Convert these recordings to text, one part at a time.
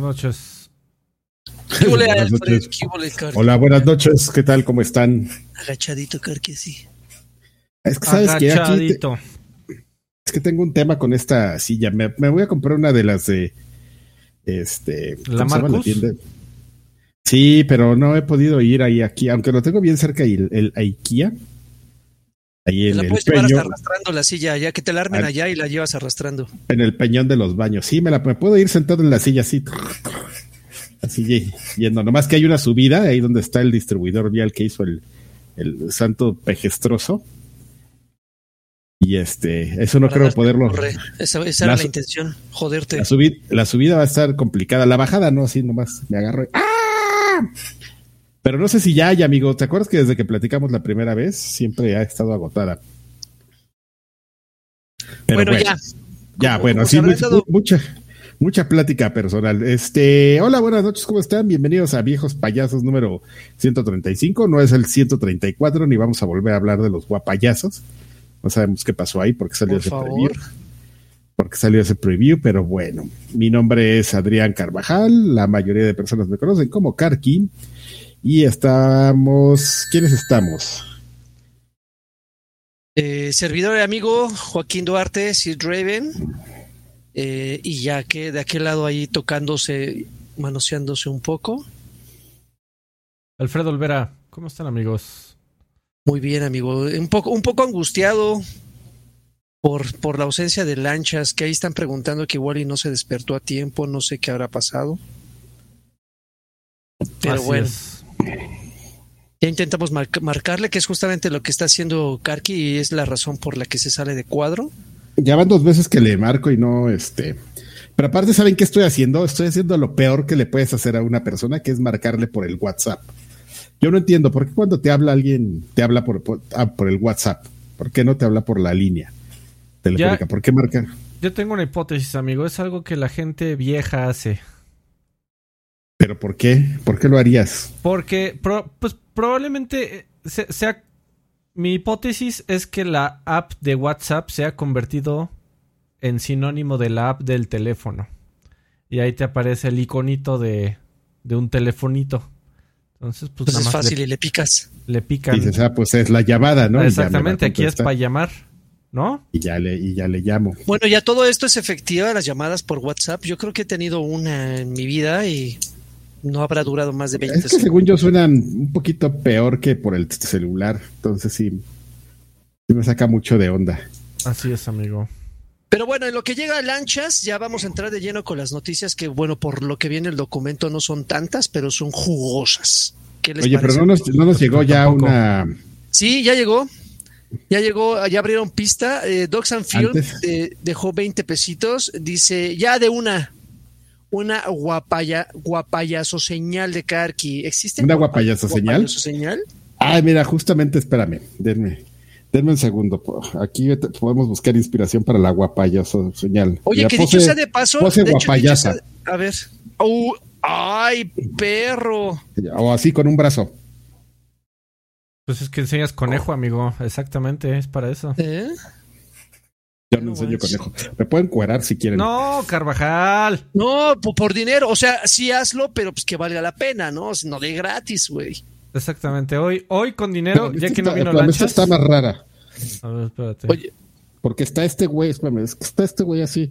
Buenas noches. Hola, buenas noches. ¿Qué tal? ¿Cómo están? Agachadito, Carqui, sí. Es que sabes que aquí te- Agachadito. es que tengo un tema con esta silla. Me, me voy a comprar una de las de este ¿La ¿cómo se llama Marcus? tienda? Sí, pero no he podido ir ahí aquí, aunque lo tengo bien cerca el, el IKEA. Ahí en la el, puedes llevar hasta peñón, arrastrando la silla, ya que te la armen allá y la llevas arrastrando. en el peñón de los baños. Sí, me la me puedo ir sentado en la silla así. Así ye- yendo. Nomás que hay una subida ahí donde está el distribuidor vial que hizo el, el santo pejestroso. Y este, eso no Para creo poderlo. corre. Esa, esa era La intención, joderte. La, la subida va a estar complicada. La bajada no, así nomás me agarro. y- ¡Ah! Pero no sé si ya hay, amigo. ¿Te acuerdas que desde que platicamos la primera vez siempre ha estado agotada? Pero bueno, ya. Ya, bueno, habrán mucha, mucha, mucha plática personal. Este, hola, buenas noches, ¿cómo están? Bienvenidos a Viejos Payasos número 135. No es el 134, ni vamos a volver a hablar de los guapayazos. No sabemos qué pasó ahí, porque salió Por ese favor. preview. Porque salió ese preview, pero bueno. Mi nombre es Adrián Carvajal. La mayoría de personas me conocen como Karki. Y estamos. ¿Quiénes estamos? Eh, servidor y amigo Joaquín Duarte, Sid Raven. eh, y ya que de aquel lado ahí tocándose, manoseándose un poco. Alfredo Olvera, ¿cómo están amigos? Muy bien, amigo. Un poco, un poco angustiado por, por la ausencia de lanchas, que ahí están preguntando que igual y no se despertó a tiempo, no sé qué habrá pasado. Pero Así bueno, es. Ya intentamos mar- marcarle, que es justamente lo que está haciendo Karki y es la razón por la que se sale de cuadro. Ya van dos veces que le marco y no, este. Pero aparte, ¿saben qué estoy haciendo? Estoy haciendo lo peor que le puedes hacer a una persona, que es marcarle por el WhatsApp. Yo no entiendo, ¿por qué cuando te habla alguien, te habla por, por, ah, por el WhatsApp? ¿Por qué no te habla por la línea telefónica? Ya. ¿Por qué marcar? Yo tengo una hipótesis, amigo. Es algo que la gente vieja hace. ¿Pero por qué? ¿Por qué lo harías? Porque, pro- pues probablemente eh, se- sea. Mi hipótesis es que la app de WhatsApp se ha convertido en sinónimo de la app del teléfono. Y ahí te aparece el iconito de, de un telefonito. Entonces, pues, Pues nada es más fácil le, y le picas. le pican. Dices, ah, pues es la llamada, ¿no? Y Exactamente, aquí es para llamar, ¿no? Y ya le, y ya le llamo. Bueno, ya todo esto es efectiva, las llamadas por WhatsApp. Yo creo que he tenido una en mi vida y no habrá durado más de 20 Es que segundos. según yo suenan un poquito peor que por el celular. Entonces sí, sí me saca mucho de onda. Así es, amigo. Pero bueno, en lo que llega a lanchas, ya vamos a entrar de lleno con las noticias que, bueno, por lo que viene el documento no son tantas, pero son jugosas. ¿Qué les Oye, parece? pero no nos, no nos llegó ya Tampoco. una... Sí, ya llegó. Ya llegó, ya abrieron pista. Eh, Docs and Field eh, dejó 20 pesitos. Dice, ya de una. Una guapaya, guapayazo señal de Karki. ¿Existe? ¿Una guapa- guapayazo señal? señal? Ay, mira, justamente, espérame, denme, denme un segundo. Aquí podemos buscar inspiración para la guapayazo señal. Oye, Mira, que pose- dicho sea de paso. pose de hecho, dicho guapayaza. sea- a ver. Uh, ¡Ay, perro! O así con un brazo. Pues es que enseñas conejo, amigo. Exactamente, es para eso. ¿Eh? Yo no No enseño manches. conejo. Me pueden cuerar si quieren. No, Carvajal. No, po- por, dinero. O sea, sí hazlo, pero pues que valga la pena, ¿no? No de gratis, güey. Exactamente. Hoy, hoy con dinero, Pero ya que no vino esta lanchas. está más rara. A ver, espérate. Oye, Porque está este güey, espérame, es que está este güey así.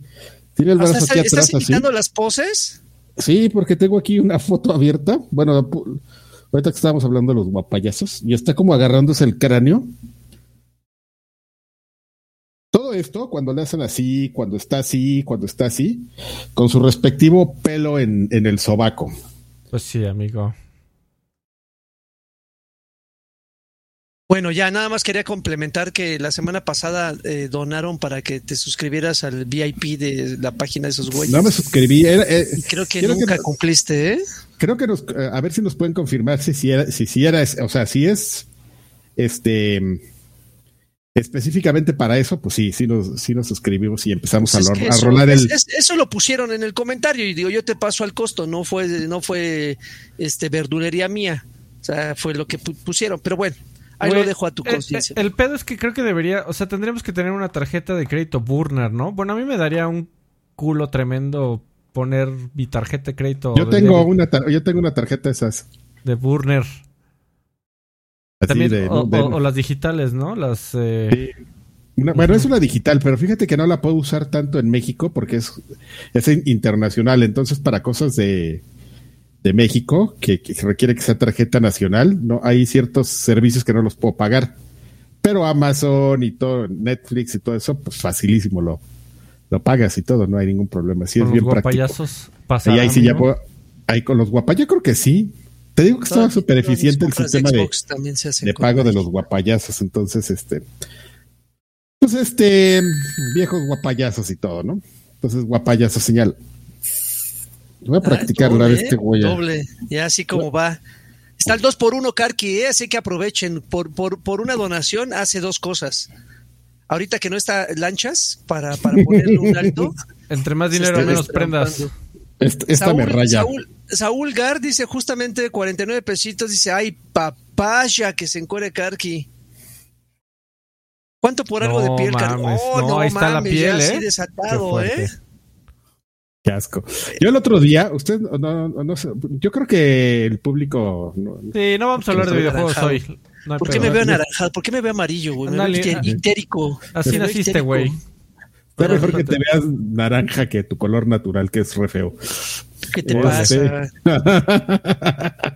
Tiene el ¿hasta brazo está- aquí ¿estás atrás así. imitando las poses? Sí, porque tengo aquí una foto abierta. Bueno, ahorita que estábamos hablando de los guapayazos, y está como agarrándose el cráneo. Esto, cuando le hacen así, cuando está así, cuando está así, con su respectivo pelo en, en el sobaco. Pues sí, amigo. Bueno, ya nada más quería complementar que la semana pasada eh, donaron para que te suscribieras al VIP de la página de esos güeyes. No me suscribí. era- eh, Y creo que nunca cumpliste, ¿eh? creo que nos, eh, a ver si nos pueden confirmar si, si era, si, si era, o sea, si es este específicamente para eso, pues sí, sí nos, sí nos suscribimos y empezamos Pues a, es lo- que a eso, rolar el. es- eso lo pusieron en el comentario y digo, yo te paso al costo, no fue, no fue este verdulería mía. O sea, fue lo que pu- pusieron. Pero bueno, ahí lo dejo a tu conciencia. El, pedo es que creo que debería, o sea, tendríamos que tener una tarjeta de crédito Burner, ¿no? Bueno, a mí me daría un culo tremendo poner mi tarjeta de crédito. Yo de tengo débito una, tar- yo tengo una tarjeta de esas. de Burner. Así También, de- o, de- o- o las digitales, ¿no? Las. eh, Una- bueno, es una digital, pero fíjate que no la puedo usar tanto en México porque es, es in- internacional. Entonces, para cosas de, de México, que, que requiere que sea tarjeta nacional, no hay ciertos servicios que no los puedo pagar. Pero Amazon y todo, Netflix y todo eso, pues facilísimo lo, lo pagas y todo, no hay ningún problema. Sí, es bien práctico. guapayazos Y ahí sí ya puedo, ahí con los guapayazos, yo creo que sí. Te digo que estaba súper eficiente el de sistema de, de pago de los guapayazos. Entonces, este, pues este, viejos guapayazos y todo, ¿no? Entonces, guapayazo señal. Voy a Ah, practicar doble, una vez ¿eh? que voy a. Doble, ya así como va. Está el 2 por 1 Karki, ¿eh? así que aprovechen. Por, por, por una donación hace dos cosas. Ahorita que no está lanchas, para, para ponerle un alto. Entre más dinero, menos prendas. Esta, esta me raya. Saúl, Saúl Gar dice justamente 49 pesitos, dice, ay, papaya que se encuere Karki. ¿Cuánto por algo No de piel, Karki? mames, Oh, no, no, ahí está la mames, piel, ya así ¿eh? desatado, Qué ¿eh? Qué asco. Yo el otro día, usted no, no, no sé, yo creo que el público. no- Sí, no vamos a hablar de videojuegos hoy. ¿Por qué pedo. me veo anaranjado? ¿Por qué me veo amarillo, güey? Me veo histérico. Así naciste, güey. Está mejor que te veas naranja que tu color natural, que es re feo. ¿Qué te Oh, pasa?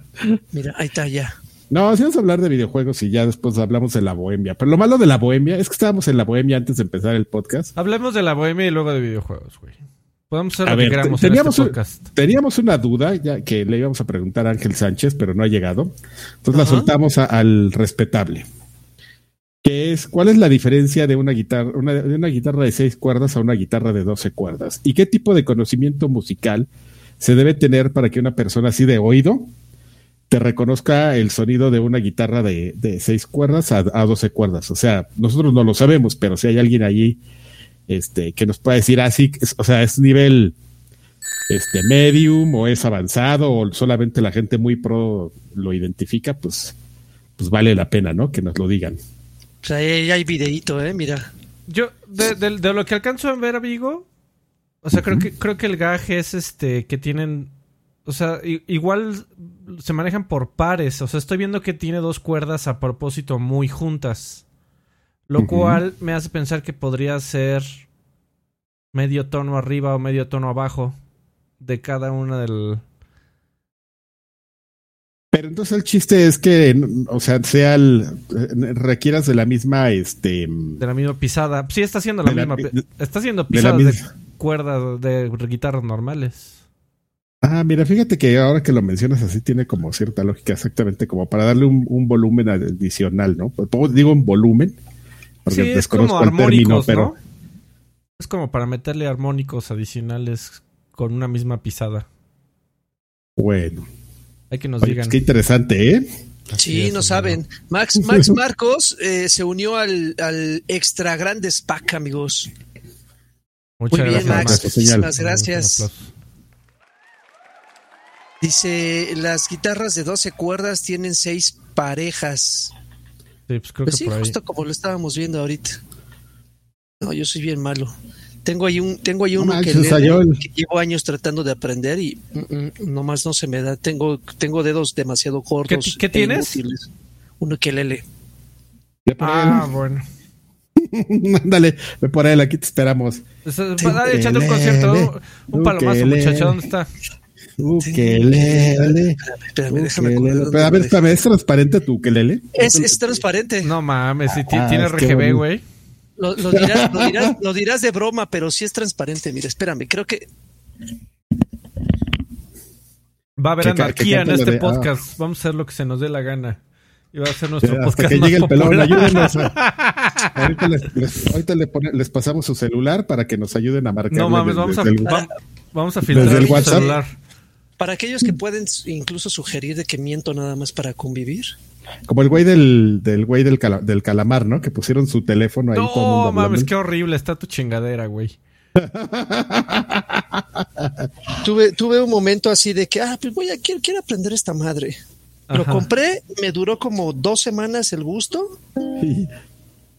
Mira, ahí está ya. No, sí vamos a hablar de videojuegos y ya después hablamos de la bohemia. Pero lo malo de la bohemia es que estábamos en la bohemia antes de empezar el podcast. Hablemos de la bohemia y luego de videojuegos, güey. Podemos hacer A lo ver, que queramos te- en teníamos este un- podcast. Teníamos una duda ya que le íbamos a preguntar a Ángel Sánchez, pero no ha llegado. Entonces la soltamos a- al respetable. Que es, ¿cuál es la diferencia de una guitarra, una, de una guitarra de seis cuerdas a una guitarra de 12 cuerdas? ¿Y qué tipo de conocimiento musical se debe tener para que una persona así de oído te reconozca el sonido de una guitarra de, seis cuerdas a, 12 cuerdas? O sea, nosotros no lo sabemos, pero si hay alguien allí este, que nos pueda decir así, o sea, es nivel este medium o es avanzado o solamente la gente muy pro lo identifica, pues, pues vale la pena, ¿no? Que nos lo digan. O sea, ahí hay videíto, ¿eh? Mira. Yo, de, de- de lo que alcanzo a ver, amigo, o sea, creo que creo que el gaje es este que tienen, o sea, igual se manejan por pares, o sea, estoy viendo que tiene dos cuerdas a propósito muy juntas, lo cual me hace pensar que podría ser medio tono arriba o medio tono abajo de cada una del Pero entonces el chiste es que, o sea, sea el, requieras de la misma, este, de la misma pisada. Sí, está haciendo la misma, está haciendo pisadas de, cuerdas de guitarras normales. Ah, mira, fíjate que ahora que lo mencionas así tiene como cierta lógica, exactamente como para darle un, un volumen adicional, ¿no? Pues, digo un volumen, porque Sí, es como el término, armónicos, pero ¿no? Es como para meterle armónicos adicionales con una misma pisada. bueno. Hay que nos Oye, digan. pues qué interesante, ¿eh? Así Sí, es, no saben. Max, Max Marcos eh, se unió al, al extra grandes pack, amigos. Muchas Muy bien, gracias, Max. Max. Muchísimas gracias. Dice, las guitarras de 12 cuerdas tienen seis parejas. Sí, pues creo Pues que sí, por ahí. justo como lo estábamos viendo ahorita. No, yo soy bien malo. Tengo ahí un, tengo ahí No uno que, llevo años tratando de aprender y mm, mm, nomás no se me da. Tengo, tengo dedos demasiado cortos. qué e tienes? inútiles. Uno que lele. Ah, bueno. Ándale, ve por él, aquí te esperamos. Eso- Dale, echando un concierto. Un palomazo, muchacho. ¿Dónde está? Ukelele. Espérame, déjame a ver, espérame, ¿es transparente tu ukelele? es, es transparente. No mames, si Ah, tiene RGB, güey. Lo, lo dirás, lo, dirás, lo dirás de broma, pero sí es transparente. Mira, espérame, creo que Va a haber Que ca- que anarquía en este de- podcast. Vamos a hacer lo que se nos dé la gana. Y va a ser nuestro Hasta podcast que más llegue el pelón, popular. ayúdenos. ahorita les, les- ahorita le pone- les pasamos su celular para que nos ayuden a marcar. No mames, vamos a, el, vam- vamos a filtrar desde el WhatsApp. celular. para aquellos que pueden incluso sugerir de que miento nada más para convivir. Como el güey del, del güey del, cala- del calamar, ¿no? Que pusieron su teléfono ahí. todo el mundo No mames, hablando. qué horrible está tu chingadera, güey. Tuve, tuve un momento así de que, ah, pues voy a, quiero, quiero aprender esta madre. Lo Ajá. compré, me duró como dos semanas el gusto Y,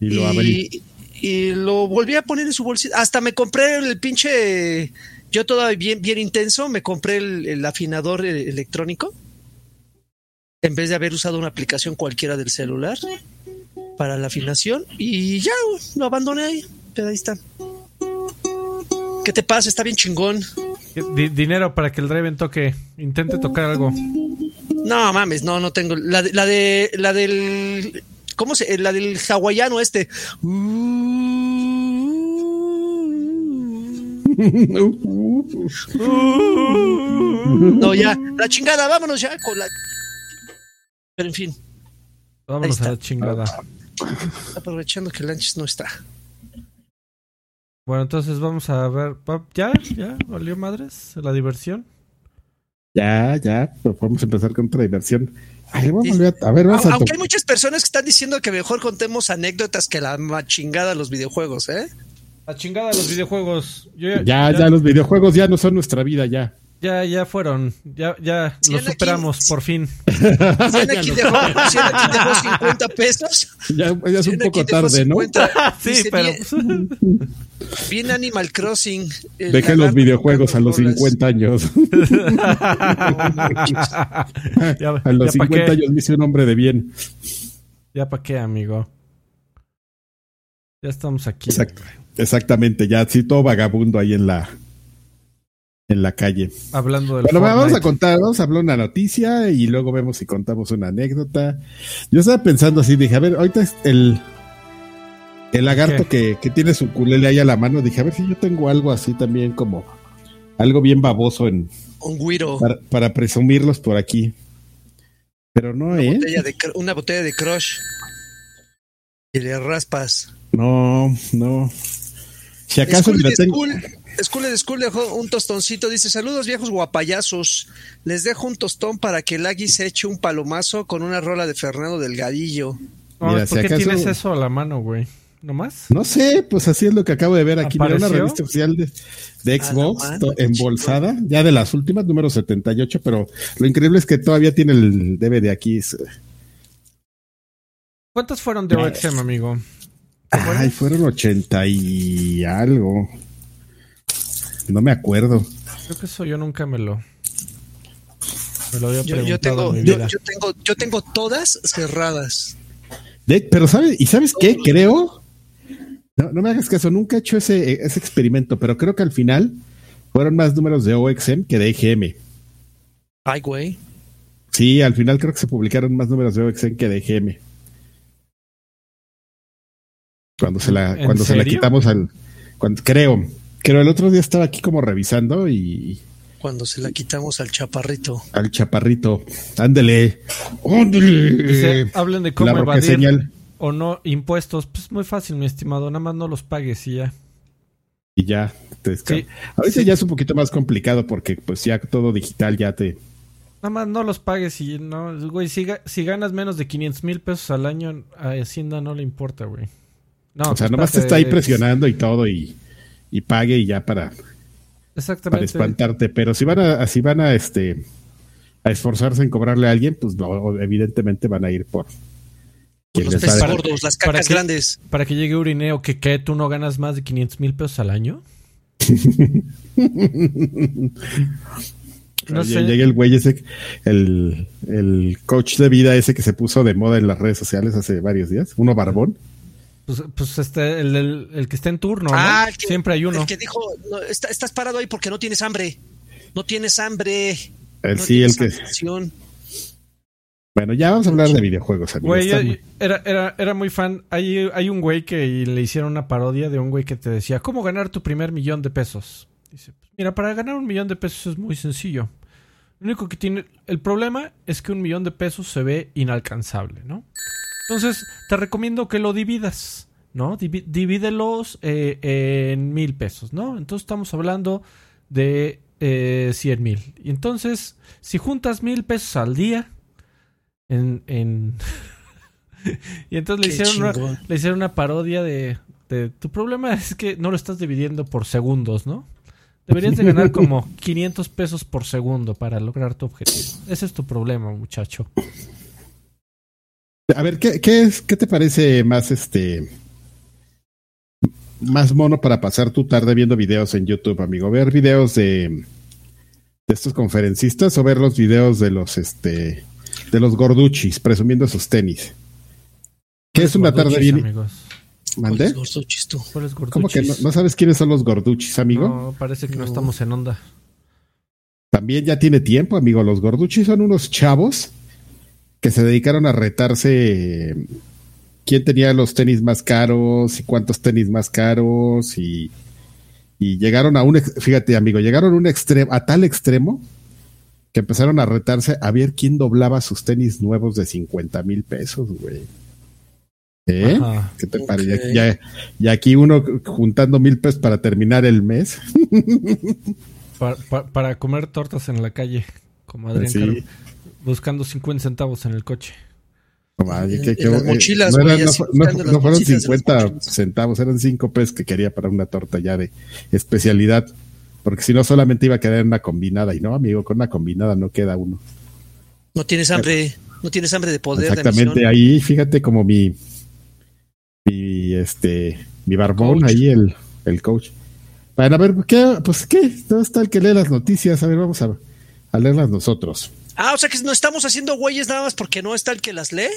y lo abrí. y, y lo volví a poner en su bolsita. Hasta me compré el pinche Yo todavía bien, bien intenso, me compré el, el afinador eh, electrónico en vez de haber usado una aplicación cualquiera del celular para la afinación y ya lo abandoné ahí, pero ahí está. ¿Qué te pasa? Está bien chingón. Di- dinero para que el Draven toque, intente tocar algo. No mames, no, no tengo. La de, la de, la del, ¿cómo se? La del hawaiano este. No, ya, la chingada, vámonos ya con la. Pero en fin, Vámonos a la chingada. aprovechando que Lanches no está. Bueno, entonces vamos a ver. ¿Ya? ¿Ya? ¿Valió madres? ¿La diversión? Ya, ya, pues podemos empezar con otra diversión. Ay, vamos Sí. a volver a, a ver, vamos a Aunque to- hay muchas personas que están diciendo que mejor contemos anécdotas que la chingada de los videojuegos, ¿eh? La chingada de los videojuegos. Yo Ya, ya, los videojuegos ya no son nuestra vida, ya. Ya, ya fueron. Ya, ya Sí, los aquí- superamos, sí. por fin. ¿Quién aquí, dejó, aquí dejó 50 pesos? Ya, ya es un ¿Quién aquí poco tarde, ¿no? 50? sí, Dice, pero. Bien, bien Animal Crossing. Dejé los videojuegos a los rolas. 50 años. ya, A los ya pa' 50 qué. años me hice un hombre de bien. Ya para qué, amigo. Ya estamos aquí. Exacto. Exactamente, ya sí, todo vagabundo ahí en la en la calle. Hablando del Bueno, vamos a Fortnite. contar, vamos a hablar una noticia y luego vemos si contamos una anécdota. Yo estaba pensando así, dije, a ver, ahorita es el el lagarto que, que tiene su ukulele ahí a la mano, dije, a ver si yo tengo algo así también como algo bien baboso en Un güiro. para, para presumirlos por aquí. Pero no, ¿eh? botella de cr- una botella de crush. Y le raspas. No, no. Si acaso School School, School de School dejó un tostoncito. Dice: Saludos, viejos guapayazos. Les dejo un tostón para que el Agui se eche un palomazo con una rola de Fernando Delgadillo. No, Mira, ¿Por si qué acaso- tienes eso a la mano, güey? ¿Nomás? No sé, pues así es lo que acabo de ver aquí. Mira una revista oficial de, Xbox embolsada, ya de las últimas, número 78, pero lo increíble es que todavía tiene el DVD aquí. es- ¿Cuántas fueron de OXM, amigo? Ay, fueron 80 y algo. No me acuerdo. Creo que eso yo nunca me lo. Me lo había Yo, preguntado yo tengo, en mi yo, vida. yo tengo, yo tengo todas cerradas. De- pero ¿sabes? ¿Y sabes qué? Creo. No, no me hagas caso, nunca he hecho ese, ese experimento, pero creo que al final fueron más números de OXM que de EGM. Ay, güey. Sí, al final creo que se publicaron más números de OXM que de EGM. Cuando se la, ¿En cuando se la quitamos al. Cuando, creo. Creo el otro día estaba aquí como revisando y Cuando se la quitamos al chaparrito. al chaparrito. Ándele. Ándele. Dice, hablen de cómo evadir señal. o no impuestos. Pues muy fácil, mi estimado. Nada más no los pagues y ya. Y ya. Te Sí. Ahorita Sí. ya es un poquito más complicado porque pues ya todo digital ya te. Nada más no los pagues y no. Güey, si, si ganas menos de 500 mil pesos al año, a Hacienda no le importa, güey. No, o sea, pues, nomás te está ahí presionando y todo y, y pague y ya para, para espantarte. Pero si van a, si van a este a esforzarse en cobrarle a alguien, pues no, evidentemente van a ir por los peces sabe. gordos, las ¿Para cacas grandes. Para que llegue Urineo, que, que tú no ganas más de 500 mil pesos al año. No sé. Llega el güey ese, el, el coach de vida ese que se puso de moda en las redes sociales hace varios días, uno barbón. Pues, pues este, el, el- el que está en turno, Ah, ¿no? el que- Siempre hay uno. El que dijo, no, está- estás parado ahí porque no tienes hambre. No tienes hambre. El, no sí, el que. ambición. Bueno, ya vamos a hablar de videojuegos, amigos. Güey, Está yo- muy- era, era, era muy fan. Hay, hay un güey que le hicieron una parodia de un güey que te decía, ¿cómo ganar tu primer millón de pesos? Dice, "Pues mira, para ganar un millón de pesos es muy sencillo. Lo único que tiene, el problema es que un millón de pesos se ve inalcanzable, ¿no? Entonces, te recomiendo que lo dividas, ¿no? Divídelos eh, en mil pesos, ¿no? Entonces estamos hablando de eh, cien mil. Y entonces, si juntas mil pesos al día, en, en y entonces le Qué hicieron, una, chingón. le hicieron una parodia de, de tu problema es que no lo estás dividiendo por segundos, ¿no? Deberías de ganar como 500 pesos por segundo para lograr tu objetivo. Ese es tu problema, muchacho. A ver, ¿qué, qué, es, ¿qué te parece más este más mono para pasar tu tarde viendo videos en YouTube, amigo? ¿Ver videos de, de estos conferencistas o ver los videos de los este de los gorduchis presumiendo sus tenis? ¿Qué es una tarde bien? Amigos? ¿Mandé? Gorduchis, tú? ¿Cuáles ¿Cómo que no, gorduchis? no sabes quiénes son los gorduchis, amigo? No, parece que no No. estamos en onda. También ya tiene tiempo, amigo. Los gorduchis son unos chavos que se dedicaron a retarse quién tenía los tenis más caros y cuántos tenis más caros y, y llegaron a un, fíjate amigo, llegaron a un extremo, a tal extremo que empezaron a retarse a ver quién doblaba sus tenis nuevos de 50 mil pesos, güey. ¿Eh? Ajá. ¿Qué te parece? Ya, ya- y aquí uno juntando mil pesos para terminar el mes. Pa- pa- para comer tortas en la calle, como Adrián Sí. Buscando 50 centavos en el coche. No, que- que- las eh, no, eran- no no no fueron bolsitas de las 50 mochilas. centavos, eran 5 pesos que quería para una torta ya de especialidad. Porque si no, solamente iba a quedar en una combinada. Y no, amigo, con una combinada no queda uno. No tienes hambre, no tienes hambre de poder. de Exactamente, ahí fíjate como mi, mi este, mi barbón, Coach. ahí el, el coach. Bueno, a ver, ¿qué? Pues qué, ¿dónde está el que lee las noticias? A ver, vamos a, a leerlas nosotros. Ah, o sea que no estamos haciendo güeyes nada más porque no está el que las lee.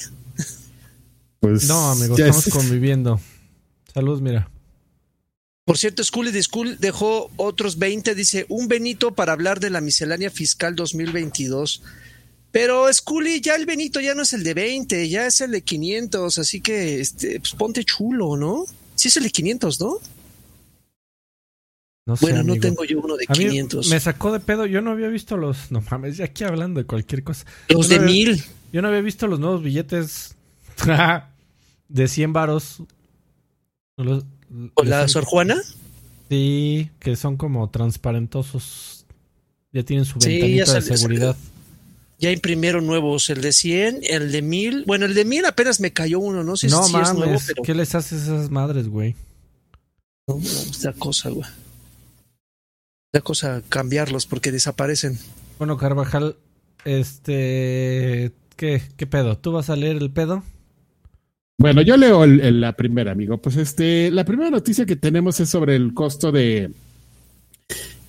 Pues, No, amigo, ya estamos es- conviviendo. Saludos, mira. Por cierto, School de School dejó otros 20, dice, un Benito para hablar de la miscelánea fiscal 2022. Pero Scully, ya el Benito ya no es el de 20, ya es el de 500, así que este, pues ponte chulo, ¿no? Sí es el de 500, ¿no? No sé, Bueno, no tengo yo uno de A mí 500. me sacó de pedo. Yo no había visto los. No mames, ya aquí hablando de cualquier cosa. Los Yo de no había- mil. Yo no había visto los nuevos billetes de 100 varos. Los- ¿Con la Sor Juana? Sí, que son como transparentosos. Ya tienen su Sí, ventanita de salió- seguridad. Ya imprimieron nuevos, el de 100, el de 1000. Bueno, el de 1000 apenas me cayó uno, no sé no si es nuevo, mames, pero ¿qué les haces a esas madres, güey? no, no, es la cosa, güey. La cosa cambiarlos porque desaparecen. Bueno, Carvajal, este. ¿Qué, ¿Qué pedo? ¿Tú vas a leer el pedo? Bueno, yo leo el- el- la primera, amigo. Pues este, la primera noticia que tenemos es sobre el costo de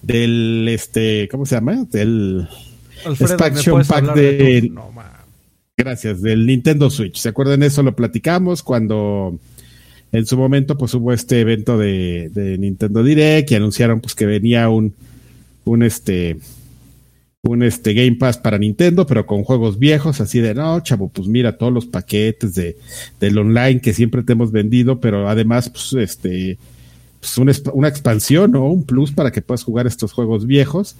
del este, ¿cómo se llama? Del Alfredo, ¿me Expansion pack de- de tu- No, mames. gracias, del Nintendo Switch. ¿Se acuerdan eso? Lo platicamos cuando en su momento pues hubo este evento de, Nintendo Direct y anunciaron pues que venía un un este un este Game Pass para Nintendo, pero con juegos viejos, así de no, chavo, pues mira todos los paquetes de del online que siempre te hemos vendido, pero además, pues, este, pues una expansión o un plus para que puedas jugar estos juegos viejos.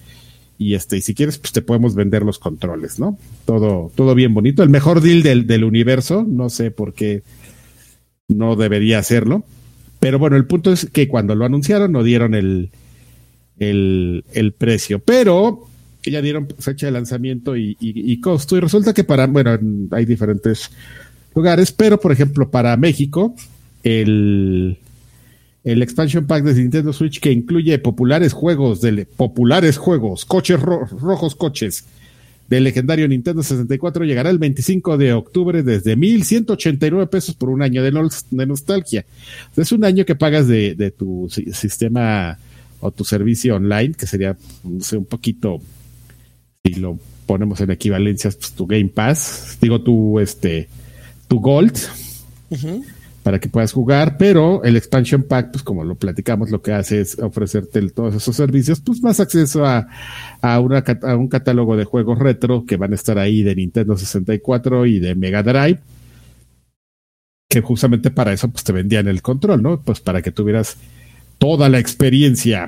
Y este, y si quieres, pues te podemos vender los controles, ¿no? Todo, todo bien bonito. El mejor deal del, del universo, no sé por qué no debería hacerlo. Pero bueno, el punto es que cuando lo anunciaron no dieron el, el, el precio. Pero ya dieron fecha de lanzamiento y, y- costo. Y resulta que para, bueno, hay diferentes lugares, pero por ejemplo, para México, el, el expansion pack de Nintendo Switch que incluye populares juegos de populares juegos, coches ro- rojos coches del legendario Nintendo 64 llegará el 25 de octubre desde 1189 pesos por un año de, nos- de nostalgia. Es un año que pagas de, de tu si- sistema o tu servicio online, que sería, no sé, un poquito, si lo ponemos en equivalencias, pues tu Game Pass, digo tu este, tu Gold. Para que puedas jugar, pero el expansion pack, pues como lo platicamos, lo que hace es ofrecerte todos esos servicios, pues más acceso a, a un catálogo de juegos retro que van a estar ahí de Nintendo 64 y de Mega Drive, que justamente para eso pues te vendían el control, ¿no? Pues para que tuvieras toda la experiencia.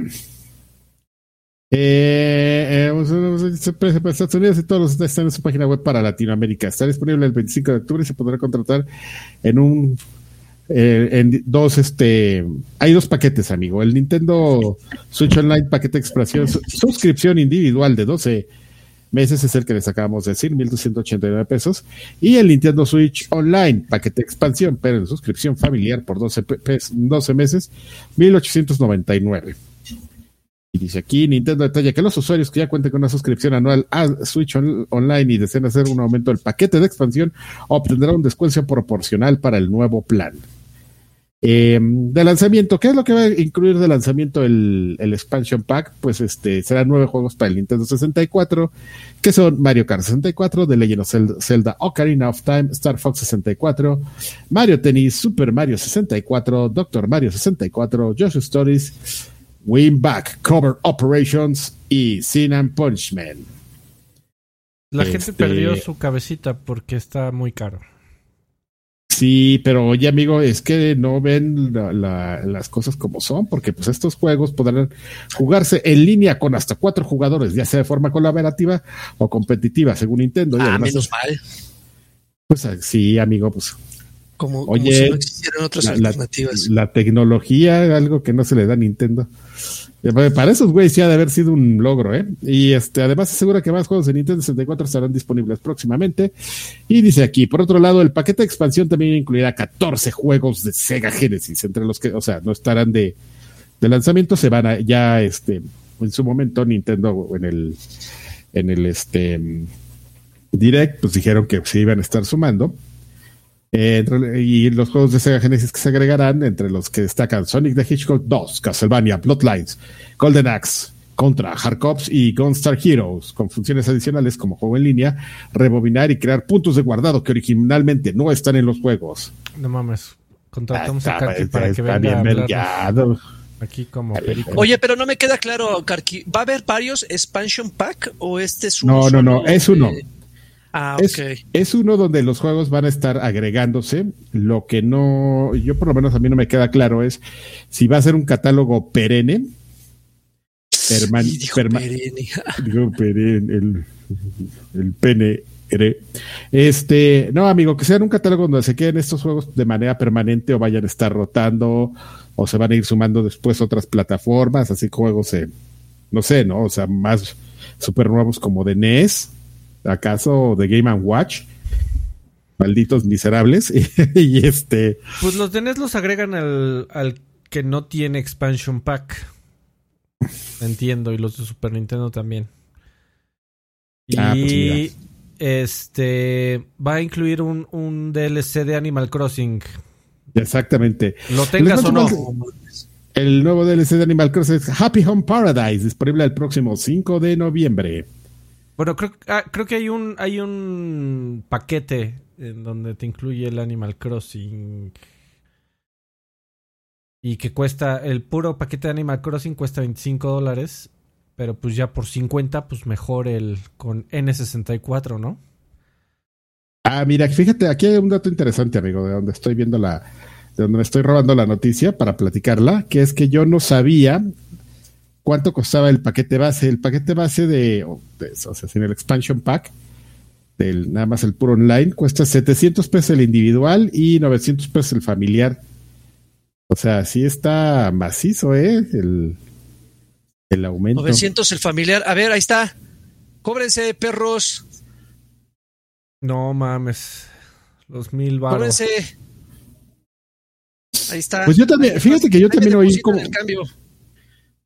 Eh, eh, Estados Unidos y todos los están en su página web para Latinoamérica. Está disponible el 25 de octubre y se podrá contratar en un eh, en dos este hay dos paquetes amigo. El Nintendo Switch Online paquete expresión su- suscripción individual de 12 meses es el que les acabamos de decir 1289 pesos. Y el Nintendo Switch Online paquete expansión pero en suscripción familiar por 12, pe- pes- 12 meses 1899 y dice aquí, Nintendo detalla que los usuarios que ya cuenten con una suscripción anual a Switch on- Online y deseen hacer un aumento del paquete de expansión obtendrán un descuento proporcional para el nuevo plan. Eh, de lanzamiento, ¿qué es lo que va a incluir de lanzamiento el, el expansion pack? Pues este serán nueve juegos para el Nintendo 64, que son Mario Kart 64, The Legend of Zelda, Zelda Ocarina of Time, Star Fox 64, Mario Tennis, Super Mario 64, Doctor Mario 64, Joshua Stories, Win Back, Cover Operations y Sin and Punchman. La gente Este- perdió su cabecita porque está muy caro. Sí, pero oye amigo, es que no ven la- la- las cosas como son, porque pues estos juegos podrán jugarse en línea con hasta cuatro jugadores, ya sea de forma colaborativa o competitiva, según Nintendo. Y Ah, menos mal. pues sí, amigo, pues Como, como Oye, si no existieran otras la, la- alternativas. la tecnología, algo que no se le da a Nintendo. Eh, Para esos güeyes sí ha de haber sido un logro, ¿eh? Y este, además asegura que más juegos de Nintendo 64 estarán disponibles próximamente. Y dice aquí, por otro lado, el paquete de expansión también incluirá 14 juegos de Sega Genesis, entre los que, o sea, no estarán de, de lanzamiento, se van a ya, este, en su momento Nintendo en el, en el, este, mm, Direct, pues dijeron que se iban a estar sumando. Eh, entre- y los juegos de Sega Genesis que se agregarán, entre los que destacan Sonic the Hedgehog 2, Castlevania, Bloodlines, Golden Axe, Contra, Hard Cops y Gunstar Heroes, con funciones adicionales como juego en línea, rebobinar y crear puntos de guardado que originalmente no están en los juegos. No mames. Contratamos Ah, a Karki está- para que venga bien aquí como perico. Oye, pero no me queda claro, Karki. ¿Va a haber varios expansion pack o este es No, uno? no, no, solo es uno. Ah, Es, es uno donde los juegos van a estar agregándose. Lo que no, yo por lo menos a mí no me queda claro es si va a ser un catálogo perenne. perman- Y dijo perma- Pereni. digo, perenne, el, el pene. Este, no, amigo, que sean un catálogo donde se queden estos juegos de manera permanente o vayan a estar rotando o se van a ir sumando después otras plataformas, así juegos, eh, no sé, ¿no? O sea, más super nuevos como de NES, acaso de Game and Watch. Malditos miserables. y este, Pues los de NES los agregan al, al que no tiene expansion pack. Entiendo, y los de Super Nintendo también. Y Ah, pues mira. este va a incluir un, un DLC de Animal Crossing. exactamente. Lo tengas o no. El nuevo DLC de Animal Crossing es Happy Home Paradise, disponible el próximo 5 de noviembre. Bueno, creo, ah, creo que hay un, hay un paquete en donde te incluye el Animal Crossing. Y que cuesta, el puro paquete de Animal Crossing cuesta 25 dólares. Pero pues ya por 50, pues mejor el con N64, ¿no? Ah, mira, fíjate, aquí hay un dato interesante, amigo, de donde estoy viendo la, de donde me estoy robando la noticia para platicarla, que es que yo no sabía cuánto costaba el paquete base. El paquete base de, de o sea, sin el expansion pack, del, nada más el puro online, cuesta 700 pesos el individual y 900 pesos el familiar. O sea, sí está macizo, ¿eh? El, el aumento. 900 el familiar. A ver, ahí está. Cóbrense, perros. No mames. Los mil baros. Cóbrense. Ahí está. Pues yo también, fíjate que yo Ahí también oí como, el cambio.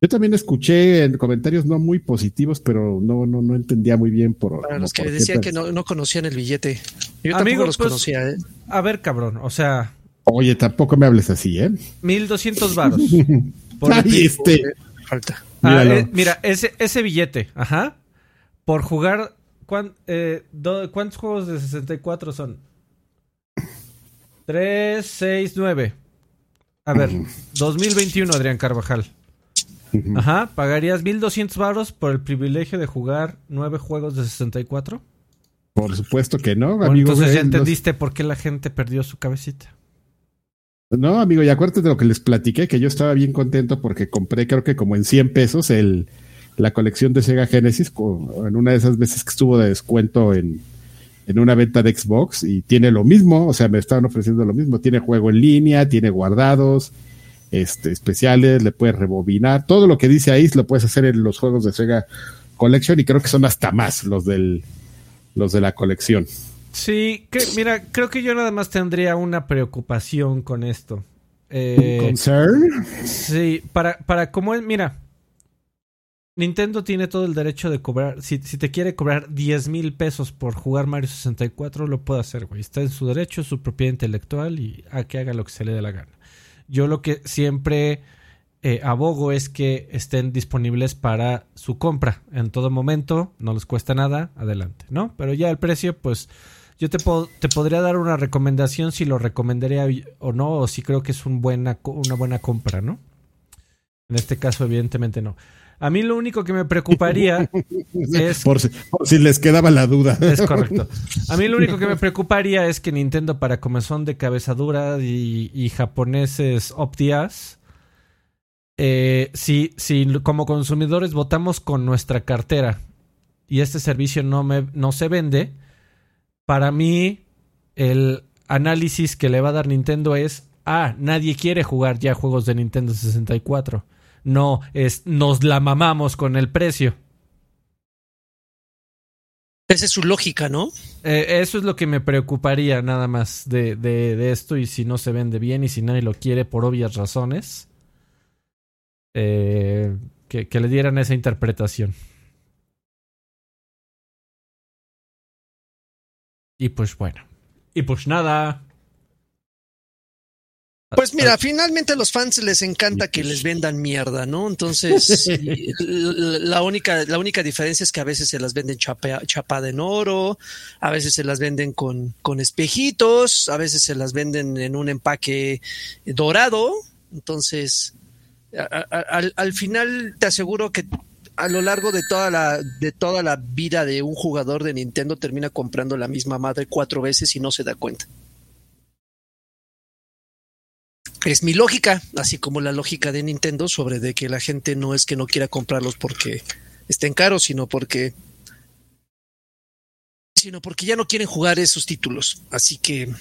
Yo también escuché en comentarios no muy positivos, pero no, no, no entendía muy bien por. Para los que por decían que no, no conocían el billete. Yo Amigo, tampoco los pues- conocía, ¿eh? A ver, cabrón. O sea, Oye, tampoco me hables así, ¿eh? 1200 varos. Por Ay, este. Falta. Ah, eh, mira, ese, ese billete, ajá. Por jugar. ¿cuán- eh, do- ¿Cuántos juegos de 64 son? 3, 6, 9. A ver, 2021, Adrián Carvajal. Ajá, ¿pagarías 1200 varos por el privilegio de jugar 9 juegos de 64? Por supuesto que no, Bueno, amigo. entonces ya los- entendiste por qué la gente perdió su cabecita. No, amigo, y acuérdate de lo que les platiqué, que yo estaba bien contento porque compré, creo que como en 100 pesos, el, la colección de Sega Genesis, en una de esas veces que estuvo de descuento en, en una venta de Xbox, y tiene lo mismo, o sea, me estaban ofreciendo lo mismo. Tiene juego en línea, tiene guardados, este, especiales, le puedes rebobinar, todo lo que dice ahí lo puedes hacer en los juegos de Sega Collection, y creo que son hasta más los del los de la colección. Sí, que, mira, creo que yo nada más tendría una preocupación con esto. Eh, ¿Concern? Sí, para, para como es, mira, Nintendo tiene todo el derecho de cobrar, si, si te quiere cobrar 10 mil pesos por jugar Mario 64, lo puede hacer, güey. Está en su derecho, su propiedad intelectual y a que haga lo que se le dé la gana. Yo lo que siempre eh, abogo es que estén disponibles para su compra en todo momento, no les cuesta nada, adelante, ¿no? Pero ya el precio, pues yo te, te podría dar una recomendación si lo recomendaría o no, o si creo que es buena, una buena compra, ¿no? En este caso, evidentemente no. A mí lo único que me preocuparía es... Por si, les quedaba la duda. Es correcto. A mí lo único que me preocuparía es que Nintendo para comezón de cabezadura y, y japoneses optias, eh, si, si como consumidores votamos con nuestra cartera y este servicio no, me, no se vende, para mí el análisis que le va a dar Nintendo es, ah, nadie quiere jugar ya juegos de Nintendo 64 no, es, nos la mamamos con el precio. Esa es su lógica, ¿no? Eh, eso es lo que me preocuparía nada más de, de, esto y si no se vende bien y si nadie lo quiere por obvias razones. Eh, que, que le dieran esa interpretación. Y pues bueno. Y pues nada. Pues mira, finalmente a los fans les encanta que les vendan mierda, ¿no? Entonces, la única, la única diferencia es que a veces se las venden chapada en oro, a veces se las venden con, con espejitos, a veces se las venden en un empaque dorado. Entonces, al, al final te aseguro que a lo largo de toda la de toda la vida de un jugador de Nintendo termina comprando la misma madre cuatro veces y no se da cuenta. Es mi lógica, así como la lógica de Nintendo sobre de que la gente no es que no quiera comprarlos porque estén caros, sino porque sino porque ya no quieren jugar esos títulos. Así que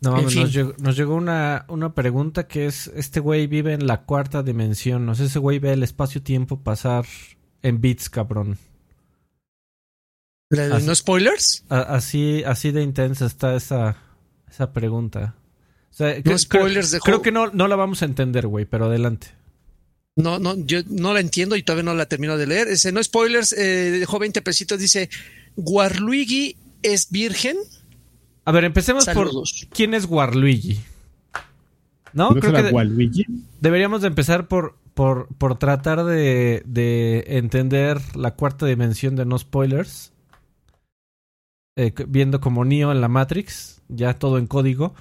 no, nos, llegó, una, una, pregunta que es, este güey vive en la cuarta dimensión, no sé, ese güey ve el espacio-tiempo pasar en bits, cabrón. ¿No spoilers? así, así de intensa está esa, esa pregunta no spoilers creo, creo que no, no la vamos a entender, güey, pero adelante. No, no, yo no la entiendo y todavía no la termino de leer. Ese no spoilers, eh, dejó 20 pesitos, dice, ¿Guarluigi es virgen? A ver, empecemos por quién es Guarluigi. ¿No? Creo que deberíamos de empezar por, por, por tratar de, de, entender la cuarta dimensión de no spoilers. Eh, viendo como Neo en la Matrix, ya todo en código.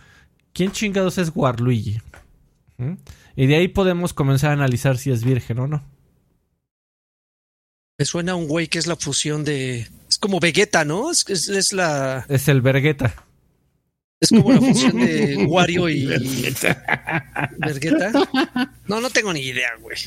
¿Quién chingados es Waluigi? ¿Mm? Y de ahí podemos comenzar a analizar si es virgen o no. Me suena a un güey que es la fusión de. Es como Vegeta, ¿no? Es, es, la. Es el Vergueta. Es como la fusión de Wario y. ¿Vergueta? No, no tengo ni idea, güey.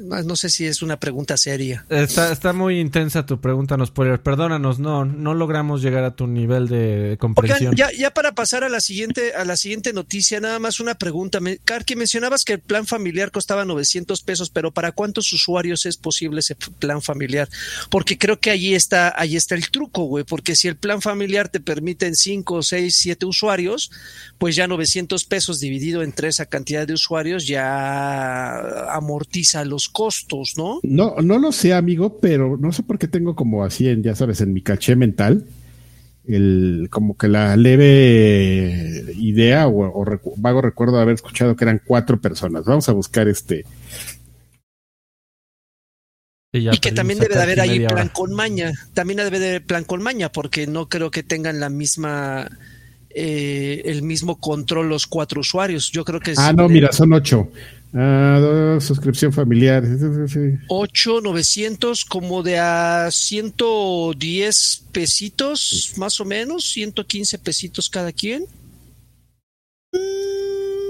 No sé si es una pregunta seria. Está, está muy intensa tu pregunta, no spoiler. Perdónanos, no, no logramos llegar a tu nivel de comprensión. ya, ya para pasar a la siguiente, a la siguiente noticia, nada más una pregunta. Karki, mencionabas que el plan familiar costaba 900 pesos, pero ¿para cuántos usuarios es posible ese plan familiar? Porque creo que allí está, ahí está el truco, güey. Porque si el plan familiar te permite en 5, 6, 7 usuarios, pues ya 900 pesos dividido entre esa cantidad de usuarios ya amortiza los costos, ¿no? No, no lo sé, amigo, pero no sé por qué tengo como así en, ya sabes, en mi caché mental, el, como que la leve idea o, vago recuerdo de haber escuchado que eran cuatro personas. Vamos a buscar este. y que también debe de haber ahí plan con maña. También debe de haber plan con maña, porque no creo que tengan la misma. Eh, el mismo control los cuatro usuarios. Yo creo que. Ah, no, mira, son ocho. Ah, suscripción familiar. 8, 900, como de a 110 pesitos, más o menos, 115 pesitos cada quien.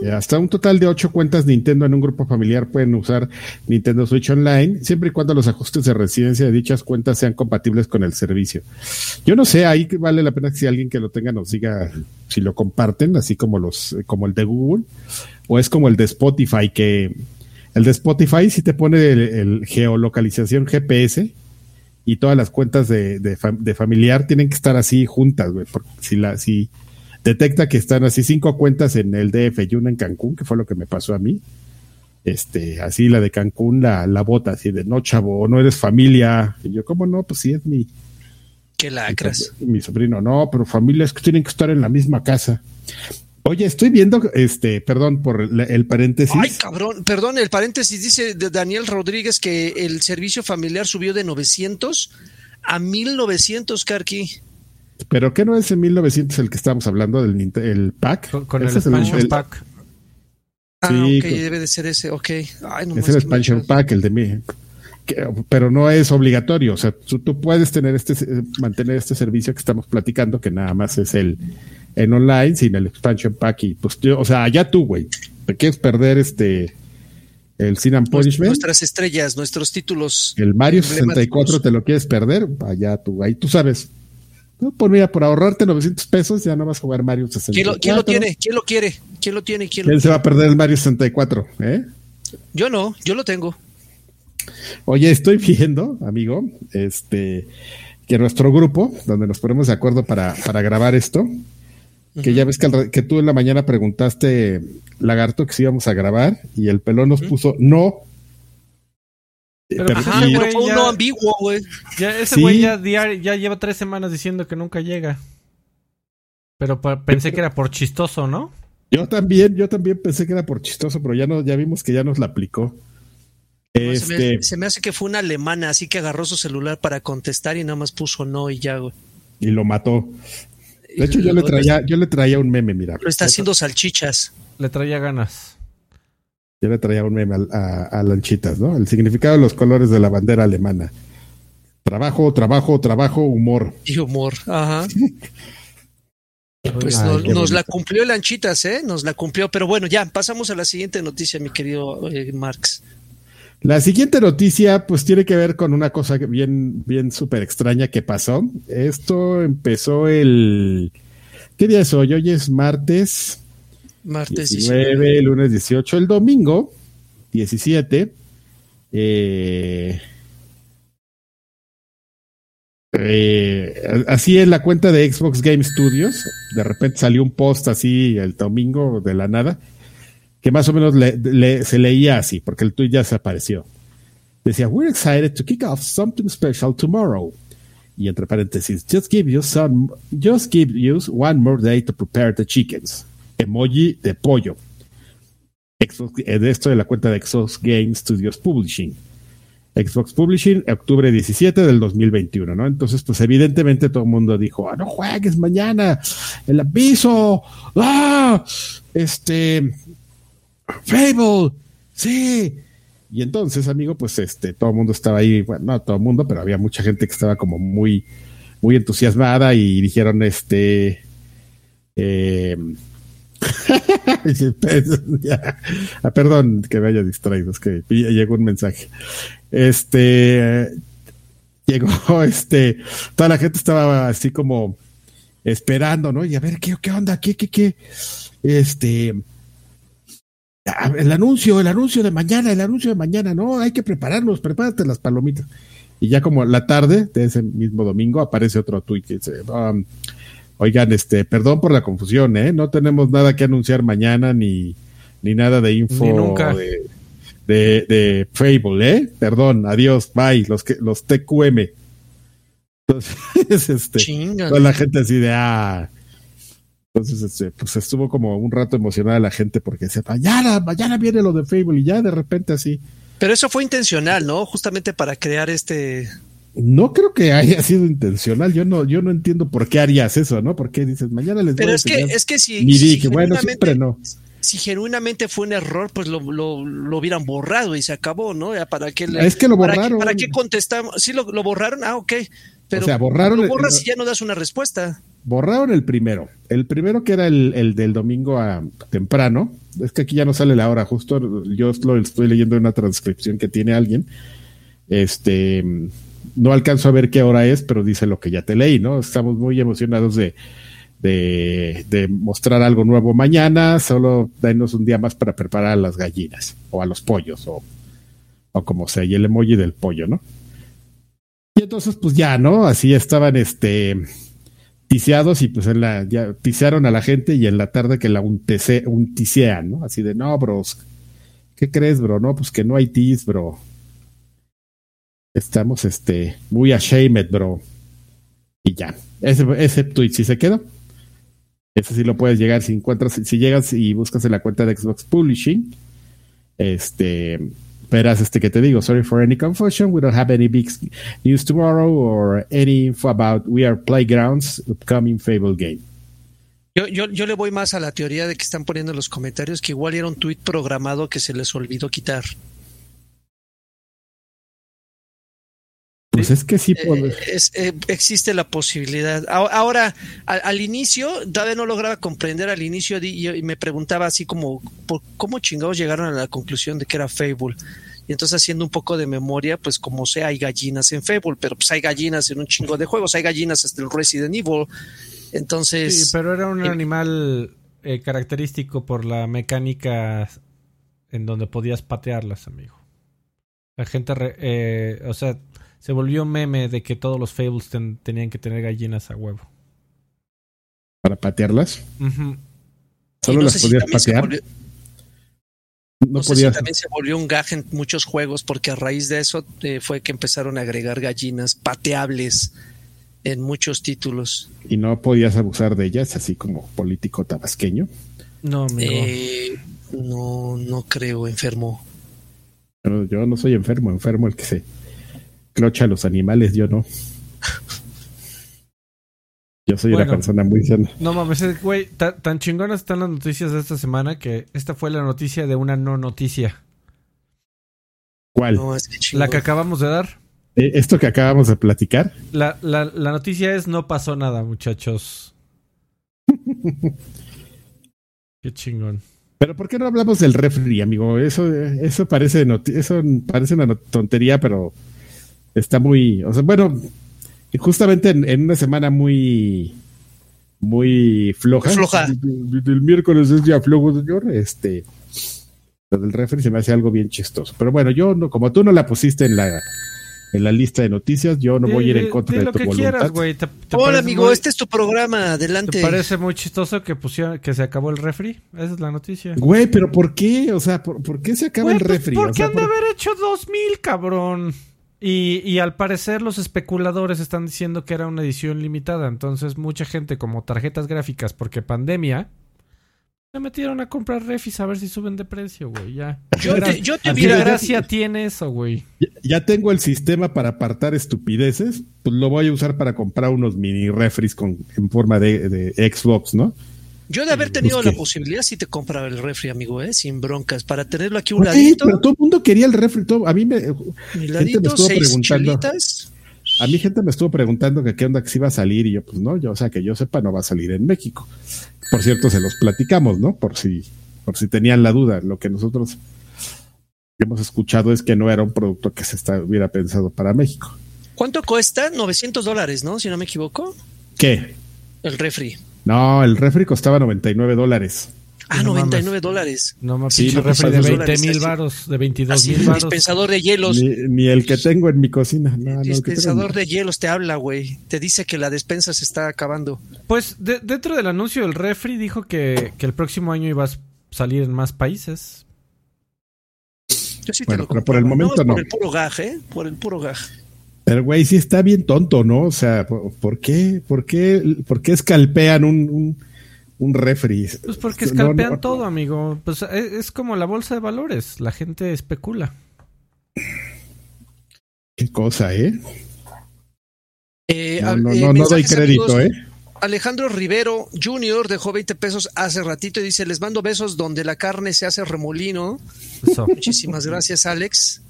Hasta un total de 8 cuentas Nintendo en un grupo familiar pueden usar Nintendo Switch Online, siempre y cuando los ajustes de residencia de dichas cuentas sean compatibles con el servicio. Yo no sé, ahí vale la pena que si alguien que lo tenga nos diga si lo comparten, así como los, como el de Google o es como el de Spotify, que el de Spotify sí te pone el, geolocalización GPS y todas las cuentas de, de, familiar tienen que estar así juntas, güey, porque si la, si detecta que están así cinco cuentas en el DF y una en Cancún, que fue lo que me pasó a mí, este, así la de Cancún la, la bota así de no chavo, no eres familia, y yo, ¿cómo no? Pues sí es mi, Qué lacras. Mi, mi sobrino, no, pero familias que tienen que estar en la misma casa. Oye, estoy viendo, este, perdón por el paréntesis. Ay, cabrón, perdón, el paréntesis dice de Daniel Rodríguez que el servicio familiar subió de 900 a 1900, Karki. Pero ¿qué no es en 1900 el que estamos hablando del el pack? Con, el expansion pack. Ah, sí, ok, debe de ser ese, ok. Ay, no es el expansion pack, el de mí. pero no es obligatorio, o sea, tú, tú, puedes tener este, mantener este servicio que estamos platicando, que nada más es el en online sin el expansion pack y pues o sea, ya tú, güey, te quieres perder este el Sin and Punishment. Nuestras estrellas, nuestros títulos. El Mario 64 te lo quieres perder, allá tú, ahí tú sabes. No, por, mira, por ahorrarte 900 pesos ya no vas a jugar Mario 64. ¿Quién lo, tiene? ¿Quién lo quiere? ¿Quién lo tiene? ¿Quién, se va a perder el Mario 64? ¿eh? Yo no, yo lo tengo. Oye, estoy viendo, amigo, este, que nuestro grupo, donde nos ponemos de acuerdo para, para grabar esto, que ya ves que, que, tú en la mañana preguntaste, Lagarto, que si íbamos a grabar y el pelón nos puso no. Pero, Ajá, fue un no ambiguo, güey. Ya, ese güey ya, ya, lleva tres semanas diciendo que nunca llega. Pero pensé que era por chistoso, ¿no? Yo también, yo también pensé que era por chistoso, pero ya no, ya vimos que ya nos la aplicó. este... se, me, hace que fue una alemana, así que agarró su celular para contestar y nada más puso no y ya, güey. Y lo mató. De hecho, yo le traía, yo le traía un meme, mira. Lo está haciendo salchichas. Le traía ganas. Yo le traía un meme a, a, Lanchitas, ¿no? El significado de los colores de la bandera alemana. Trabajo, trabajo, trabajo, humor. Y humor, ajá. Pues nos, la cumplió Lanchitas, ¿eh? Nos la cumplió. Pero bueno, ya, pasamos a la siguiente noticia, mi querido eh, Marx. La siguiente noticia, pues tiene que ver con una cosa bien, bien súper extraña que pasó. Esto empezó el. ¿Qué día es hoy? Hoy es martes. Martes 19, lunes 18. El domingo 17. Eh, eh, así es la cuenta de Xbox Game Studios. De repente salió un post así el domingo de la nada que más o menos le, se leía así, porque el tweet ya se apareció. Decía, we're excited to kick off something special tomorrow. Y entre paréntesis, just give you some, just give you one more day to prepare the chickens. Emoji de pollo. Eh, esto de la cuenta de Xbox Game Studios Publishing. Xbox Publishing, octubre 17 del 2021, ¿no? Entonces, pues evidentemente todo el mundo dijo, ah, no juegues mañana, el aviso, ah, este, Fable, sí. Y entonces, amigo, pues este, todo el mundo estaba ahí, bueno, no todo el mundo, pero había mucha gente que estaba como muy, muy entusiasmada y dijeron, este, eh, ah, perdón que me haya distraído, es que llegó un mensaje. Este, llegó, este, toda la gente estaba así como esperando, ¿no? Y a ver, ¿qué, qué onda? ¿Qué, qué, qué? Este, el anuncio, el anuncio de mañana, el anuncio de mañana, no, hay que prepararnos, prepárate las palomitas. Y ya como la tarde de ese mismo domingo aparece otro tuit que dice, um, oigan, este, perdón por la confusión, ¿eh? No tenemos nada que anunciar mañana ni, ni nada de info de, de, Fable, ¿eh? Perdón, adiós, bye, los que, los TQM. Entonces, este, toda la gente así de, ah, entonces, este, pues estuvo como un rato emocionada la gente porque decía, mañana, mañana viene lo de Fable y ya de repente así. Pero eso fue intencional, ¿no? Justamente para crear este... No creo que haya sido intencional. Yo no, yo no entiendo por qué harías eso, ¿no? ¿Por qué dices, mañana les Pero voy es que, es que si, bueno, siempre no. Si genuinamente fue un error, pues lo, lo, lo hubieran borrado y se acabó, ¿no? Ya para qué es que lo borraron. ¿Para qué, contestamos? Sí, lo, lo borraron, ah, ok. Pero o sea, borraron. Lo borras y ya no das una respuesta borraron el primero. El primero que era el, del domingo a temprano. Es que aquí ya no sale la hora, justo yo lo estoy leyendo en una transcripción que tiene alguien. Este, no alcanzo a ver qué hora es, pero dice lo que ya te leí, ¿no? Estamos muy emocionados de, de, mostrar algo nuevo mañana. Solo denos un día más para preparar a las gallinas o a los pollos o, o como sea, y el emoji del pollo, ¿no? Y entonces, pues ya, ¿no? Así estaban, este, ticiados y pues en la, ya tisearon a la gente y en la tarde que la untece, unticean, ¿no? Así de, no, bros, ¿qué crees, bro? No, pues que no hay tis, bro. Estamos, este, muy ashamed, bro. Y ya, ese, ese tweet sí se quedó. Eso sí lo puedes llegar si encuentras, si llegas y buscas en la cuenta de Xbox Publishing, este, verás este que te digo. Sorry for any confusion. We don't have any big news tomorrow or any info about We Are Playgrounds upcoming Fable game. Yo, yo, yo le voy más a la teoría de que están poniendo en los comentarios que igual era un tweet programado que se les olvidó quitar. Pues es que sí. Eh, es, eh, existe la posibilidad. Ahora, al, al, inicio, todavía no lograba comprender al inicio y me preguntaba así como, ¿por ¿cómo chingados llegaron a la conclusión de que era Fable? Y entonces haciendo un poco de memoria, pues como sea, hay gallinas en Fable, pero pues hay gallinas en un chingo de juegos, hay gallinas hasta el Resident Evil. Entonces... Sí, pero era un animal eh, característico por la mecánica en donde podías patearlas, amigo. La gente, eh, o sea, se volvió meme de que todos los Fables ten, tenían que tener gallinas a huevo. ¿Para patearlas? Uh -huh. ¿Solo no las sé si podías también se patear? volvió- no, No sé podías. si también se volvió un gag en muchos juegos porque a raíz de eso eh, fue que empezaron a agregar gallinas pateables en muchos títulos. Y no podías abusar de ellas, así como político tabasqueño. No, amigo. Eh, no, no creo, enfermo. Pero yo no soy enfermo, enfermo el que se clocha a los animales, yo no. Yo soy Bueno. una persona muy sana. No mames, güey, ta- tan chingonas están las noticias de esta semana que esta fue la noticia de una no noticia. ¿Cuál? No, es que La que acabamos de dar. Eh, Esto que acabamos de platicar. La, la, la noticia es no pasó nada, muchachos. Qué chingón. Pero ¿por qué no hablamos del refri, amigo? Eso, eso parece eso parece una tontería, pero está muy, o sea, bueno, justamente en, en una semana muy, muy floja. Floja. El, miércoles es día flojo, señor. Este, lo del refri se me hace algo bien chistoso. Pero bueno, yo no, como tú no la pusiste en la, en la lista de noticias, yo no voy a ir en contra de, lo tu que voluntad. quieras, güey. ¿Te, te Hola, amigo, muy- este es tu programa. Adelante. ¿Te parece muy chistoso que pusieron, que se acabó el refri? Esa es la noticia. Güey, pero ¿por qué? O sea, ¿por, por qué se acaba Güey, el pues, refri? ¿Por O qué sea, han de haber hecho 2000, cabrón? Y, y al parecer los especuladores están diciendo que era una edición limitada. Entonces mucha gente como tarjetas gráficas porque pandemia se metieron a comprar refis a ver si suben de precio, güey. Ya. Yo Gra- te- yo te ¿Qué hubiera- gracia tiene eso, güey? Ya, ya tengo el sistema para apartar estupideces, pues lo voy a usar para comprar unos mini refris con, en forma de, de Xbox, ¿no? Yo de haber tenido Pues la posibilidad, sí te compraba el refri, amigo, ¿eh? sin broncas, para tenerlo aquí un Güey, ladito, pero todo el mundo quería el refri. todo- a mí me, un me ladito, estuvo seis preguntando. a mí gente me estuvo preguntando que qué onda que si iba a salir y yo pues no, yo o sea que yo sepa no va a salir en México. Por cierto, se los platicamos, ¿no? Por si por si tenían la duda, lo que nosotros hemos escuchado es que no era un producto que se está- hubiera pensado para México. ¿Cuánto cuesta? 900 dólares, ¿no? Si no me equivoco. ¿Qué? El refri. No, el refri costaba 99 dólares. Ah, No 99 dólares. No me Sí, refri de es- 20 mil varos, de 22 Así, mil varos. dispensador de hielos. Ni, ni el que tengo en mi cocina. No, el dispensador de hielos te habla, güey. Te dice que la despensa se está acabando. Pues de- dentro del anuncio del refri dijo que, que el próximo año iba a salir en más países. Yo sí te Bueno, lo pero por el momento Por no. el puro gaj, ¿eh? Por el puro gaj. Pero güey, sí está bien tonto, ¿no? O sea, ¿por, por qué, por qué, por qué escalpean un, un, un refri? Pues porque escalpean no. todo, amigo. Pues es, es como la bolsa de valores. La gente especula. Qué cosa, ¿eh? Eh, No, a- no, eh, no, no doy crédito, amigos. ¿eh? Alejandro Rivero Jr. dejó 20 pesos hace ratito y dice, les mando besos donde la carne se hace remolino. Eso. Muchísimas gracias, Alex.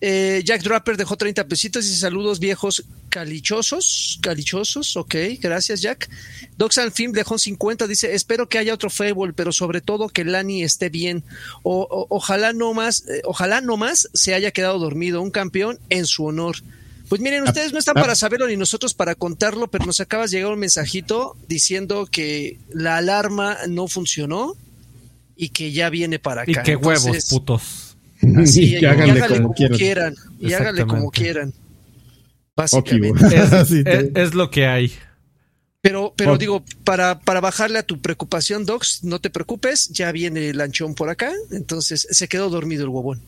Eh, Jack Draper dejó 30 pesitos y dice, saludos viejos calichosos. Calichosos, ok, gracias Jack. Doxan Film dejó 50, dice, espero que haya otro Fable, pero sobre todo que Lani esté bien. O, o- ojalá no más, eh, ojalá no más se haya quedado dormido, un campeón en su honor. Pues miren, ustedes no están ah. para saberlo ni nosotros para contarlo, pero nos acaba de llegar un mensajito diciendo que la alarma no funcionó y que ya viene para Y acá. qué huevos, putos. Así, Y y que háganle háganle como quieran. quieran. Y háganle como quieran. Básicamente. Es, lo que hay. Pero, pero digo, para, para bajarle a tu preocupación, Docs, no te preocupes, ya viene el lanchón por acá, entonces se quedó dormido el huevón.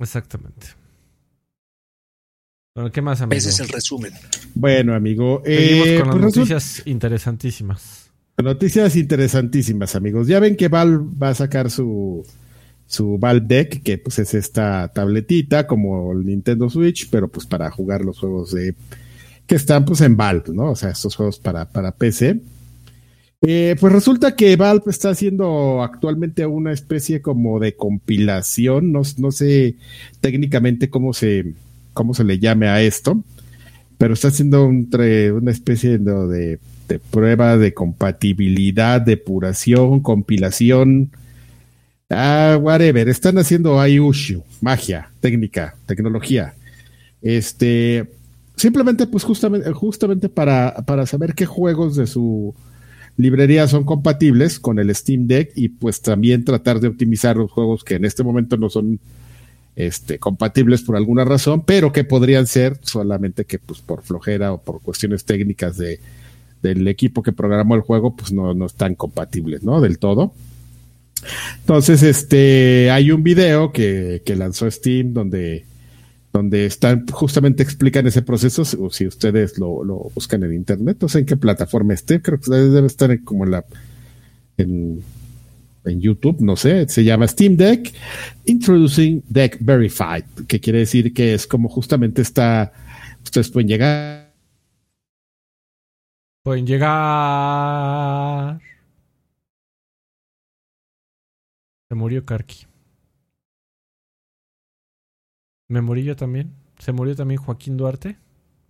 Exactamente. Bueno, ¿qué más, amigo? Ese es el resumen. Bueno, amigo. Seguimos eh, con las pues noticias interesantísimas. Noticias interesantísimas, amigos. Ya ven que Valve va a sacar su, su Valve Deck, que pues es esta tabletita como el Nintendo Switch, pero pues para jugar los juegos de que están pues en Valve, ¿no? O sea, estos juegos para, para PC. Eh, pues resulta que Valve está haciendo actualmente una especie como de compilación, no, no sé técnicamente cómo se, cómo se le llame a esto, pero está haciendo una especie de, de, prueba de compatibilidad, depuración, compilación, ah, whatever, están haciendo Ayushu, magia, técnica, tecnología. Este, simplemente pues justamente, justamente para, para saber qué juegos de su librerías son compatibles con el Steam Deck y pues también tratar de optimizar los juegos que en este momento no son este, compatibles por alguna razón, pero que podrían ser solamente que pues por flojera o por cuestiones técnicas de, del equipo que programó el juego, pues no, no están compatibles, ¿no? Del todo. Entonces, este, hay un video que, que lanzó Steam donde donde están, justamente explican ese proceso, si ustedes lo, lo, buscan en internet, no sé en qué plataforma esté, creo que debe estar como en la, en, en YouTube, no sé, se llama Steam Deck Introducing Deck Verified, que quiere decir que es como justamente está, ustedes pueden llegar. Pueden llegar. Se murió Karki. ¿Me morí yo también? ¿Se murió también Joaquín Duarte?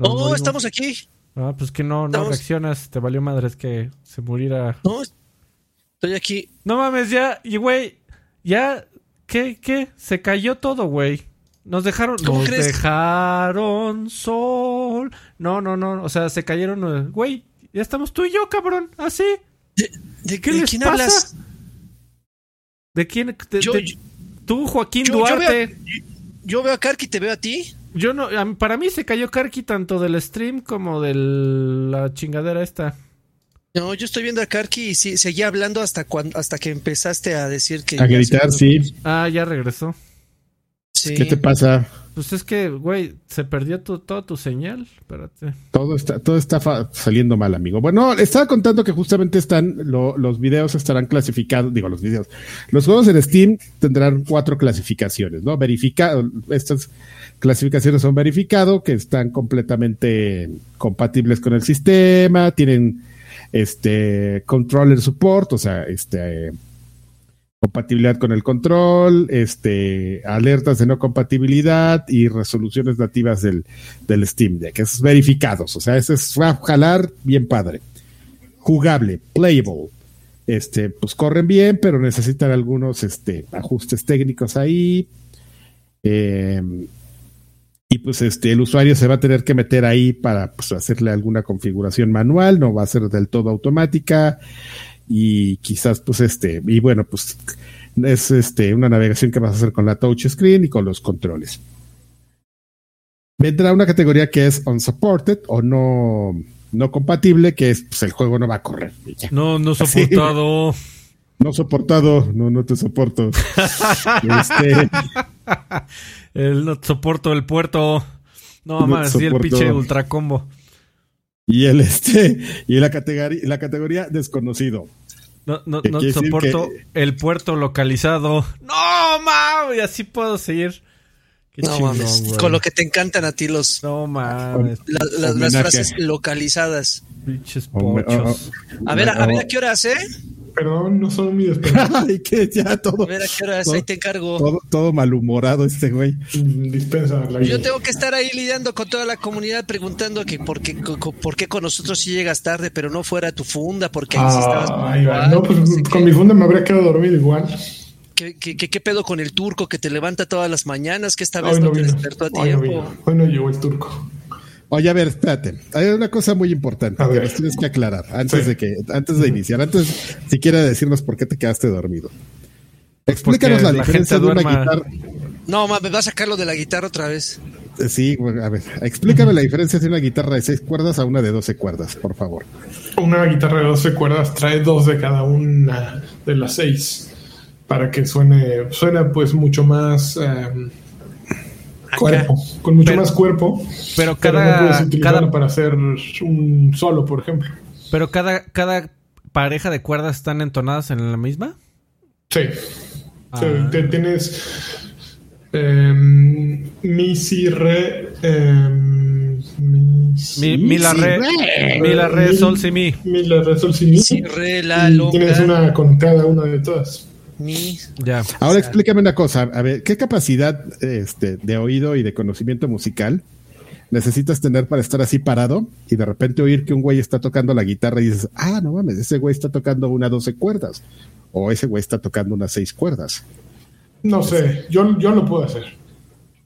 oh, estamos aquí. Ah, pues que no, no reaccionas, te valió madres que se muriera. No, estoy aquí. No mames, ya, y güey, ya, ¿qué, qué? Se cayó todo, güey. Nos dejaron, nos dejaron sol. No, no, no, o sea, se cayeron, güey, ya estamos tú y yo, cabrón, así. ¿De, qué les quién hablas? ¿De quién? tú, Joaquín Duarte yo veo a Karki, te veo a ti. Yo no, para mí se cayó Karki tanto del stream como de la chingadera esta. No, yo estoy viendo a Karki y sí, seguía hablando hasta cuando, hasta que empezaste a decir que. A gritar, sí. Ah, ya regresó. ¿Qué te pasa? Pues es que, güey, se perdió toda tu señal. Espérate. Todo está, todo está saliendo mal, amigo. Bueno, estaba contando que justamente están, los videos estarán clasificados, digo, los videos. Los juegos en Steam tendrán cuatro clasificaciones, ¿no? Verificado, estas clasificaciones son verificado, que están completamente compatibles con el sistema, tienen este controller support, o sea, este compatibilidad con el control, este, alertas de no compatibilidad y resoluciones nativas del, del Steam Deck. Esos verificados, o sea, ese es va a jalar bien padre. Jugable, playable. Este, pues corren bien, pero necesitan algunos este, ajustes técnicos ahí. Em, y pues este, el usuario se va a tener que meter ahí para pues, hacerle alguna configuración manual, no va a ser del todo automática y quizás pues este, y bueno, pues es este una navegación que vas a hacer con la touch screen y con los controles. Vendrá una categoría que es unsupported o no, no compatible, que es pues el juego no va a correr. No, no soportado. No soportado, no, no te soporto. este... El no soporto el puerto. No, más, sí, el pinche ultra combo. Y el este, y la categoría, la categoría desconocido. No, no, no soporto el puerto localizado. No, mames, y así puedo seguir. no mames, con lo que te encantan a ti los. No mames. las frases localizadas. Pinches pochos. a ver, a ver a qué hora hace. Perdón, no son mi despensa. Ay, que ya todo. A ver a qué hora ahí te encargo. Todo, malhumorado este güey. Dispensa. Yo tengo que estar ahí lidiando con toda la comunidad preguntando que por qué, por qué con nosotros sí llegas tarde, pero no fuera tu funda, porque ahí sí estabas. Ah, no, pues con mi funda me habría quedado dormido igual. ¿Qué, qué, qué, pedo con el turco que te levanta todas las mañanas? Que esta vez no, te despertó a tiempo. Hoy no llegó el turco. Oye, a ver, espérate. Hay una cosa muy importante que nos tienes que aclarar antes de que, antes de iniciar, antes siquiera decirnos por qué te quedaste dormido. Pues Explícanos la, diferencia de una guitarra. No, me va a sacarlo de la guitarra otra vez. Eh, sí, a ver, explícame la diferencia de una guitarra de seis cuerdas a una de doce cuerdas, por favor. Una guitarra de doce cuerdas trae dos de cada una de las seis para que suene, suena pues mucho más cuerpo, con mucho más cuerpo. Pero cada, cada para hacer un solo, por ejemplo. Pero cada, cada pareja de cuerdas están entonadas en la misma? Sí. Ah. Sí, te- tienes em, mi, si, re, em, mi, si, Mi, mi la sí, re, güey. mi la re, sol, si, mi. mi, la, re, sol, si, mi. Si, re, la, loca, tienes una con cada una de todas. Ya. Ahora explícame una cosa, a ver, ¿qué capacidad este, de oído y de conocimiento musical necesitas tener para estar así parado y de repente oír que un güey está tocando la guitarra y dices, ah, no mames, ese güey está tocando una 12 cuerdas o ese güey está tocando unas 6 cuerdas? No sé, yo, yo lo puedo hacer.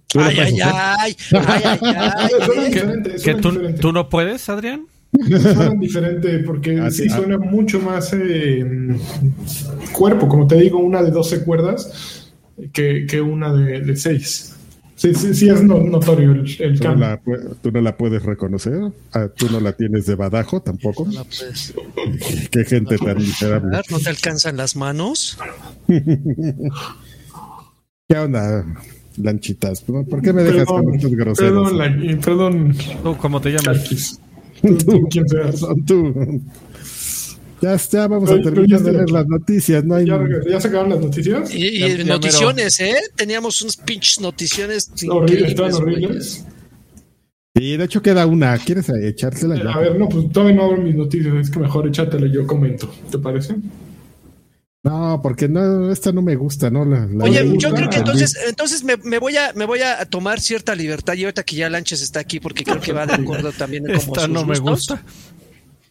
¿Tú lo Ay, ay, ay, ay, ay, ay, ¿Que tú no puedes, Adrián? Suena diferente porque Ah, sí, sí, ah. suena mucho más eh, cuerpo, como te digo, una de 12 cuerdas que, que una de, de 6. Sí, sí, sí es no- notorio el, el ¿Tú no, cambio. la, tú no la puedes reconocer? Ah, ¿Tú no la tienes de badajo tampoco? No, pues, Qué gente tan miserable. ¿No te alcanzan las manos? ¿Qué onda, lanchitas? ¿Por qué me dejas con estos groseros? perdón, la- perdón, ¿Tú cómo te llamas? Charquis. Tú, quién seas. Son tú. Ya está, vamos a pero ya terminar de leer las noticias. No hay... ¿Ya, ¿Ya se acabaron las noticias? Y, y Ya- ya noticiones, ¿eh? Teníamos unas pinches noticiones Horribles, horribles. Sí, de hecho queda una. ¿Quieres echársela ya? A ver, no, pues todavía no abro mis noticias, es que mejor échatelo y yo comento. ¿Te parece? No, porque no, esta no me gusta, ¿no? La, la- Oye, yo creo que entonces, entonces me, me voy a me voy a tomar cierta libertad y ahorita que ya Lanches está aquí porque creo que va de acuerdo también con Esta sus no me gusta.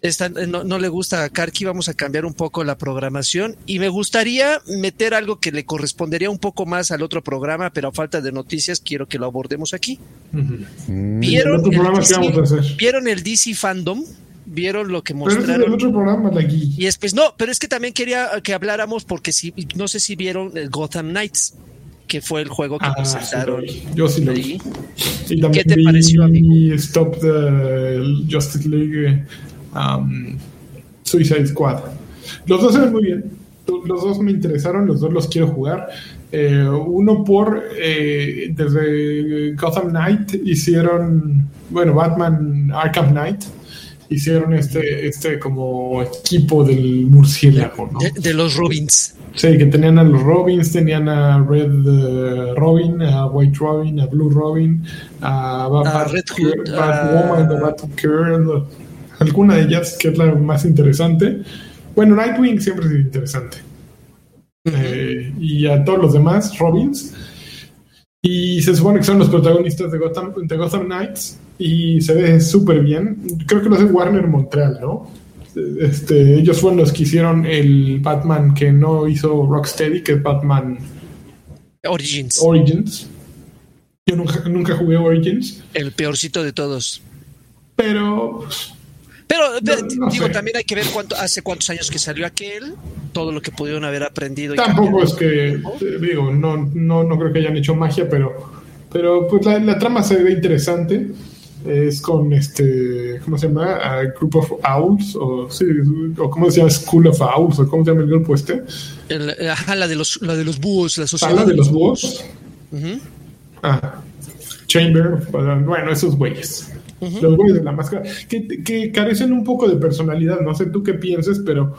Esta eh, no, no le gusta a Karki, vamos a cambiar un poco la programación y me gustaría meter algo que le correspondería un poco más al otro programa, pero a falta de noticias quiero que lo abordemos aquí. Mm, ¿Vieron ¿El otro el, programa qué vamos a DC, hacer? ¿Vieron el DC Fandom? ¿Vieron lo que Pero ese es el mostraron? otro programa, la Gui. Y después, no, pero es que también quería que habláramos porque si, no sé si vieron el Gotham Knights, que fue el juego que Ah, sí, presentaron. vi. Yo sí lo vi. ¿Qué te vi pareció, amigo? Stop the Justice League um, Suicide Squad. Los dos se ven muy bien. Los dos me interesaron, los dos los quiero jugar. Eh, uno por eh, desde Gotham Knight hicieron, bueno, Batman Arkham Knight hicieron este, este como equipo del murciélago, ¿no? De, de los Robins. Sí, que tenían a los Robins, tenían a Red eh, Robin, a White Robin, a Blue Robin, a, Ba- A Red Hood, Batwoman, a- a Batgirl, alguna de ellas que es la más interesante. Bueno, Nightwing siempre es interesante. Eh, y a todos los demás, Robins. Y se supone que son los protagonistas de Gotham, de Gotham Knights. Y se ve súper bien. Creo que lo hace Warner Montreal, ¿no? Este, ellos fueron los que hicieron el Batman que no hizo Rocksteady, que es Batman Origins. Origins. Yo nunca, nunca jugué Origins, el peorcito de todos. pero Pero ve- No- no digo, sé. también hay que ver cuánto, hace cuántos años que salió aquel, todo lo que pudieron haber aprendido. tampoco es que, digo, no, no, no creo que hayan hecho magia, pero, pero pues la, la trama se ve interesante. Es con este, ¿cómo se llama? A Group of Owls, o, sí, o ¿cómo se llama? School of Owls, o ¿cómo se llama el grupo este? El- ajá, la de los, la de los búhos, la sociedad Sala de los búhos. Ujú. Ah, Chamber, bueno, esos güeyes. Los güeyes de la máscara, que, que carecen un poco de personalidad, no sé tú qué pienses, pero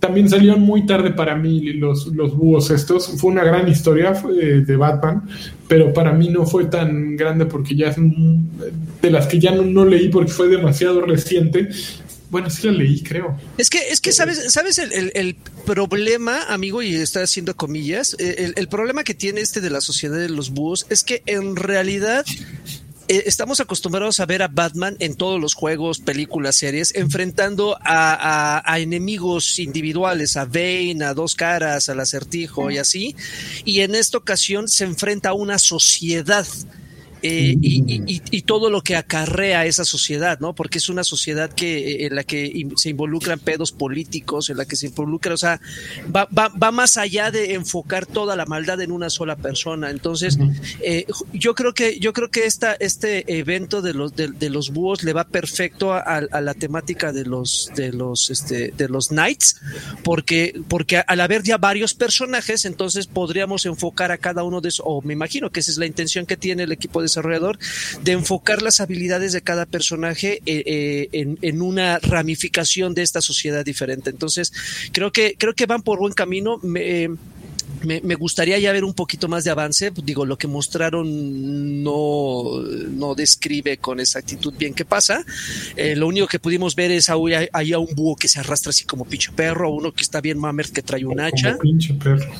también salieron muy tarde para mí los, los búhos estos. Fue una gran historia eh, de Batman, pero para mí no fue tan grande porque ya es de las que ya no, no leí porque fue demasiado reciente. Bueno, sí la leí, creo. Es que, es que sabes, sabes el, el- el problema, amigo, y está haciendo comillas, eh, el, el problema que tiene este de la sociedad de los búhos es que en realidad eh, estamos acostumbrados a ver a Batman en todos los juegos, películas, series, enfrentando a, a- enemigos individuales, a Bane, a Dos Caras, al Acertijo y así. Y en esta ocasión se enfrenta a una sociedad. Eh, y, y- todo lo que acarrea esa sociedad, ¿no? Porque es una sociedad que eh, en la que se involucran pedos políticos, en la que se involucra, o sea, va, va, va más allá de enfocar toda la maldad en una sola persona. Entonces, eh, yo creo que yo creo que esta, este evento de los de, de los búhos le va perfecto a, a la temática de los de los este de los knights, porque porque al haber ya varios personajes, entonces podríamos enfocar a cada uno de esos, o me imagino que esa es la intención que tiene el equipo de desarrollador, de enfocar las habilidades de cada personaje eh, eh, en, en, una ramificación de esta sociedad diferente. Entonces, creo que, creo que van por buen camino. Me, me, me, gustaría ya ver un poquito más de avance. Digo, lo que mostraron no, no describe con exactitud bien qué pasa. Eh, lo único que pudimos ver es ahí, ahí a un búho que se arrastra así como pinche perro, uno que está bien mamer que trae un hacha. Como pinche perro.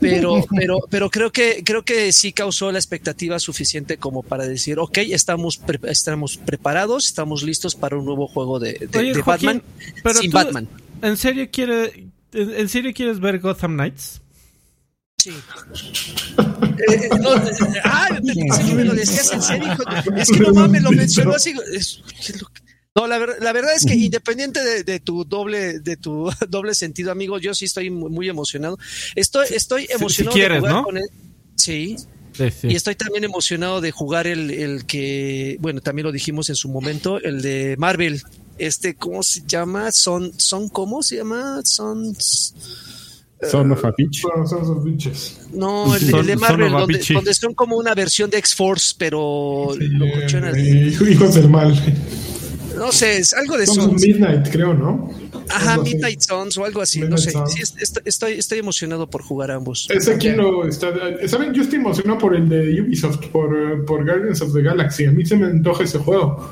Pero, pero, pero creo que creo que sí causó la expectativa suficiente como para decir, ok, estamos, pre estamos preparados, estamos listos para un nuevo juego de, de, Oye, de Joaquín, Batman pero sin tú, Batman. ¿En serio quiere, en, en serio quieres ver Gotham Knights? Sí. Eh, no, eh, ah, pensé que me lo decías en serio. hijo. Es que no mames, lo mencionó así. Es, es lo que- no, la, ver- la verdad es que independiente de, de tu doble, de tu doble sentido, amigo, yo sí estoy muy, muy emocionado. Estoy, estoy si emocionado quieres, de jugar ¿no? con él. Sí, Sí, sí. y estoy también emocionado de jugar el, el que, bueno, también lo dijimos en su momento, el de Marvel. Este, ¿cómo se llama? Son, son, ¿cómo se llama? Son, Son of a Bitch. No, el, de- Son- el de son Marvel, donde, donde son como una versión de X-Force, pero locochonas. Eh, hijos del mal. No sé, es algo de Son Sons. Midnight, creo, ¿no? Ajá. Midnight Sons o algo así, no sé. Sí, estoy, estoy emocionado por jugar ambos. Ese aquí lo está. ¿Saben? Yo estoy emocionado por el de Ubisoft, por, eh, por Guardians of the Galaxy. A mí se me antoja ese juego.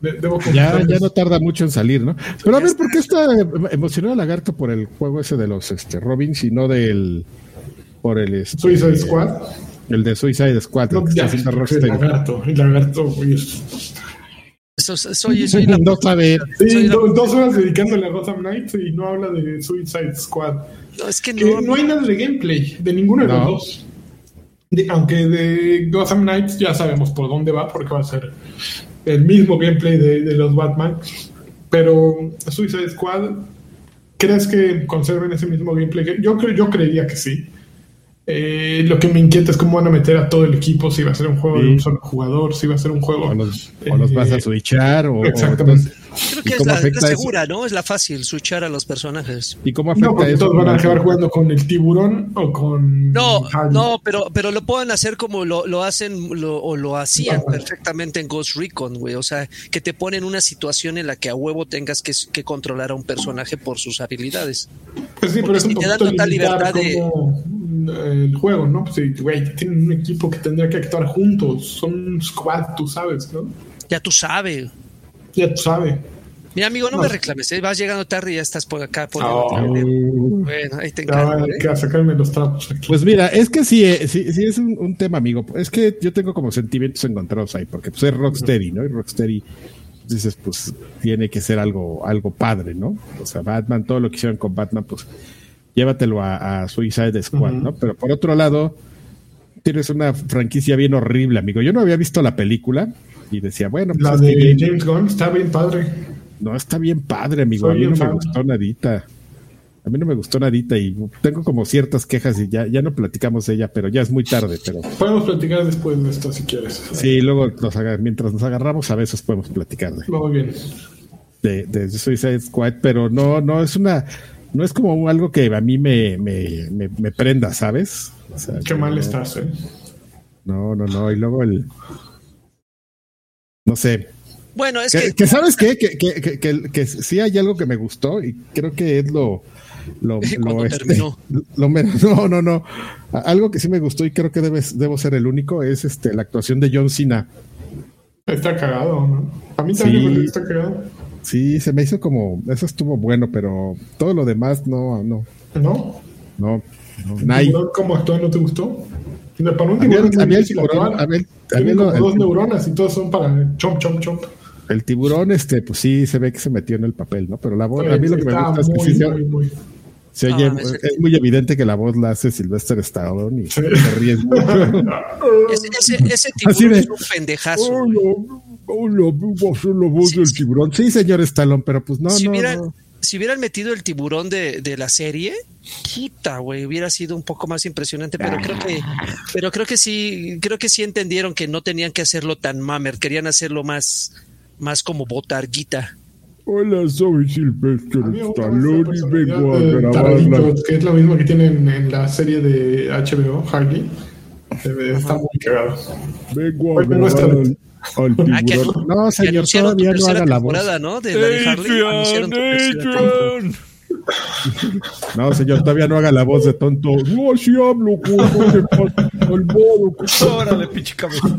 De- debo Ya, ya no tarda mucho en salir, ¿no? Pero a ver, ¿por qué está emocionado Lagarto por el juego ese de los este, Robins y no del. por el. Este, Suicide Squad. El de Suicide Squad, el No, está haciendo lagarto. El lagarto. So- soy, soy la- no sabe. Sí, Soy la- do- dos horas dedicándole a Gotham Knights y no habla de Suicide Squad. no, es que Que no, no hay nada de gameplay de ninguno de No. los dos. De- aunque de Gotham Knights ya sabemos por dónde va, porque va a ser el mismo gameplay de, de los Batman. Pero Suicide Squad, ¿crees que conserven ese mismo gameplay? Yo, creo, yo creería que sí. Eh, lo que me inquieta es cómo van a meter a todo el equipo, si va a ser un juego Sí. de un solo jugador, si va a ser un juego... O los, o los vas a eh, switchar o, o- Exactamente. creo ¿Y que es la, la eso? segura, ¿no? Es la fácil, switchar a los personajes. ¿Y cómo afecta No, porque eso? todos van a acabar jugando con el tiburón o con... No, no, pero, pero lo pueden hacer como lo, lo hacen lo, o lo hacían perfectamente en Ghost Recon, güey. O sea, que te ponen una situación en la que a huevo tengas que, que controlar a un personaje por sus habilidades. Pues sí, pero es un si te dan total libertad de- como el juego, ¿no? Pues sí, güey, tienen un equipo que tendría que actuar juntos, son un squad, tú sabes, ¿no? Ya tú sabes. Ya tú sabes. Mira, amigo, no, No. me reclames, ¿eh? vas llegando tarde y ya estás por acá. Por Oh. Bueno, ahí te encargo. ¿eh? a sacarme los trapos aquí. Pues mira, es que sí, eh, sí, sí es un, un tema, amigo. Es que yo tengo como sentimientos encontrados ahí, porque pues es Rocksteady, ¿no? Y Rocksteady, dices, pues tiene que ser algo, algo padre, ¿no? O sea, Batman, todo lo que hicieron con Batman, pues llévatelo a, a Suicide Squad. ¿no? Pero por otro lado, tienes una franquicia bien horrible, amigo. Yo no había visto la película y decía, bueno, pues La de bien- James Gunn está bien padre. no, está bien padre, amigo. Soy a mí no me gustó nadita. A mí no me gustó nadita y tengo como ciertas quejas y ya, ya no platicamos de ella, pero ya es muy tarde, pero Podemos platicar después de esto si quieres. sí, luego nos mientras nos agarramos a veces podemos platicar de, Muy bien. de, de Suicide Squad, pero no, no es una, no es como algo que a mí me, me, me, me prenda, ¿sabes? O sea, Qué mal no, estás, ¿eh? No, no, no, y luego el, no sé, Bueno, es que, que, que sabes qué? que, que, que, que, que sí hay algo que me gustó y creo que es lo lo, lo, este, terminó. lo menos- no no no algo que sí me gustó y creo que debes, debo ser el único es este la actuación de John Cena Está cagado, ¿no? A mí también Sí. me está cagado. Sí se me hizo como eso estuvo bueno pero todo lo demás no no ¿No? no, no ¿El Nay. tiburón ¿Cómo actuó? ¿No te gustó? Para un tiburón a mí dos neuronas y todos son para chomp, chomp, chomp. el tiburón este pues sí se ve que se metió en el papel no pero la voz a mí lo que me gusta es que muy, sí muy, muy- se oye- Ah, ese- es muy evidente que la voz la hace Sylvester Stallone y se ríe ese, ese, tiburón de- es un pendejazo. güey. Hola, hola, voy a hacer la voz Sí, del sí. tiburón. Sí, señor Stallone, pero pues no, si, no, hubieran, no. si hubieran metido el tiburón de, de la serie, puta, güey, hubiera sido un poco más impresionante, pero creo que, pero creo que sí, creo que sí entendieron que no tenían que hacerlo tan mamer, querían hacerlo más, más como botarguita. Hola, soy Sylvester Stallone y vengo a grabar la... Que es lo mismo que tienen en la serie de HBO, Harley. Eh, Está muy cagado. Vengo Hoy vengo a estar- al, al Ah, tiburón. No, señor, todavía no haga la voz. ¿no? De la de Harley. No, señor, todavía no haga la voz de tonto. No, así hablo, como de al modo. Órale, pinche cabeza.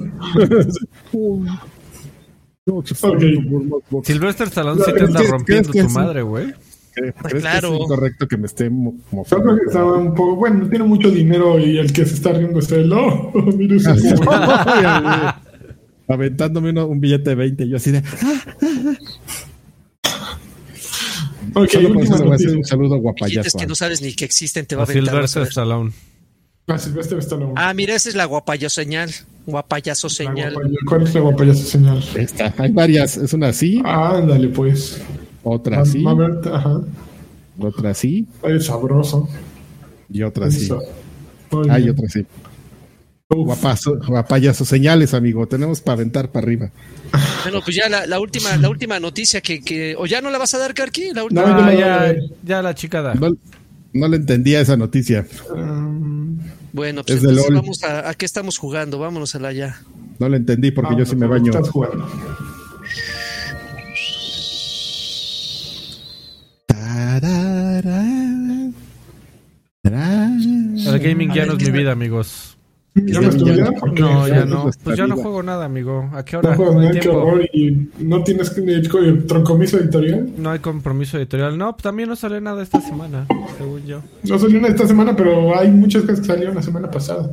No, se Ok. por más voz. Sylvester Stallone sí te es anda que- rompiendo es que tu madre, güey. ¿Crees Ah, que claro. es incorrecto que me esté mofando? creo que estaba un poco. Bueno, tiene mucho dinero y el que se está riendo es él. Oh, mire ese pobre. Aventándome uno- un billete de 20, yo así de. Ok, Solo por última eso le voy a hacer noticia. un saludo guapayazo. que no sabes ni que existen, te va A aventar. Sylvester. Stallone. Ah, Silvestre Stallone. Ah, mira, esa es la guapayo señal. Guapayazo señal. ¿Cuál es la guapayazo señal? Esta, hay varias. Es una así, Ah, ándale, pues. otra así, ajá. otra así Ay, sabroso. y otra así. Hay otra así. Guapazo, guapayazo señales, amigo. Tenemos para aventar para arriba. Bueno, pues ya la, la última, la última noticia que, que. ¿O ya no la vas a dar, Karki? La última. No, Ah, ya, ya la chicada. No, no le entendía esa noticia. Um, Bueno, pues Es de entonces LOL. vamos a, a qué estamos jugando. Vámonos a la ya. No le entendí porque ah, yo sí me ¿qué baño. Estás jugando. El gaming ya no es mi vida, amigos. ¿Ya vida? no- ya no. Pues ya no juego nada, amigo. ¿A qué hora? juegas No hay nada, qué tiempo. horror. Y no tienes troncomiso editorial. No hay compromiso editorial. No, pues también no sale nada esta semana, según yo. No salió una esta semana, pero hay muchas cosas que salieron la semana pasada.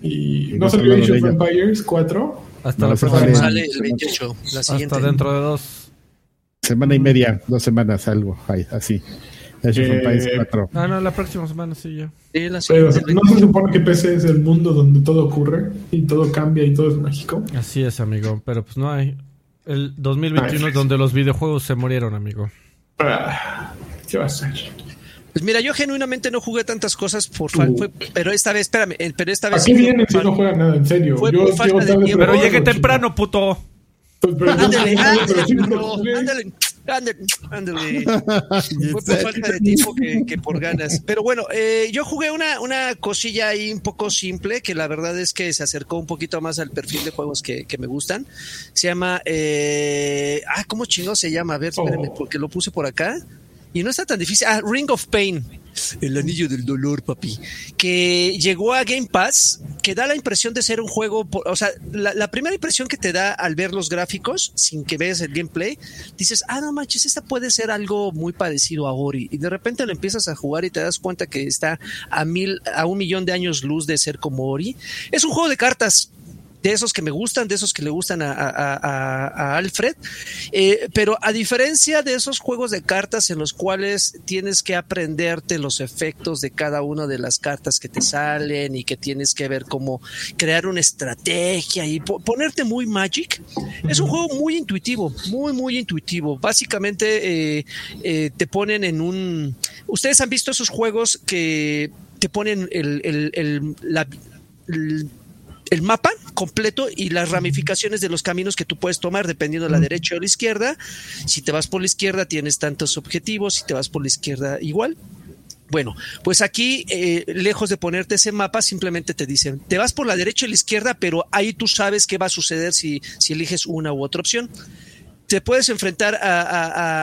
Y no salió Age of. Empires 4. Hasta No, la próxima. sale- Sale el 28, la siguiente. Hasta dentro de dos. Semana y media, dos semanas, algo. Así. Age of Eh, Empires 4. Ah, no, la próxima semana sí, ya. Sí, la Pero no se supone que PC es el mundo donde todo ocurre y todo cambia y todo es mágico. Así es, amigo. Pero pues no hay. El 2021 es donde los videojuegos se murieron, amigo. Ah, ¿Qué va a ser? Pues mira, yo genuinamente no jugué tantas cosas por fa- Uh. fue- pero esta vez, espérame, eh, pero esta vez ¿A qué viene si no juega nada? En serio. Fue Yo por falta de tiempo. Pero llegué chico. temprano, puto. Pues, Ándale, ándale, ándale, ándale. Fue por falta de tiempo que, que por ganas. Pero bueno, eh, yo jugué una, una cosilla ahí un poco simple, que la verdad es que se acercó un poquito más al perfil de juegos que, que me gustan. Se llama, eh, ah, ¿cómo chingado se llama? A ver, espérenme, Oh. porque lo puse por acá. Y no está tan difícil. Ah, Ring of Pain. El anillo del dolor, papi. Que llegó a Game Pass, que da la impresión de ser un juego. por- o sea, la, primera impresión que te da al ver los gráficos, sin que veas el gameplay, dices, ah, no manches, esta puede ser algo muy parecido a Ori. Y de repente lo empiezas a jugar y te das cuenta que está a mil, a un millón de años luz de ser como Ori. Es un juego de cartas de esos que me gustan, de esos que le gustan a, a- a- a Alfred, Eh, pero a diferencia de esos juegos de cartas en los cuales tienes que aprenderte los efectos de cada una de las cartas que te salen y que tienes que ver cómo crear una estrategia y po- ponerte muy magic, es un juego muy intuitivo, muy, muy intuitivo. Básicamente eh, eh, te ponen en un... Ustedes han visto esos juegos que te ponen el, el- el- la- el- el mapa completo y las ramificaciones de los caminos que tú puedes tomar dependiendo de la derecha o la izquierda. Si te vas por la izquierda tienes tantos objetivos, si te vas por la izquierda igual. Bueno, pues aquí, eh, lejos de ponerte ese mapa, simplemente te dicen, te vas por la derecha o la izquierda, pero ahí tú sabes qué va a suceder si, si eliges una u otra opción. Te puedes enfrentar a, a- a-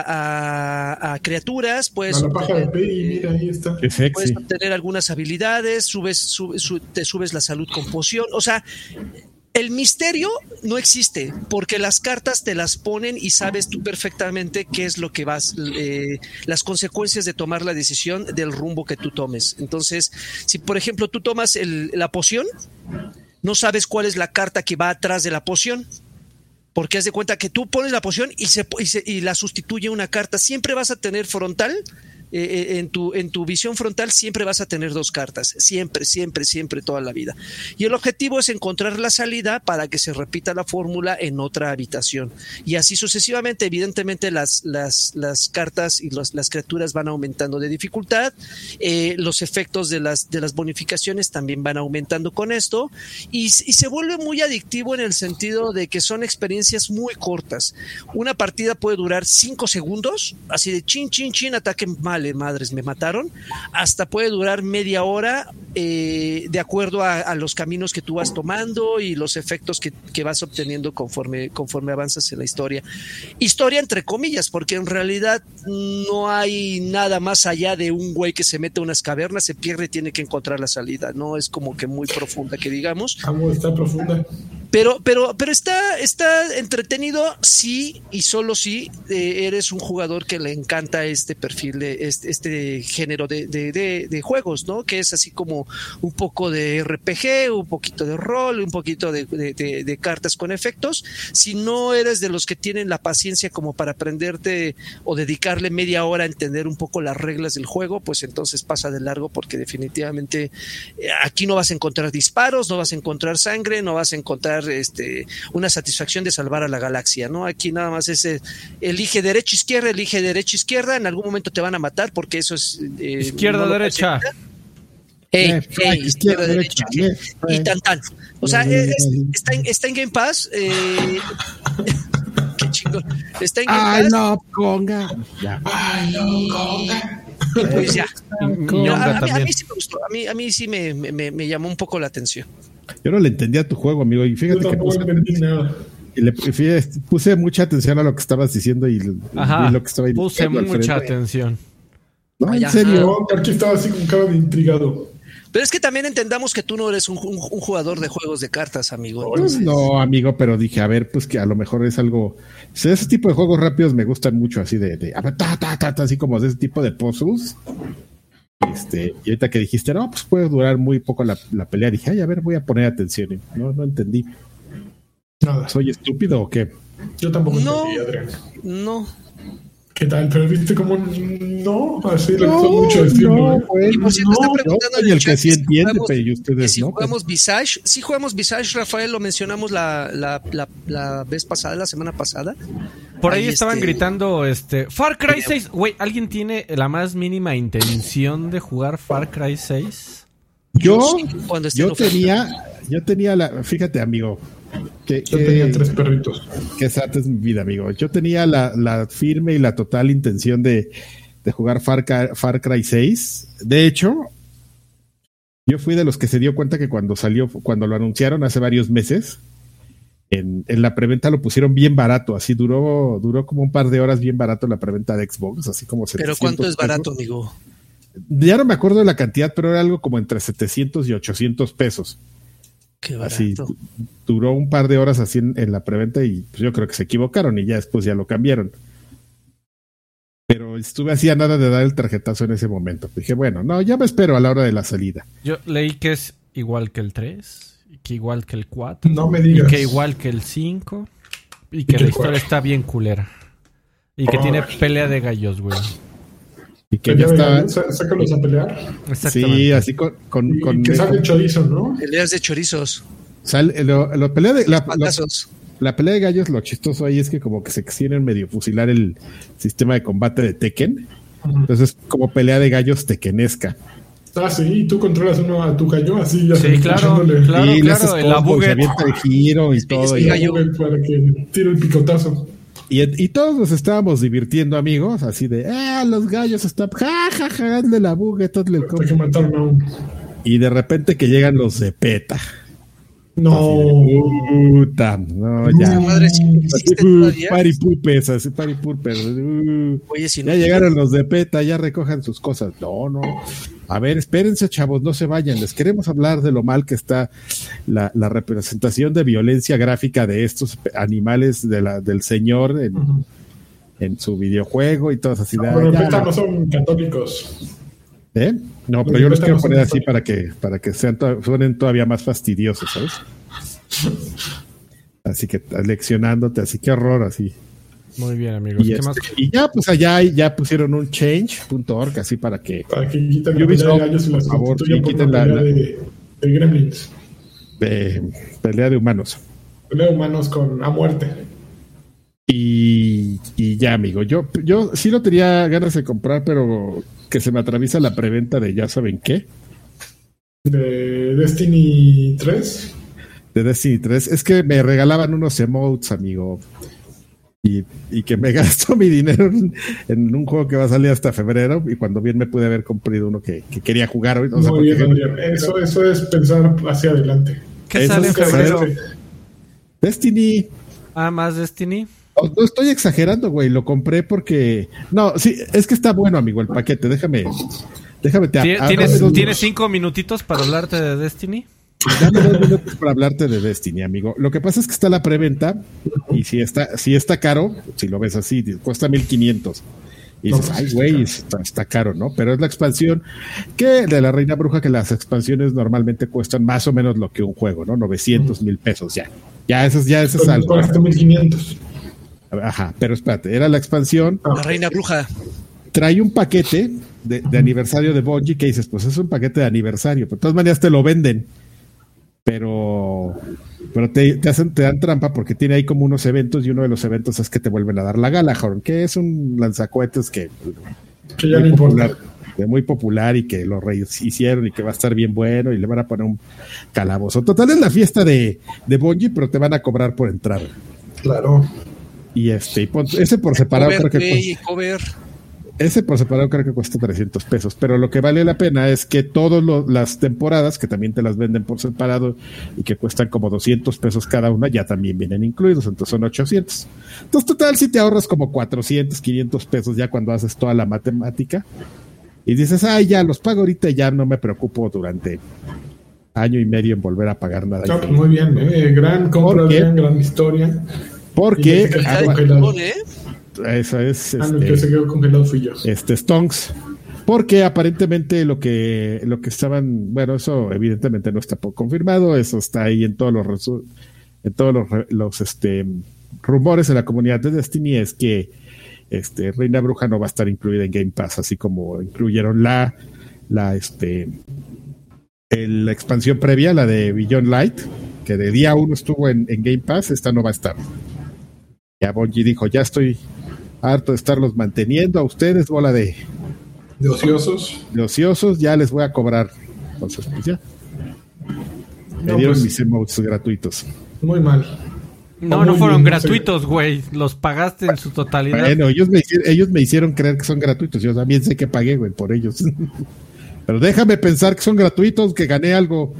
a- a criaturas, puedes A la paja de obtener, eh, mira, ahí está. Puedes obtener algunas habilidades, subes, sube- su- te subes la salud con poción. O sea, el misterio no existe porque las cartas te las ponen y sabes tú perfectamente qué es lo que vas, eh, las consecuencias de tomar la decisión del rumbo que tú tomes. Entonces, si por ejemplo tú tomas el- la poción, no sabes cuál es la carta que va atrás de la poción. Porque haz de cuenta que tú pones la poción y, se, y, se- y la sustituye una carta. Siempre vas a tener frontal. Eh, eh, en, tu, en tu visión frontal siempre vas a tener dos cartas. Siempre, siempre, siempre, toda la vida. Y el objetivo es encontrar la salida para que se repita la fórmula en otra habitación. Y así sucesivamente, evidentemente, las, las, las cartas y los- las criaturas van aumentando de dificultad. eh, los efectos de las, de las bonificaciones también van aumentando con esto. Y, y se vuelve muy adictivo en el sentido de que son experiencias muy cortas. Una partida puede durar cinco segundos, así de chin, chin, chin, ataque mal. Vale madres, me mataron, hasta puede durar media hora eh, de acuerdo a, los caminos que tú vas tomando y los efectos que, que, vas obteniendo conforme, conforme avanzas en la historia. Historia entre comillas, porque en realidad no hay nada más allá de un güey que se mete a unas cavernas, se pierde y tiene que encontrar la salida, no es como que muy profunda que digamos. está profunda. Pero, pero, pero está, está entretenido sí y solo si eh, eres un jugador que le encanta este perfil de este, este género de, de, juegos, ¿no? Que es así como un poco de RPG, un poquito de rol, un poquito de, cartas con efectos. Si no eres de los que tienen la paciencia como para aprenderte o dedicarle media hora a entender un poco las reglas del juego, pues entonces pasa de largo porque definitivamente eh, aquí no vas a encontrar disparos, no vas a encontrar sangre, no vas a encontrar este, una satisfacción de salvar a la galaxia, ¿no? Aquí nada más es eh, elige derecha, izquierda, elige derecha, izquierda, en algún momento te van a matar porque eso es... Eh, izquierda, derecha. Eh, izquierda, derecha. y tan tan. O sea, está, en, está, en, Game Pass. qué chingón. Está en Game Pass. Ay, no, conga. Ay, no, conga. Pues ya. a, mí, sí me gustó. A mí, a mí sí me, me, me llamó un poco la atención. Yo no le entendía tu juego, amigo. Y fíjate que puse, y le, puse mucha atención a lo que estabas diciendo y, lo que estaba Puse mucha atención. No, en serio. aquí estaba así con cara de intrigado. Pero es que también entendamos que tú no eres un, jugador de juegos de cartas, amigo. Pues no, amigo, pero dije, a ver, pues que a lo mejor es algo. ese tipo de juegos rápidos me gustan mucho, así de, de ta, ta, ta, así como de ese tipo de puzzles. Este, y ahorita que dijiste, no, pues puede durar muy poco la, pelea, dije, ay, a ver, voy a poner atención. no, no entendí. Nada. ¿Soy estúpido o qué? Yo tampoco no, entendí, Adrián. No. ¿Qué tal? Pero viste como no, así le gustó mucho decirlo. No, ¿eh? y por cierto, está preguntando el que sí entiende, pero y ustedes si jugamos Visage, sí jugamos Visage, Rafael, lo mencionamos la, la, la, la vez pasada, la semana pasada. Por ahí, estaban este, gritando, este, Far Cry 6. Güey, ¿alguien tiene la más mínima intención de jugar Far Cry 6? Yo, yo tenía, yo tenía la, fíjate amigo, que, yo tenía tres perritos. Que esa es mi vida, amigo. Yo tenía la, firme y la total intención de, jugar Far Cry, Far Cry 6. De hecho, yo fui de los que se dio cuenta que cuando salió, cuando lo anunciaron hace varios meses, en, la preventa lo pusieron bien barato, así duró, duró como un par de horas bien barato la preventa de Xbox, así como Pero ¿cuánto es barato, amigo? Ya no me acuerdo de la cantidad, pero era algo como entre 700 y 800 pesos. Qué. Así duró un par de horas así en, la preventa y pues yo creo que se equivocaron y ya después ya lo cambiaron. Pero estuve así a nada de dar el tarjetazo en ese momento. Dije, bueno, no, ya me espero a la hora de la salida. Yo leí que es igual que el 3 que igual que el 4. No me digas. Y que igual que el 5. Y que, la historia está bien culera. Y que tiene pelea de gallos, güey. Y que ya está. Sácalos a pelear. Sí, así con. con, con que sale chorizo, ¿no? Peleas de chorizos. Sale, lo, pelea de. La, la, pelea de gallos, lo chistoso ahí es que como que se quieren medio fusilar el sistema de combate de Tekken. Entonces, como pelea de gallos tequenesca. Ah, sí, y tú controlas uno a tu gallo así. Ya sí, claro, claro, y claro, el abugue. el giro y todo. Y para que tire el picotazo. Y, y, todos nos estábamos divirtiendo, amigos, así de, ah, los gallos están, ja, ja, ja, hazle la bugue, todo el Y de repente que llegan los de PETA. No. Puta, no, ya. Madre, paripupes, así paripupes. Uh, Oye, si no ya llegaron los de PETA, ya recojan sus cosas. No, no. A ver, espérense, chavos, no se vayan. Les queremos hablar de lo mal que está la, representación de violencia gráfica de estos animales de la, del señor en, su videojuego y todo así. No, pero no son católicos. ¿Eh? No, pero yo los quiero poner así para que, para que sean suenen todavía más fastidiosos, ¿sabes? Así que leccionándote, así que horror, así. Muy bien, amigos. Y, este, y ya, pues allá ya pusieron un change.org así para que. Para que quiten la pelea de por quiten la, pelea de, de, gremlins. De pelea de humanos. Pelea de humanos con a muerte. Y, y ya, amigo. Yo, yo sí lo tenía ganas de comprar, pero que se me atraviesa la preventa de ya saben qué. De Destiny 3. De Destiny 3. Es que me regalaban unos emotes, amigo. Y, y que me gasto mi dinero en, en un juego que va a salir hasta febrero y cuando bien me pude haber comprado uno que, que quería jugar hoy. o sea, Muy bien, Adrián. Eso, eso es pensar hacia adelante. ¿Qué Eso sale en febrero? Destiny, Ah, más Destiny. No estoy exagerando, güey. Lo compré porque. No, sí, es que está bueno, amigo, el paquete. Déjame. Déjame te Tie- ¿Tienes, dos ¿Tienes cinco minutitos para hablarte de Destiny? Dame dos minutos para hablarte de Destiny, amigo. Lo que pasa es que está la preventa y si está, si está caro, si lo ves así, cuesta 1500. Y dices, ay, güey, está, está caro, ¿no? Pero es la expansión que de la Reina Bruja, que las expansiones normalmente cuestan más o menos lo que un juego, ¿no? 900 mil pesos ya. Ya, eso es, ya eso es algo. pagaste 1500. Ajá, pero espérate, era la expansión. La reina bruja. trae un paquete de, de aniversario de Bungie que dices, pues es un paquete de aniversario. Pero de todas maneras te lo venden. Pero, pero te, te hacen, te dan trampa porque tiene ahí como unos eventos y uno de los eventos es que te vuelven a dar la Galahorn, que es un lanzacohetes que Que ya no muy importa. popular, de muy popular y que los reyes hicieron y que va a estar bien bueno y le van a poner un calabozo. Total es la fiesta de, de Bungie, pero te van a cobrar por entrar. Claro. Y este, y pon- ese por separado Cover, creo que cuesta- cover. ese por separado creo que cuesta 300 pesos, pero lo que vale la pena es que todas las temporadas, que también te las venden por separado y que cuestan como 200 pesos cada una, ya también vienen incluidos, entonces son 800. Entonces total si te ahorras como 400, 500 pesos ya cuando haces toda la matemática y dices, ay ya, los pago ahorita y ya no me preocupo durante año y medio en volver a pagar nada. No, pues muy bien. eh, Gran compra. Adrián, gran historia. Porque Y que Ah, congelado. ¿eh? eso es... Ah, este, que se quedó congelado fui yo. este Stonks. Porque aparentemente lo que, lo que estaban, bueno, eso evidentemente no está confirmado, eso está ahí en todos los en todos los, este rumores de la comunidad de Destiny es que este Reina Bruja no va a estar incluida en Game Pass, así como incluyeron la, la este el- la expansión previa, la de Beyond Light, que de día uno estuvo en, en Game Pass, esta no va a estar. Ya Bungie dijo, ya estoy harto de estarlos manteniendo a ustedes, bola de, De ociosos. de ociosos, ya les voy a cobrar. Entonces, pues ya. Me No, dieron pues, mis emotes gratuitos. Muy mal. No, no fueron bien, no sé. gratuitos, güey. Los pagaste en su totalidad. Bueno, ellos me, hicieron, ellos me hicieron creer que son gratuitos. Yo también sé que pagué, güey, por ellos. Pero déjame pensar que son gratuitos, que gané algo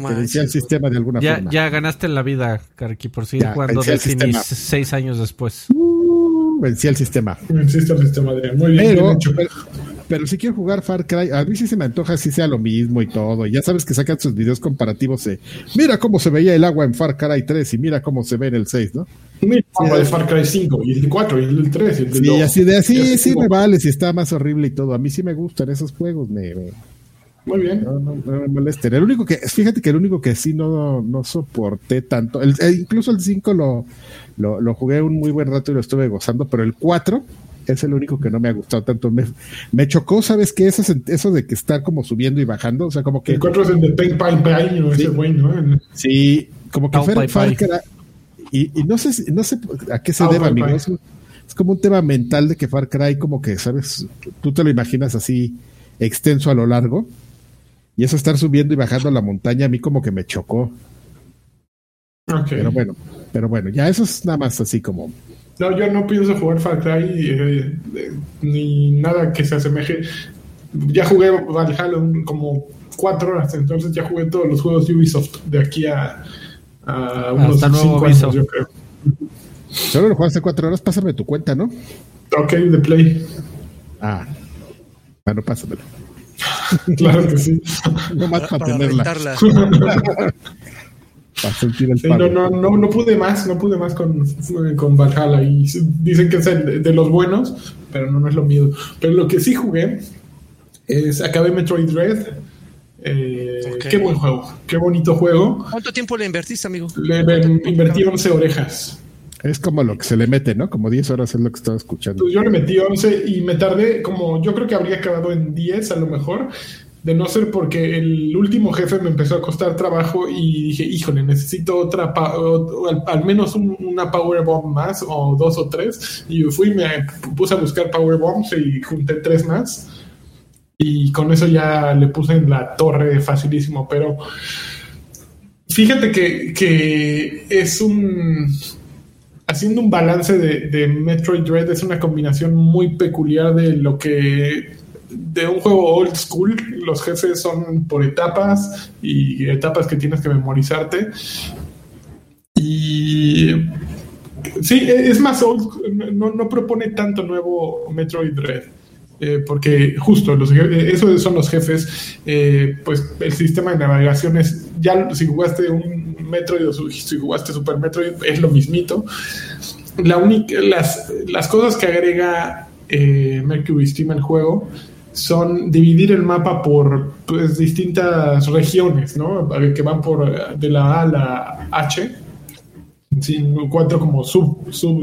No, que vencía el sistema de alguna Ya, forma. ya ganaste la vida, Karki, por seguir Ya, jugando Destiny seis años después. Uh, vencí el sistema. Existe el sistema, Adrián. Muy bien, Pero, bien hecho. pero, pero si quiero jugar Far Cry, a mí sí se me antoja si sea lo mismo y todo. Y ya sabes que sacan sus videos comparativos de mira cómo se veía el agua en Far Cry 3 y mira cómo se ve en el 6, ¿no? Mira, el Far Cry 5, y el 4, y el 3, y el 2. Sí, así de así, Y así sí me vale si está más horrible y todo. A mí sí me gustan esos juegos, me, me- Muy bien. no, no- no me molesten. El único que, fíjate que el único que sí no, no soporté tanto, el, eh, incluso el 5 lo, lo, lo jugué un muy buen rato y lo estuve gozando, pero el 4 es el único que no me ha gustado tanto. Me, me chocó, ¿sabes qué? Eso, eso de que está como subiendo y bajando, o sea, como que... El 4 es el de Pain Pine Pine, ese güey, ¿no? Sí, como que pai. Cry- Y, y no sé si- no sé a qué se Pau, deba, pai, amigo. pai. Es, un- es como un tema mental de que Far Cry, como que, ¿sabes? Tú te lo imaginas así extenso a lo largo. Y eso estar subiendo y bajando la montaña, a mí como que me chocó. Pero bueno, pero bueno, ya eso es nada más así como. No, yo no pienso jugar Far Cry eh, eh, ni nada que se asemeje. Ya jugué Valhalla como cuatro horas, entonces ya jugué todos los juegos de Ubisoft de aquí a, a unos Hasta nuevo cinco aviso. años, yo creo. Solo lo jugaste cuatro horas, pásame tu cuenta, ¿no? Ok, de Play. Ah, bueno, pásamela. Claro que sí. No más Para, para, para tenerla, para sentir el Sí, no, no, no, no pude más, no pude más con, con Valhalla. Y dicen que es el de, los buenos, pero no, no es lo mío. Pero lo que sí jugué es acabé Metroid Dread. Eh. Qué buen juego, qué bonito juego. ¿Cuánto tiempo le invertiste, amigo? Le le invertí 11 orejas. Es como lo que se le mete, ¿no? Como 10 horas es lo que estaba escuchando. Yo le metí 11 y me tardé como, yo creo que habría acabado en 10 a lo mejor, de no ser porque el último jefe me empezó a costar trabajo y dije, híjole, necesito otra, o- al menos un- una Power Bomb más o dos o tres. Y fui y me puse a buscar Power Bombs y junté tres más. Y con eso ya le puse en la torre facilísimo, pero fíjate que, que es un haciendo un balance de, de Metroid Dread es una combinación muy peculiar de lo que de un juego old school, los jefes son por etapas y etapas que tienes que memorizarte. Y sí, es más old, no, no propone tanto nuevo Metroid Dread. Eh, porque justo los, esos son los jefes, eh, pues el sistema de navegación es, ya si jugaste un Metroid o si jugaste Super Metroid, es lo mismito. La única, las, las cosas que agrega eh, Mercury Steam al juego son dividir el mapa por pues, distintas regiones, ¿no? Que van por de la A a la H, cuatro como sub, sub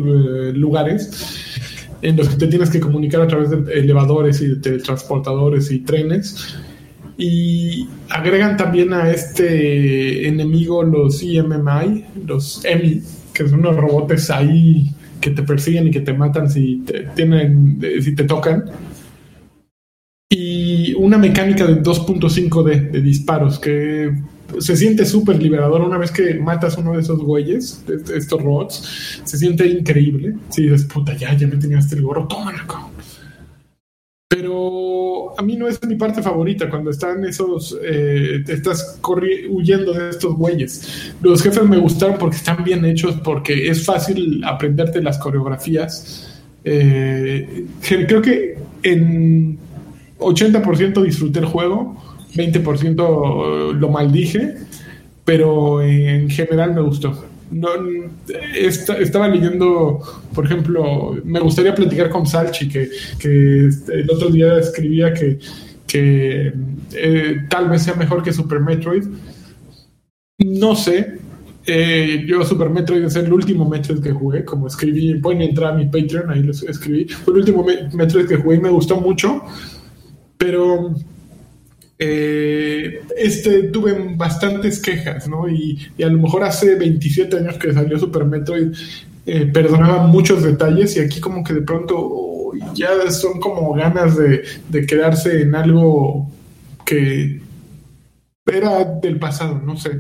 lugares en los que te tienes que comunicar a través de elevadores y de transportadores y trenes. Y agregan también a este enemigo los EMMI, los EMI, que son unos robots ahí que te persiguen y que te matan si te, tienen, si te tocan. Y una mecánica de 2.5D de disparos que se siente súper liberador una vez que matas uno de esos güeyes, de estos robots, se siente increíble. Si dices, puta, ya, ya me tenías el gorro, tómalo, Pero a mí no es mi parte favorita cuando están esos, eh, estás huyendo de estos güeyes. Los jefes me gustaron porque están bien hechos, porque es fácil aprenderte las coreografías. Eh, creo que en 80% disfruté el juego 20% lo maldije, pero en general me gustó. No, estaba leyendo, por ejemplo, me gustaría platicar con Salchi, que, el otro día escribía que, que eh, tal vez sea mejor que Super Metroid. No sé, eh, yo Super Metroid es el último Metroid que jugué, como escribí, pueden entrar a mi Patreon, ahí lo escribí. Fue el último Metroid que jugué y me gustó mucho, pero eh, este tuve bastantes quejas, ¿no? Y, a lo mejor hace 27 años que salió Super Metroid eh, perdonaba muchos detalles y aquí como que de pronto ya son como ganas de, quedarse en algo que era del pasado, no sé.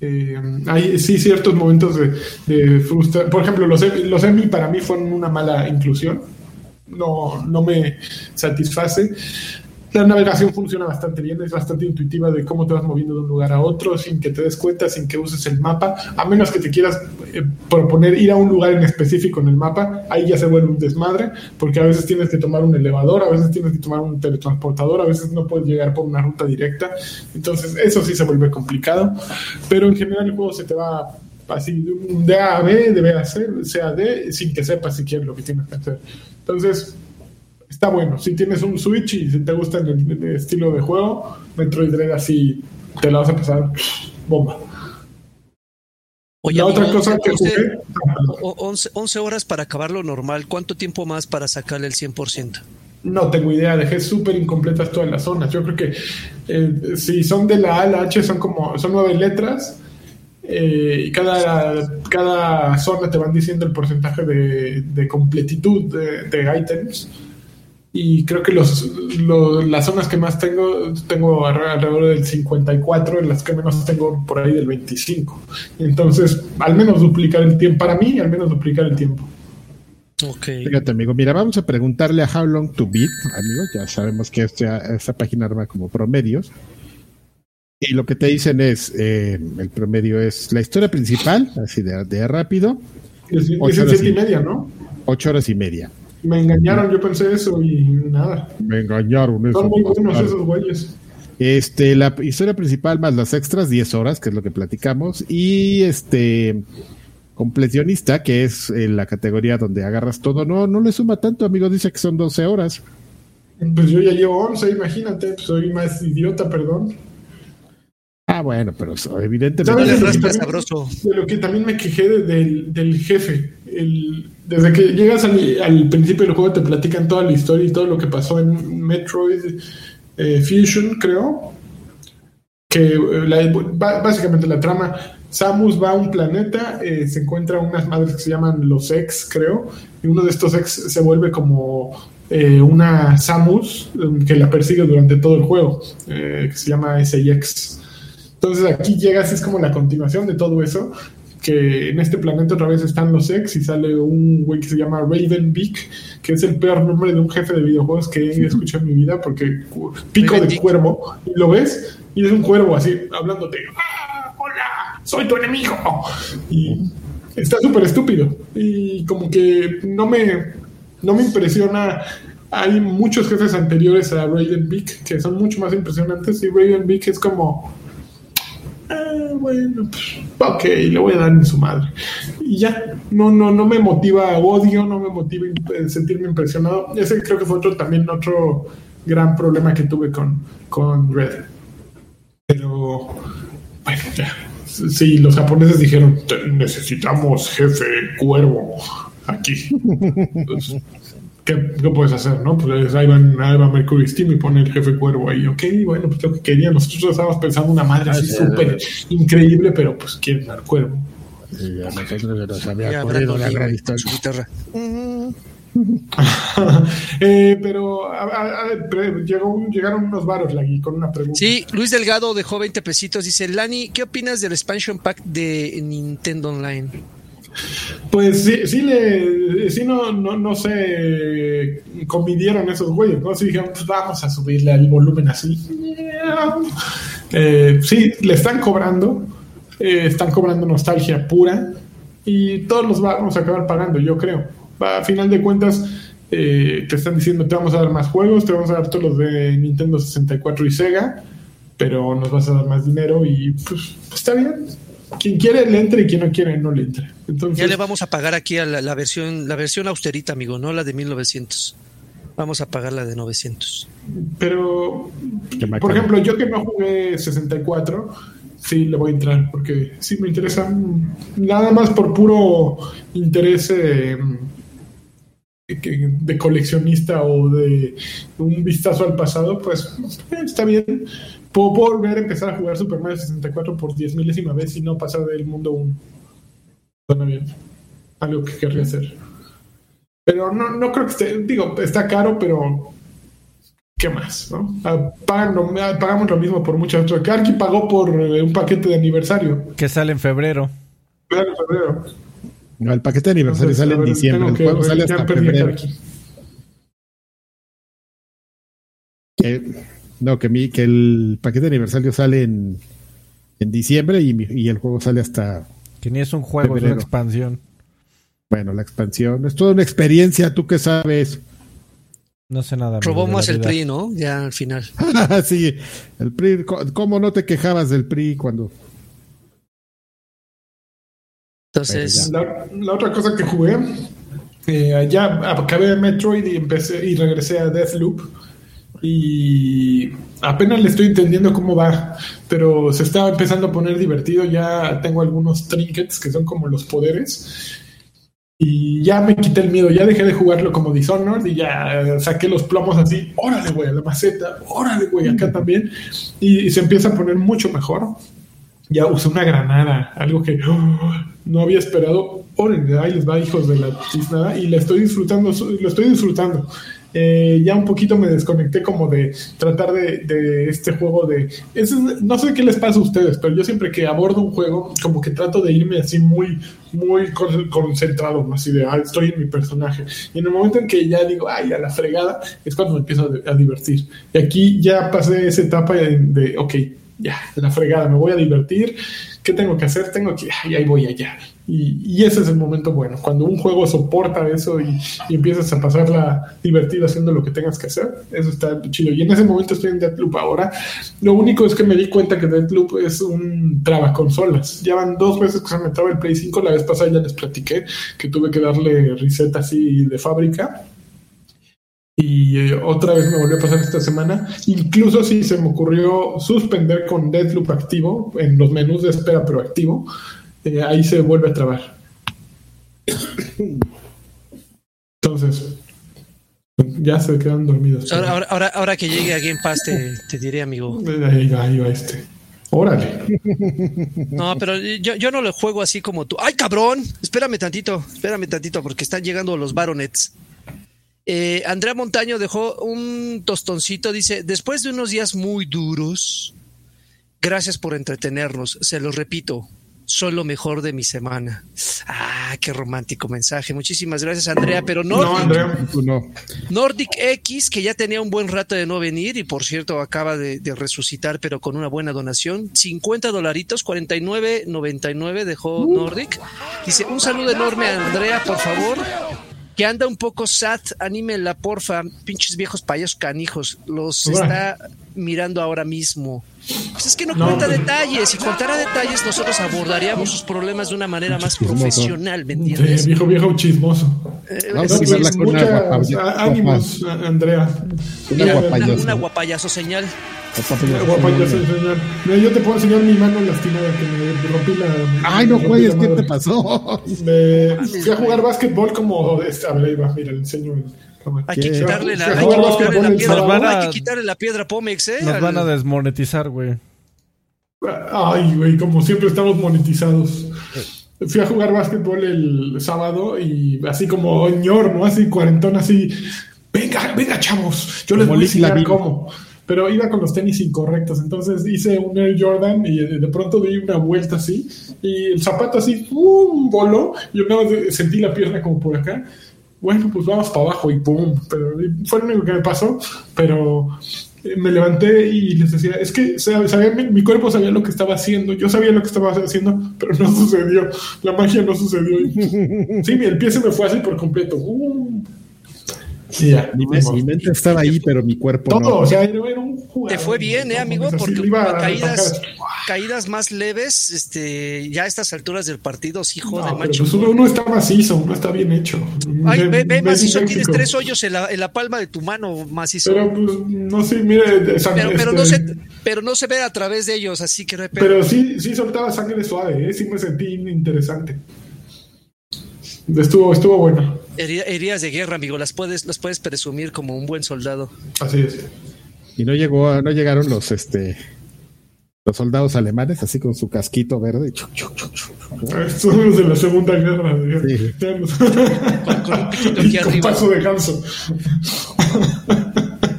Eh, hay sí ciertos momentos de, de frustración. Por ejemplo, los, los Emmy para mí fueron una mala inclusión. No, no me satisface. La navegación funciona bastante bien, es bastante intuitiva de cómo te vas moviendo de un lugar a otro sin que te des cuenta, sin que uses el mapa, a menos que te quieras eh, proponer ir a un lugar en específico en el mapa, ahí ya se vuelve un desmadre, porque a veces tienes que tomar un elevador, a veces tienes que tomar un teletransportador, a veces no puedes llegar por una ruta directa, entonces eso sí se vuelve complicado, pero en general el juego se te va así de A a B, de B a C, a D, sin que sepas siquiera lo que tienes que hacer. Entonces, está bueno. Si tienes un Switch y si te gusta el, estilo de juego, Metroid Dread así te la vas a pasar bomba. Oye, la otra cosa que 11, 11, horas para acabarlo normal. ¿Cuánto tiempo más para sacarle el 100%? No tengo idea, dejé súper incompletas todas las zonas. Yo creo que eh, si son de la A a la H son como son nueve letras eh, y cada, cada zona te van diciendo el porcentaje de, completitud de, de ítems y creo que los, las zonas que más tengo, tengo alrededor del 54, en las que menos tengo por ahí del 25. Entonces, al menos duplicar el tiempo, para mí, al menos duplicar el tiempo. Ok. Fíjate, amigo, mira, vamos a preguntarle a How Long to Beat, amigo, ya sabemos que esta, esta página arma como promedios. Y lo que te dicen es, eh, el promedio es la historia principal, así de, de rápido. Es, es y media, ¿no? Ocho horas y media. Me engañaron, yo pensé eso y nada. Me engañaron. Son muy buenos esos güeyes. Este, la historia principal más las extras, 10 horas, que es lo que platicamos. Y este, completionista, que es eh, la categoría donde agarras todo, no, no le suma tanto, amigo, dice que son 12 horas. Pues yo ya llevo 11, imagínate, soy más idiota, perdón. Ah, bueno, pero evidentemente. De lo que también me quejé del, del jefe. El, desde que llegas al, principio del juego te platican toda la historia y todo lo que pasó en Metroid eh, Fusion, creo. Que eh, básicamente la trama, Samus va a un planeta, eh, se encuentra unas madres que se llaman los ex, creo, y uno de estos ex se vuelve como una Samus que la persigue durante todo el juego, que se llama SX. Entonces aquí llegas, es como la continuación de todo eso que en este planeta otra vez están los ex y sale un güey que se llama Raven Beak, que es el peor nombre de un jefe de videojuegos que he escuchado en mi vida, porque pico de cuervo, y lo ves, y es un cuervo así, hablándote, "Ah, hola, soy tu enemigo. Y está súper estúpido. Y como que no me, no me impresiona. Hay muchos jefes anteriores a Raven Beak que son mucho más impresionantes y Raven Beak es como ah, bueno, pues, ok, le voy a dar en su madre. Y ya, no, no, no me motiva odio, no me motiva imp- sentirme impresionado. Ese creo que fue otro también otro gran problema que tuve con, con Red. Pero, bueno, ya. Sí, los japoneses dijeron, "Te- necesitamos jefe cuervo aquí. Pues, ¿Qué, qué puedes hacer, no? Pues ahí, van, ahí va Mercury Steam y pone el jefe cuervo ahí. Ok, bueno, pues lo que quería. Nosotros estábamos pensando una madre así sí, súper increíble, pero pues quieren dar cuervo. Y a nosotros se nos había ocurrido la gran su historia. guitarra. Mm, Eh, pero a- a- a- pre- llegó- llegaron unos varos, Lagui, con una pregunta. Sí, Luis Delgado dejó 20 pesitos. Dice, Lani, ¿qué opinas del expansion pack de Nintendo Online? Pues sí, sí, le, sí no, no, no se convidieron esos güeyes, ¿no? Dijeron, pues vamos a subirle el volumen así. Eh, sí, le están cobrando, eh, están cobrando nostalgia pura y todos los vamos a acabar pagando, yo creo. A final de cuentas, eh, te están diciendo, te vamos a dar más juegos, te vamos a dar todos los de Nintendo 64 y Sega, pero nos vas a dar más dinero y pues, está bien. Quien quiere le entre y quien no quiere no le entre. Entonces, Ya le vamos a pagar aquí a la, la versión la versión austerita, amigo, no la de 1900. Vamos a pagar la de 900. Pero, por ejemplo, yo que no jugué 64, sí le voy a entrar, porque sí me interesa, mm, nada más por puro interés eh, de coleccionista o de un vistazo al pasado, pues está bien. Puedo, volver a empezar a jugar Super Mario 64 por 10 milésima vez y no pasar del mundo 1. Suena bien. Algo que querría hacer. Pero no, no creo que esté, digo, está caro, pero ¿qué más? ¿no? Ah, pagan lo- ah, pagamos lo mismo por muchas otras. Karki pagó por eh, un paquete de aniversario. Que sale en febrero. Claro, en febrero. No, el paquete de aniversario Entonces, sale en diciembre. El juego sale hasta febrero. Que- no, que, mi, que el paquete de aniversario sale en, en diciembre y, y el juego sale hasta, Que ni es un juego, es una expansión. bueno, la expansión. Es toda una experiencia, ¿tú qué sabes? No sé nada. más el. PRI, ¿no? Ya al final. sí, el PRI, ¿cómo no te quejabas del PRI cuando... Entonces, La, la otra cosa que jugué, eh, ya acabé de Metroid y empecé y regresé a Deathloop. Y apenas le estoy entendiendo cómo va, pero se está empezando a poner divertido. Ya tengo algunos trinkets que son como los poderes. Y ya me quité el miedo, ya dejé de jugarlo como Dishonored y ya saqué los plomos así, órale, güey, a la maceta, órale, güey, acá también. Y, y se empieza a poner mucho mejor. Ya usé una granada, algo que oh, no había esperado. Órale, ahí les va, hijos de la chisnada, y la estoy disfrutando, lo estoy disfrutando. Eh, ya un poquito me desconecté como de tratar de, de este juego de... es- no sé qué les pasa a ustedes, pero yo siempre que abordo un juego, como que trato de irme así muy, muy con- concentrado, así de, ah, estoy en mi personaje. Y en el momento en que ya digo, ay, a la fregada, es cuando me empiezo a, divertir. Y aquí ya pasé esa etapa de, de, ok, ya, la fregada, me voy a divertir. ¿Qué tengo que hacer? Tengo que, ay, ahí voy allá. Y, y ese es el momento bueno, cuando un juego soporta eso y, empiezas a pasarla divertido haciendo lo que tengas que hacer, eso está chido. Y en ese momento estoy en Deathloop ahora. Lo único es que me di cuenta que Deathloop es un trabaconsolas. Ya van dos veces que se me traba el Play 5, la vez pasada ya les platiqué que tuve que darle reset así de fábrica. Y eh, otra vez me volvió a pasar esta semana. Incluso si se me ocurrió suspender con Deathloop activo en los menús de espera, pero activo, eh, ahí se vuelve a trabar. Entonces, ya se quedan dormidos. ahora, ahora, ahora, ahora que llegue a Game Pass te, te diré, amigo. Ahí va, ahí va este. Órale. No, pero yo, yo no lo juego así como tú. ¡Ay, cabrón! Espérame tantito, espérame tantito, porque están llegando los baronets. Eh, Andrea Montaño dejó un tostoncito, dice, después de unos días muy duros, gracias por entretenernos, se los repito, Son lo mejor de mi semana. Ah, qué romántico mensaje. Muchísimas gracias, Andrea. Pero Nordic, No, Andrea. Tú no. Nordic X, que ya tenía un buen rato de no venir y por cierto acaba de, de resucitar, pero con una buena donación. 50 dolaritos, 49.99 dejó Nordic. Dice, un saludo enorme a Andrea, por favor. Que anda un poco sad, anímela, porfa. Pinches viejos payasos canijos. Los está mirando ahora mismo. Pues es que no, No, cuenta pero- detalles. Si contara detalles, nosotros abordaríamos sus problemas de una manera más Chismoso. profesional, ¿me Sí, pues, entiendes? viejo, viejo chismoso. Eh, Vamos es- a llevarla con una guapa- ánimos, a- Andrea. Una Mira, una, una guapayazo señal. Mira, yo te puedo enseñar mi mano lastimada que me rompí la. Ay, no juegues, ¿qué te pasó? Me- fui a jugar básquetbol como. este, A ver, ahí va, mira, le enseño. el-. Hay que quitarle la, hay que quitarle piedra. sábado. Nos van a- Hay que quitarle la piedra Pomex, ¿eh? Nos van a desmonetizar, güey. Ay, güey, como siempre estamos monetizados. Fui a jugar básquetbol el sábado y así como ñor, ¿no? Así cuarentón, así. Venga, venga, chavos, yo les voy a enseñar cómo. Pero iba con los tenis incorrectos, entonces hice un Air Jordan y de de pronto di una vuelta así y el zapato así, ¡pum! voló. Yo nada más sentí la pierna como por acá. Bueno, pues vamos para abajo y ¡pum! Pero fue lo único que me pasó, pero eh, me levanté y les decía, es que sab- sabía, mi, mi cuerpo sabía lo que estaba haciendo, yo sabía lo que estaba haciendo, pero no sucedió, la magia no sucedió. Sí, el pie se me fue así por completo. ¡Uh! Ya, Mi, me- mi mente estaba ahí, pero mi cuerpo todo, no. o sea, era, era un jugador. Te fue bien, ¿eh, amigo? Porque caídas, caídas más leves, este, ya a estas alturas del partido, sí No, jode, pero macho. pues uno, uno está macizo, uno está bien hecho. Ay, ve, ve, macizo, tienes tres hoyos en la, en la palma de tu mano, macizo. Pero pues, no sé, mire, de- san- Pero, pero, este, no se, pero no se ve a través de ellos, así que no hay. Pero sí, sí soltaba sangre suave, ¿eh? sí me sentí interesante. Estuvo, estuvo bueno. Heri- Heridas de guerra, amigo, las puedes, las puedes presumir como un buen soldado. Así es. Y no llegó, no llegaron los este los soldados alemanes así con su casquito verde. Chuc, chuc, chuc, chuc. Estos son los de la Segunda Guerra. Sí. Con un piquito aquí Y con arriba. paso de ganso.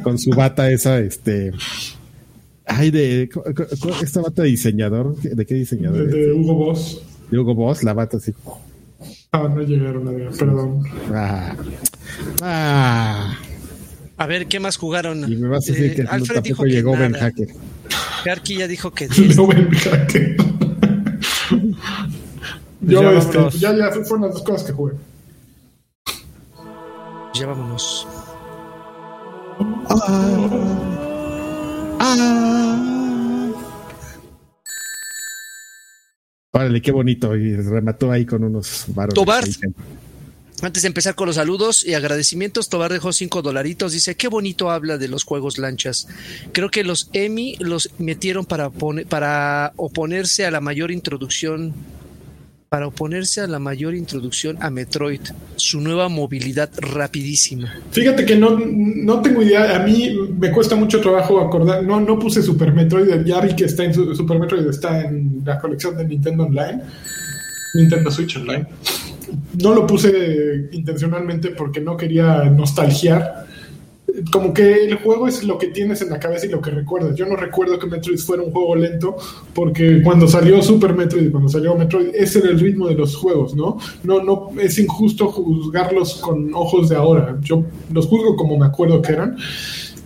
Con su bata esa, este. Ay, de esta bata de diseñador, ¿de qué De, diseñador? de Hugo Boss. De Hugo Boss, la bata así. Ah, no llegaron, Adrián, perdón. Ah, ah. A ver, ¿qué más jugaron? Y me vas a decir Eh, que no, Alfred dijo tampoco que llegó Ben nada. Hacker. Karki ya dijo que No ven, fíjate. Yo, Ya este, ya, ya fueron las dos cosas que jugué. ya vámonos. Ah. Órale, qué bonito. Y remató ahí con unos varones. Tobar. Antes de empezar con los saludos y agradecimientos, Tobar dejó cinco dolaritos. Dice, qué bonito habla de los juegos lanchas. Creo que los Emmy los metieron para, para oponerse a la mayor introducción, para oponerse a la mayor introducción a Metroid, su nueva movilidad rapidísima. Fíjate que no, no tengo idea. A mí me cuesta mucho trabajo acordar. No, no puse Super Metroid. Ya vi que está en su- Super Metroid está en la colección de Nintendo Online. Nintendo Switch Online. No lo puse intencionalmente porque no quería nostalgiar. Como que el juego es lo que tienes en la cabeza y lo que recuerdas. Yo no recuerdo que Metroid fuera un juego lento porque cuando salió Super Metroid y cuando salió Metroid, ese era el ritmo de los juegos, ¿no? No, no es injusto juzgarlos con ojos de ahora. Yo los juzgo como me acuerdo que eran.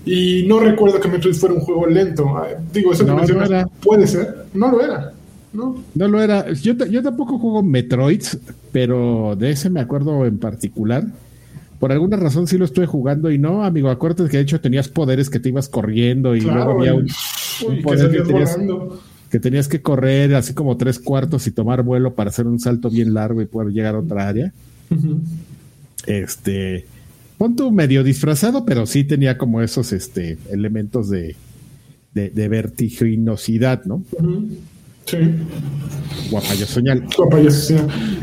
Y no recuerdo que Metroid fuera un juego lento. Ah, Digo, eso que No, mencionas puede ser. No lo era. No. No lo era. Yo, yo tampoco juego Metroid, pero de ese me acuerdo en particular. Por alguna razón sí lo estuve jugando y no, amigo, acuérdate que de hecho tenías poderes que te ibas corriendo y Claro, luego había un, Uy, un que poder que salías tenías, que tenías que correr así como tres cuartos y tomar vuelo para hacer un salto bien largo y poder llegar a otra área. Este, punto medio disfrazado, pero sí tenía como esos este, elementos de, de, de vertiginosidad, ¿no? Ujú. Sí. Guapayo soñal. Papayazo, sí.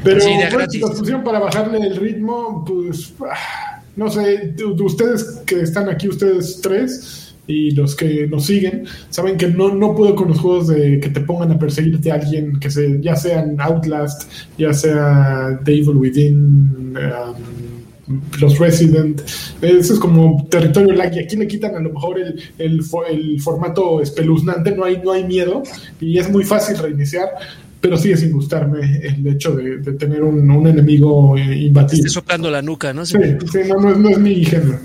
Pero Sí, de bueno, para bajarle el ritmo, pues ah, no sé, de- de ustedes que están aquí, ustedes tres y los que nos siguen, saben que no, no puedo con los juegos de que te pongan a perseguirte a alguien, que se, ya sean Outlast, ya sea The Evil Within, um, los Resident, eso es como territorio lag y aquí le quitan a lo mejor el, el, el formato espeluznante, no hay, no hay miedo y es muy fácil reiniciar. pero sigue sin gustarme el hecho de, tener un, enemigo eh, imbatible. Esté soplando la nuca, ¿no? Sí, no, no, es, mi género.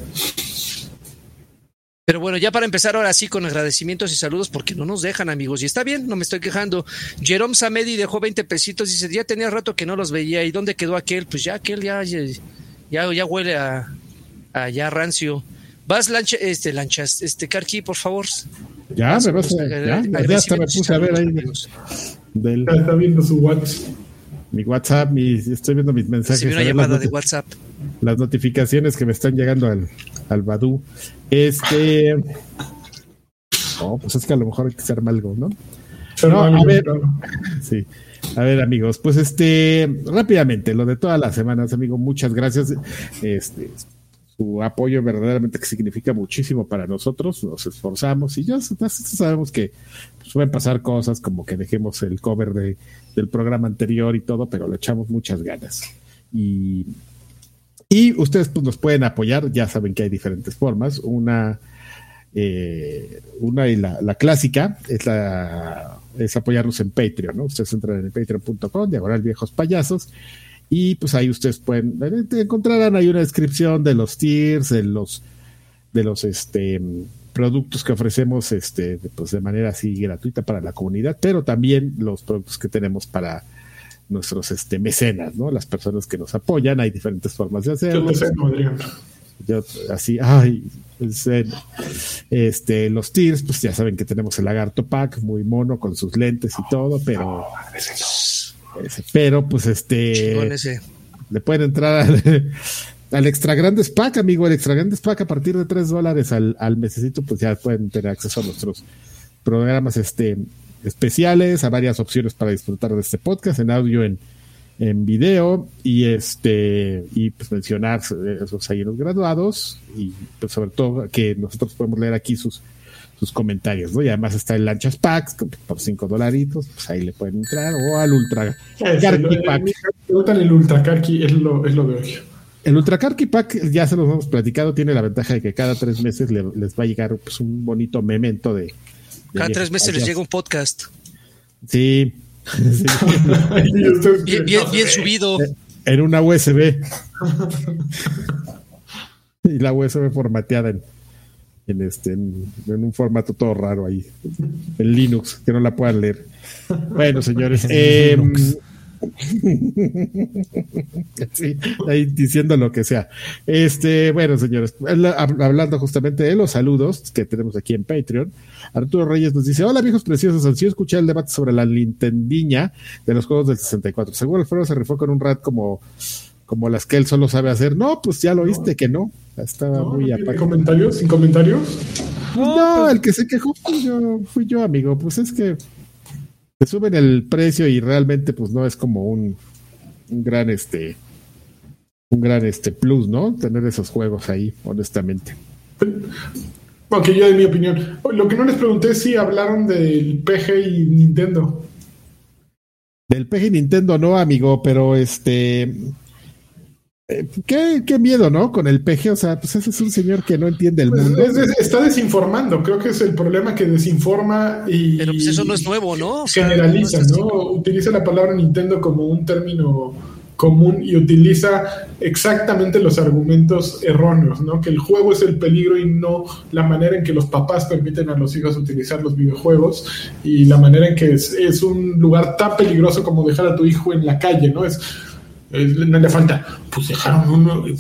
Pero bueno, ya para empezar ahora sí con agradecimientos y saludos porque no nos dejan amigos y está bien, no me estoy quejando. Jerome Samedi dejó 20 pesitos, dice, ya tenía rato que no los veía y ¿dónde quedó aquel? Pues ya aquel ya, ya, ya huele a, a ya rancio. Vas lancha, este, lanchas, este, Karki, por favor. Ya, me vas a, ya, ya hasta me puse a ver ahí. Del, está viendo su WhatsApp. Mi WhatsApp, mi, estoy viendo mis mensajes. una llamada de WhatsApp. Las notificaciones que me están llegando al, al Badu. Este. No, pues es que a lo mejor hay que hacer algo, ¿no? No, a ver, sí. A ver, amigos, pues este, rápidamente, lo de todas las semanas, amigo, muchas gracias. Este, su apoyo verdaderamente que significa muchísimo para nosotros, nos esforzamos y ya sabemos que suelen pasar cosas como que dejemos el cover de, del programa anterior y todo, pero le echamos muchas ganas. Y, y ustedes pues, nos pueden apoyar, ya saben que hay diferentes formas. Una, eh, una y la, la, clásica es, la, es apoyarnos en Patreon, ¿no? Ustedes entran en patreon.com, diagonal viejos payasos y pues ahí ustedes pueden, encontrarán ahí una descripción de los tiers, de los, de los este, productos que ofrecemos este, pues de manera así gratuita para la comunidad, pero también los productos que tenemos para nuestros este, mecenas, ¿no? Las personas que nos apoyan, hay diferentes formas de hacerlo. Yo así, ay, este, los tiers, pues ya saben que tenemos el lagarto pack, muy mono, con sus lentes y todo, pero pero pues este. Le pueden entrar al, al, Extra Grandes Pack, amigo. El Extra Grandes Pack a partir de 3 dólares al, al mesecito, pues ya pueden tener acceso a nuestros programas este, especiales, a varias opciones para disfrutar de este podcast, en audio, en, en video, y este, y pues mencionar esos ahí los graduados, y pues sobre todo que nosotros podemos leer aquí sus sus comentarios, ¿no? Y además está el Lanchas Packs por 5 dolaritos, pues ahí le pueden entrar, o al Ultra Carky Pack. el Ultra Carky, es lo, es lo de hoy. El Ultra Carky Pack, ya se los hemos platicado, tiene la ventaja de que cada tres meses les va a llegar pues, un bonito memento de. cada tres meses les llega un podcast. Sí. bien, bien, bien subido. En una USB. y la USB formateada en en este en, un formato todo raro ahí. En Linux que no la puedan leer. Bueno señores eh, sí, ahí diciendo lo que sea. Este bueno señores hablando justamente de los saludos que tenemos aquí en Patreon Arturo Reyes nos dice hola viejos preciosos ansí escuché el debate sobre la Nintendiña de los juegos del 64 según el foro se rifó con un rat como como las que él solo sabe hacer. No, pues ya lo viste que no. Estaba muy apagado. comentarios? ¿Sin comentarios? no, el que se quejó fui yo, fui yo, amigo. Pues es que se suben el precio y realmente pues no es como un, un gran este un gran este plus, ¿no? Tener esos juegos ahí, honestamente. Ok, yo de mi opinión. Lo que no les pregunté es si hablaron del PG y Nintendo. Del PG y Nintendo no, amigo, pero este eh, qué, miedo, ¿no? Con el PG, o sea, pues ese es un señor que no entiende el pues mundo. está desinformando, creo que es el problema que desinforma y. Pero pues eso no es nuevo, ¿no? generaliza, ¿no? Utiliza la palabra Nintendo como un término común y utiliza exactamente los argumentos erróneos, ¿no? Que el juego es el peligro y no la manera en que los papás permiten a los hijos utilizar los videojuegos y la manera en que es, es un lugar tan peligroso como dejar a tu hijo en la calle, ¿no? Es no le falta, pues dejaron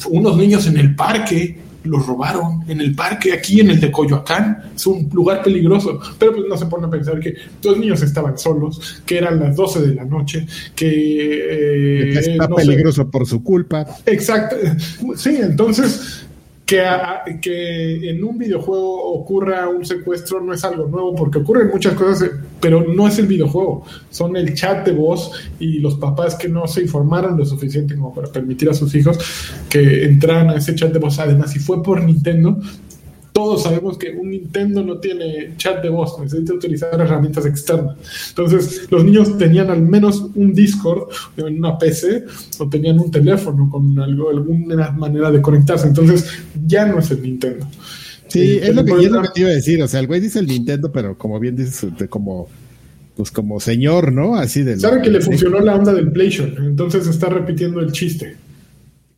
unos niños en el parque, los robaron en el parque, aquí en el de Coyoacán, es un lugar peligroso, pero pues no se pone a pensar que los niños estaban solos, que eran las 12 de la noche, que... Eh, está peligroso por su culpa. Exacto, sí, entonces que, que en un videojuego ocurra un secuestro no es algo nuevo, porque ocurren muchas cosas, pero no es el videojuego, son el chat de voz y los papás que no se informaron lo suficiente como para permitir a sus hijos que entraran a ese chat de voz. Además, si fue por Nintendo, todos sabemos que un Nintendo no tiene chat de voz, necesita utilizar herramientas externas. Entonces, los niños tenían al menos un Discord en una PC o tenían un teléfono con algo, alguna manera de conectarse. Entonces, ya no es el Nintendo. Sí, es, lo que, yo te iba a decir. O sea, el güey dice el Nintendo, pero como bien dices, como pues como señor, ¿no? Así de... Sabe que le funcionó la onda del PlayStation, entonces está repitiendo el chiste.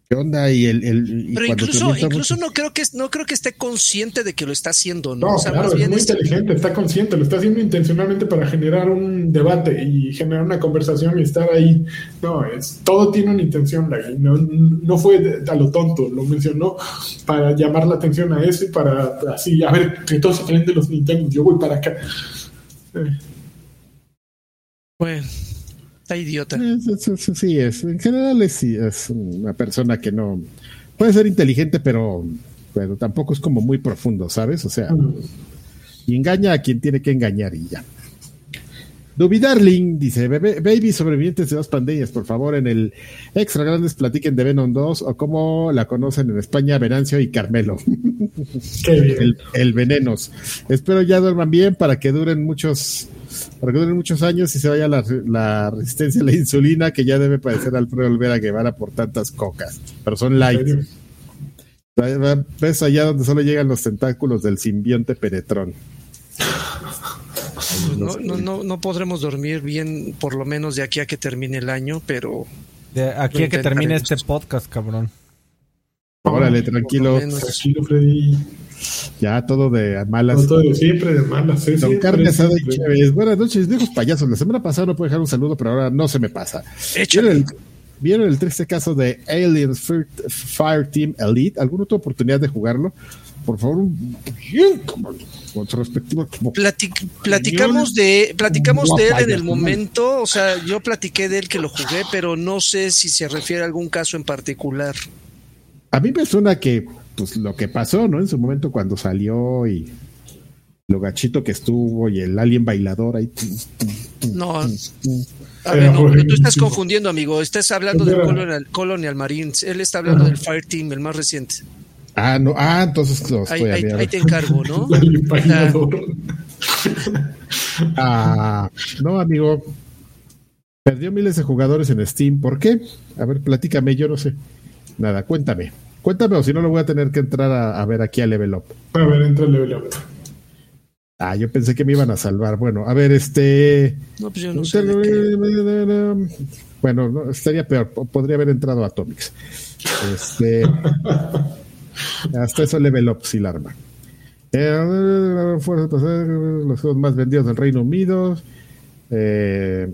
¿Qué onda? Y el, el Pero incluso, incluso no creo que no creo que esté consciente de que lo está haciendo, ¿no? No, claro, es muy inteligente, está consciente, lo está haciendo intencionalmente para generar un debate y generar una conversación y estar ahí. No, es todo tiene una intención, no, no fue a lo tonto, lo mencionó para llamar la atención a eso y para así, a ver, que todos se de los Nintendo, yo voy para acá. Bueno. Está idiota. Sí, es. En general es, es una persona que no. Puede ser inteligente, pero, pero tampoco es como muy profundo, ¿sabes? O sea, y engaña a quien tiene que engañar y ya. Duby Darling dice: Baby sobrevivientes de dos pandemias, por favor, en el Extra Grandes platiquen de Venom 2 o como la conocen en España, Venancio y Carmelo. el, el, Venenos. Espero ya duerman bien para que duren muchos para que duren muchos años y se vaya la, resistencia a la insulina que ya debe padecer Alfredo Olvera Guevara por tantas cocas. Pero son light. Ves allá donde solo llegan los tentáculos del simbionte Penetrón. No, no, no, podremos dormir bien por lo menos de aquí a que termine el año, pero... De aquí a que termine este podcast, cabrón. Órale, tranquilo. Tranquilo, Freddy. Ya todo de malas. todo de siempre de malas. Don Carne Asada y Chévez. Buenas noches, viejos payasos. La semana pasada no puedo dejar un saludo, pero ahora no se me pasa. ¿Vieron el, ¿Vieron el triste caso de Aliens Fire Team Elite? ¿Alguna otra oportunidad de jugarlo? Por favor, con su respectivo. platicamos de, platicamos de él en el momento. O sea, yo platiqué de él que lo jugué, pero no sé si se refiere a algún caso en particular. A mí me suena que pues lo que pasó, ¿no? En su momento cuando salió y lo gachito que estuvo y el alien bailador ahí. No. A ver, no, pero tú estás confundiendo, amigo. Estás hablando del Colonial, Colonial, Marines. Él está hablando del Fire Team, el más reciente. Ah, no. Ah, entonces los ahí, ahí, ahí te encargo, ¿no? ah, no, amigo. Perdió miles de jugadores en Steam. ¿Por qué? A ver, platícame, yo no sé. Nada, cuéntame. Cuéntame, o si no, lo voy a tener que entrar a, ver aquí a Level Up. A ver, entra a Level Up. Ah, yo pensé que me iban a salvar. Bueno, a ver, este. No, pues yo no sé. Bueno, no, estaría peor. Podría haber entrado a Atomics. Este. hasta eso Level Up sí la arma. Eh, los juegos más vendidos del Reino Unido. Eh,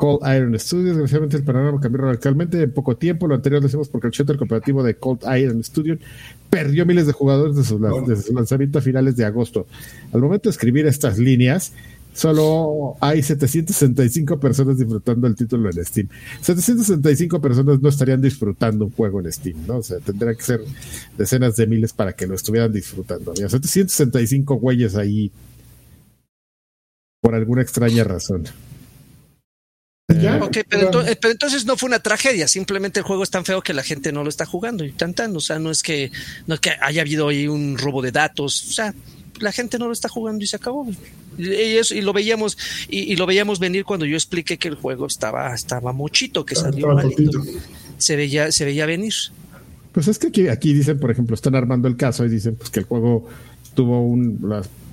Cold Iron Studios. Desgraciadamente el panorama cambió radicalmente en poco tiempo. Lo anterior lo decimos porque el shooter cooperativo de Cold Iron Studios perdió miles de jugadores desde su, lanzamiento a finales de agosto. Al momento de escribir estas líneas, solo hay 765 personas disfrutando el título en Steam. 765 personas no estarían disfrutando un juego en Steam, ¿no? O sea, tendría que ser decenas de miles para que lo estuvieran disfrutando. Había 765 güeyes ahí por alguna extraña razón. Ok, pero, entonces no fue una tragedia, simplemente el juego es tan feo que la gente no lo está jugando y tan tan, o sea, no es que no es que haya habido ahí un robo de datos, o sea, la gente no lo está jugando y se acabó. Y, eso, y lo veíamos y, lo veíamos venir cuando yo expliqué que el juego estaba estaba mochito, que salió malito. Se veía se veía venir. Pues es que aquí, aquí dicen, por ejemplo, están armando el caso y dicen pues que el juego tuvo un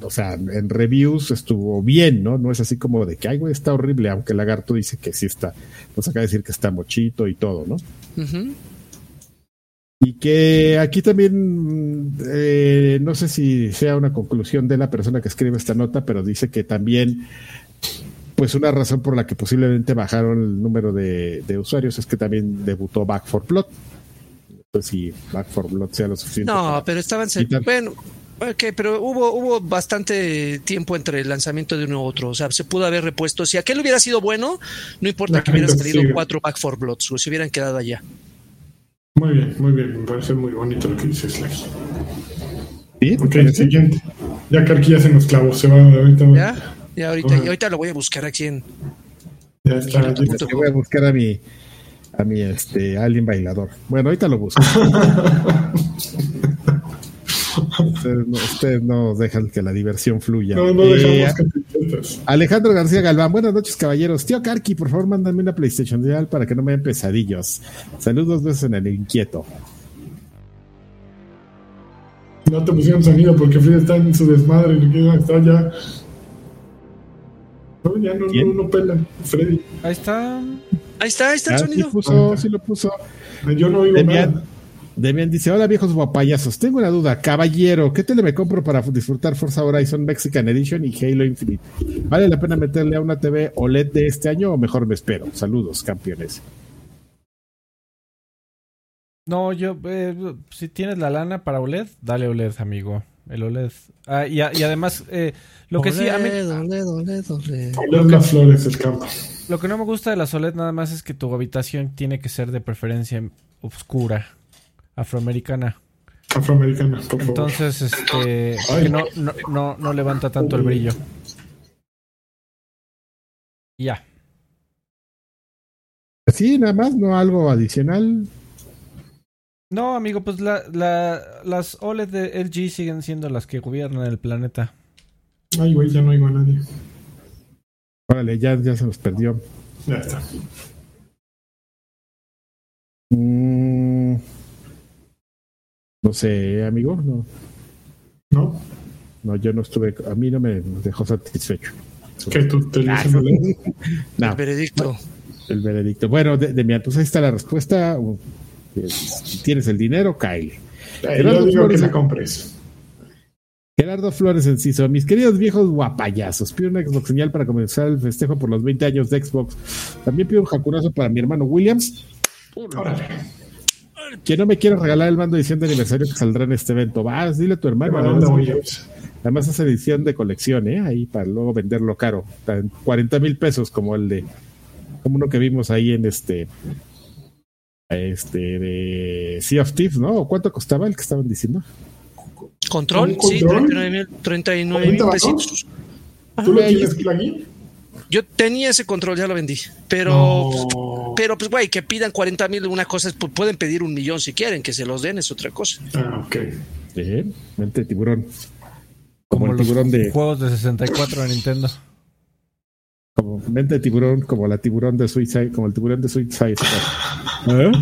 o sea, en reviews estuvo bien, ¿no? No es así como de que, ay, güey, está horrible, aunque el lagarto dice que sí está, nos acaba de decir que está mochito y todo, ¿no? Y que aquí también, eh, no sé si sea una conclusión de la persona que escribe esta nota, pero dice que también, pues una razón por la que posiblemente bajaron el número de, usuarios es que también debutó Back for Blood. No sé si Back for Blood sea lo suficiente. No, pero estaban... Bueno, Ok, pero hubo, hubo bastante tiempo entre el lanzamiento de uno u otro. O sea, se pudo haber repuesto. Si aquel hubiera sido bueno, no importa que hubieran salido cuatro Back for Bloods, o si hubieran quedado allá. Muy bien, muy bien. Me parece muy bonito lo que dices, Slash. ¿Sí? Ok, siguiente. Ya que aquí ya se nos clavó, se va ahorita. Ya, ya ahorita, y ahorita lo voy a buscar aquí en. Ya está. voy a buscar a mi, a mi este, alien bailador. Bueno, ahorita lo busco. Ustedes no, dejan que la diversión fluya. No, no eh, Alejandro García Galván, buenas noches, caballeros. Tío Karki, por favor, mándame una PlayStation Real para que no me den pesadillos. Saludos veces en el inquieto. No te pusieron sonido porque Frida está en su desmadre y está ya. No, ya no, no, no pela. Freddy. Ahí está. Ahí está, ahí está el Ah, sí sonido. puso, sí lo puso. Yo no oigo Demian, nada. Demian dice, hola viejos guapayazos, tengo una duda, caballero, ¿qué tele me compro para disfrutar Forza Horizon Mexican Edition y Halo Infinite? ¿Vale la pena meterle a una TV OLED de este año o mejor me espero? Saludos, campeones. No, yo, eh, si tienes la lana para OLED, dale OLED, amigo. El OLED. Ah, y, a- y además, eh, lo que sí, a mí, Olé, olé, olé, olé. Oler las flores del campo. lo que no me gusta de las OLED nada más es que tu habitación tiene que ser de preferencia oscura, afroamericana. Afroamericana, por favor. Entonces, este, que no, no, no, no levanta tanto el brillo. Ya. Sí, nada más, no algo adicional. No, amigo, pues la, la, las OLED de LG siguen siendo las que gobiernan el planeta. Ay, güey, ya no oigo a nadie. Órale, ya, ya se nos perdió. Ya está. No sé, amigo, no, ¿No? no, yo no estuve, a mí no me dejó satisfecho. Que tu televisión Ah. No, El veredicto. el veredicto. Bueno, de, de mi pues ahí está la respuesta. Eh, Si tienes el dinero, cae. Ay, Gerardo Yo digo que Flores. la compres. Gerardo Flores Enciso, mis queridos viejos guapayazos, pido una Xbox señal para comenzar el festejo por los 20 años de Xbox. También pido un jacurazo para mi hermano Williams, Órale. Que no me quiere regalar el mando de edición de aniversario que saldrá en este evento. Vas, dile a tu hermano. Bueno, anda, Williams. Además es edición de colección, ¿eh? Ahí para luego venderlo caro. Tan 40 mil pesos como el de... Como uno que vimos ahí en este... Este de Sea of Thieves, ¿no? ¿O ¿Cuánto costaba el que estaban diciendo? Control, ¿Un sí, control? 39 mil 39 mil 40 pesitos. ¿Tú lo Ah, tienes? Yo tenía ese control, ya lo vendí. Pero, No. pero pues, güey, que pidan 40 mil, una cosa es, pues, pueden pedir un millón si quieren, que se los den, es otra cosa. Ah, ok. Sí, mente de tiburón. Como, Como el los tiburón de... juegos de 64 de Nintendo. Como mente de tiburón, como la tiburón de Suicide, como el tiburón de Suicide. ¿Eh?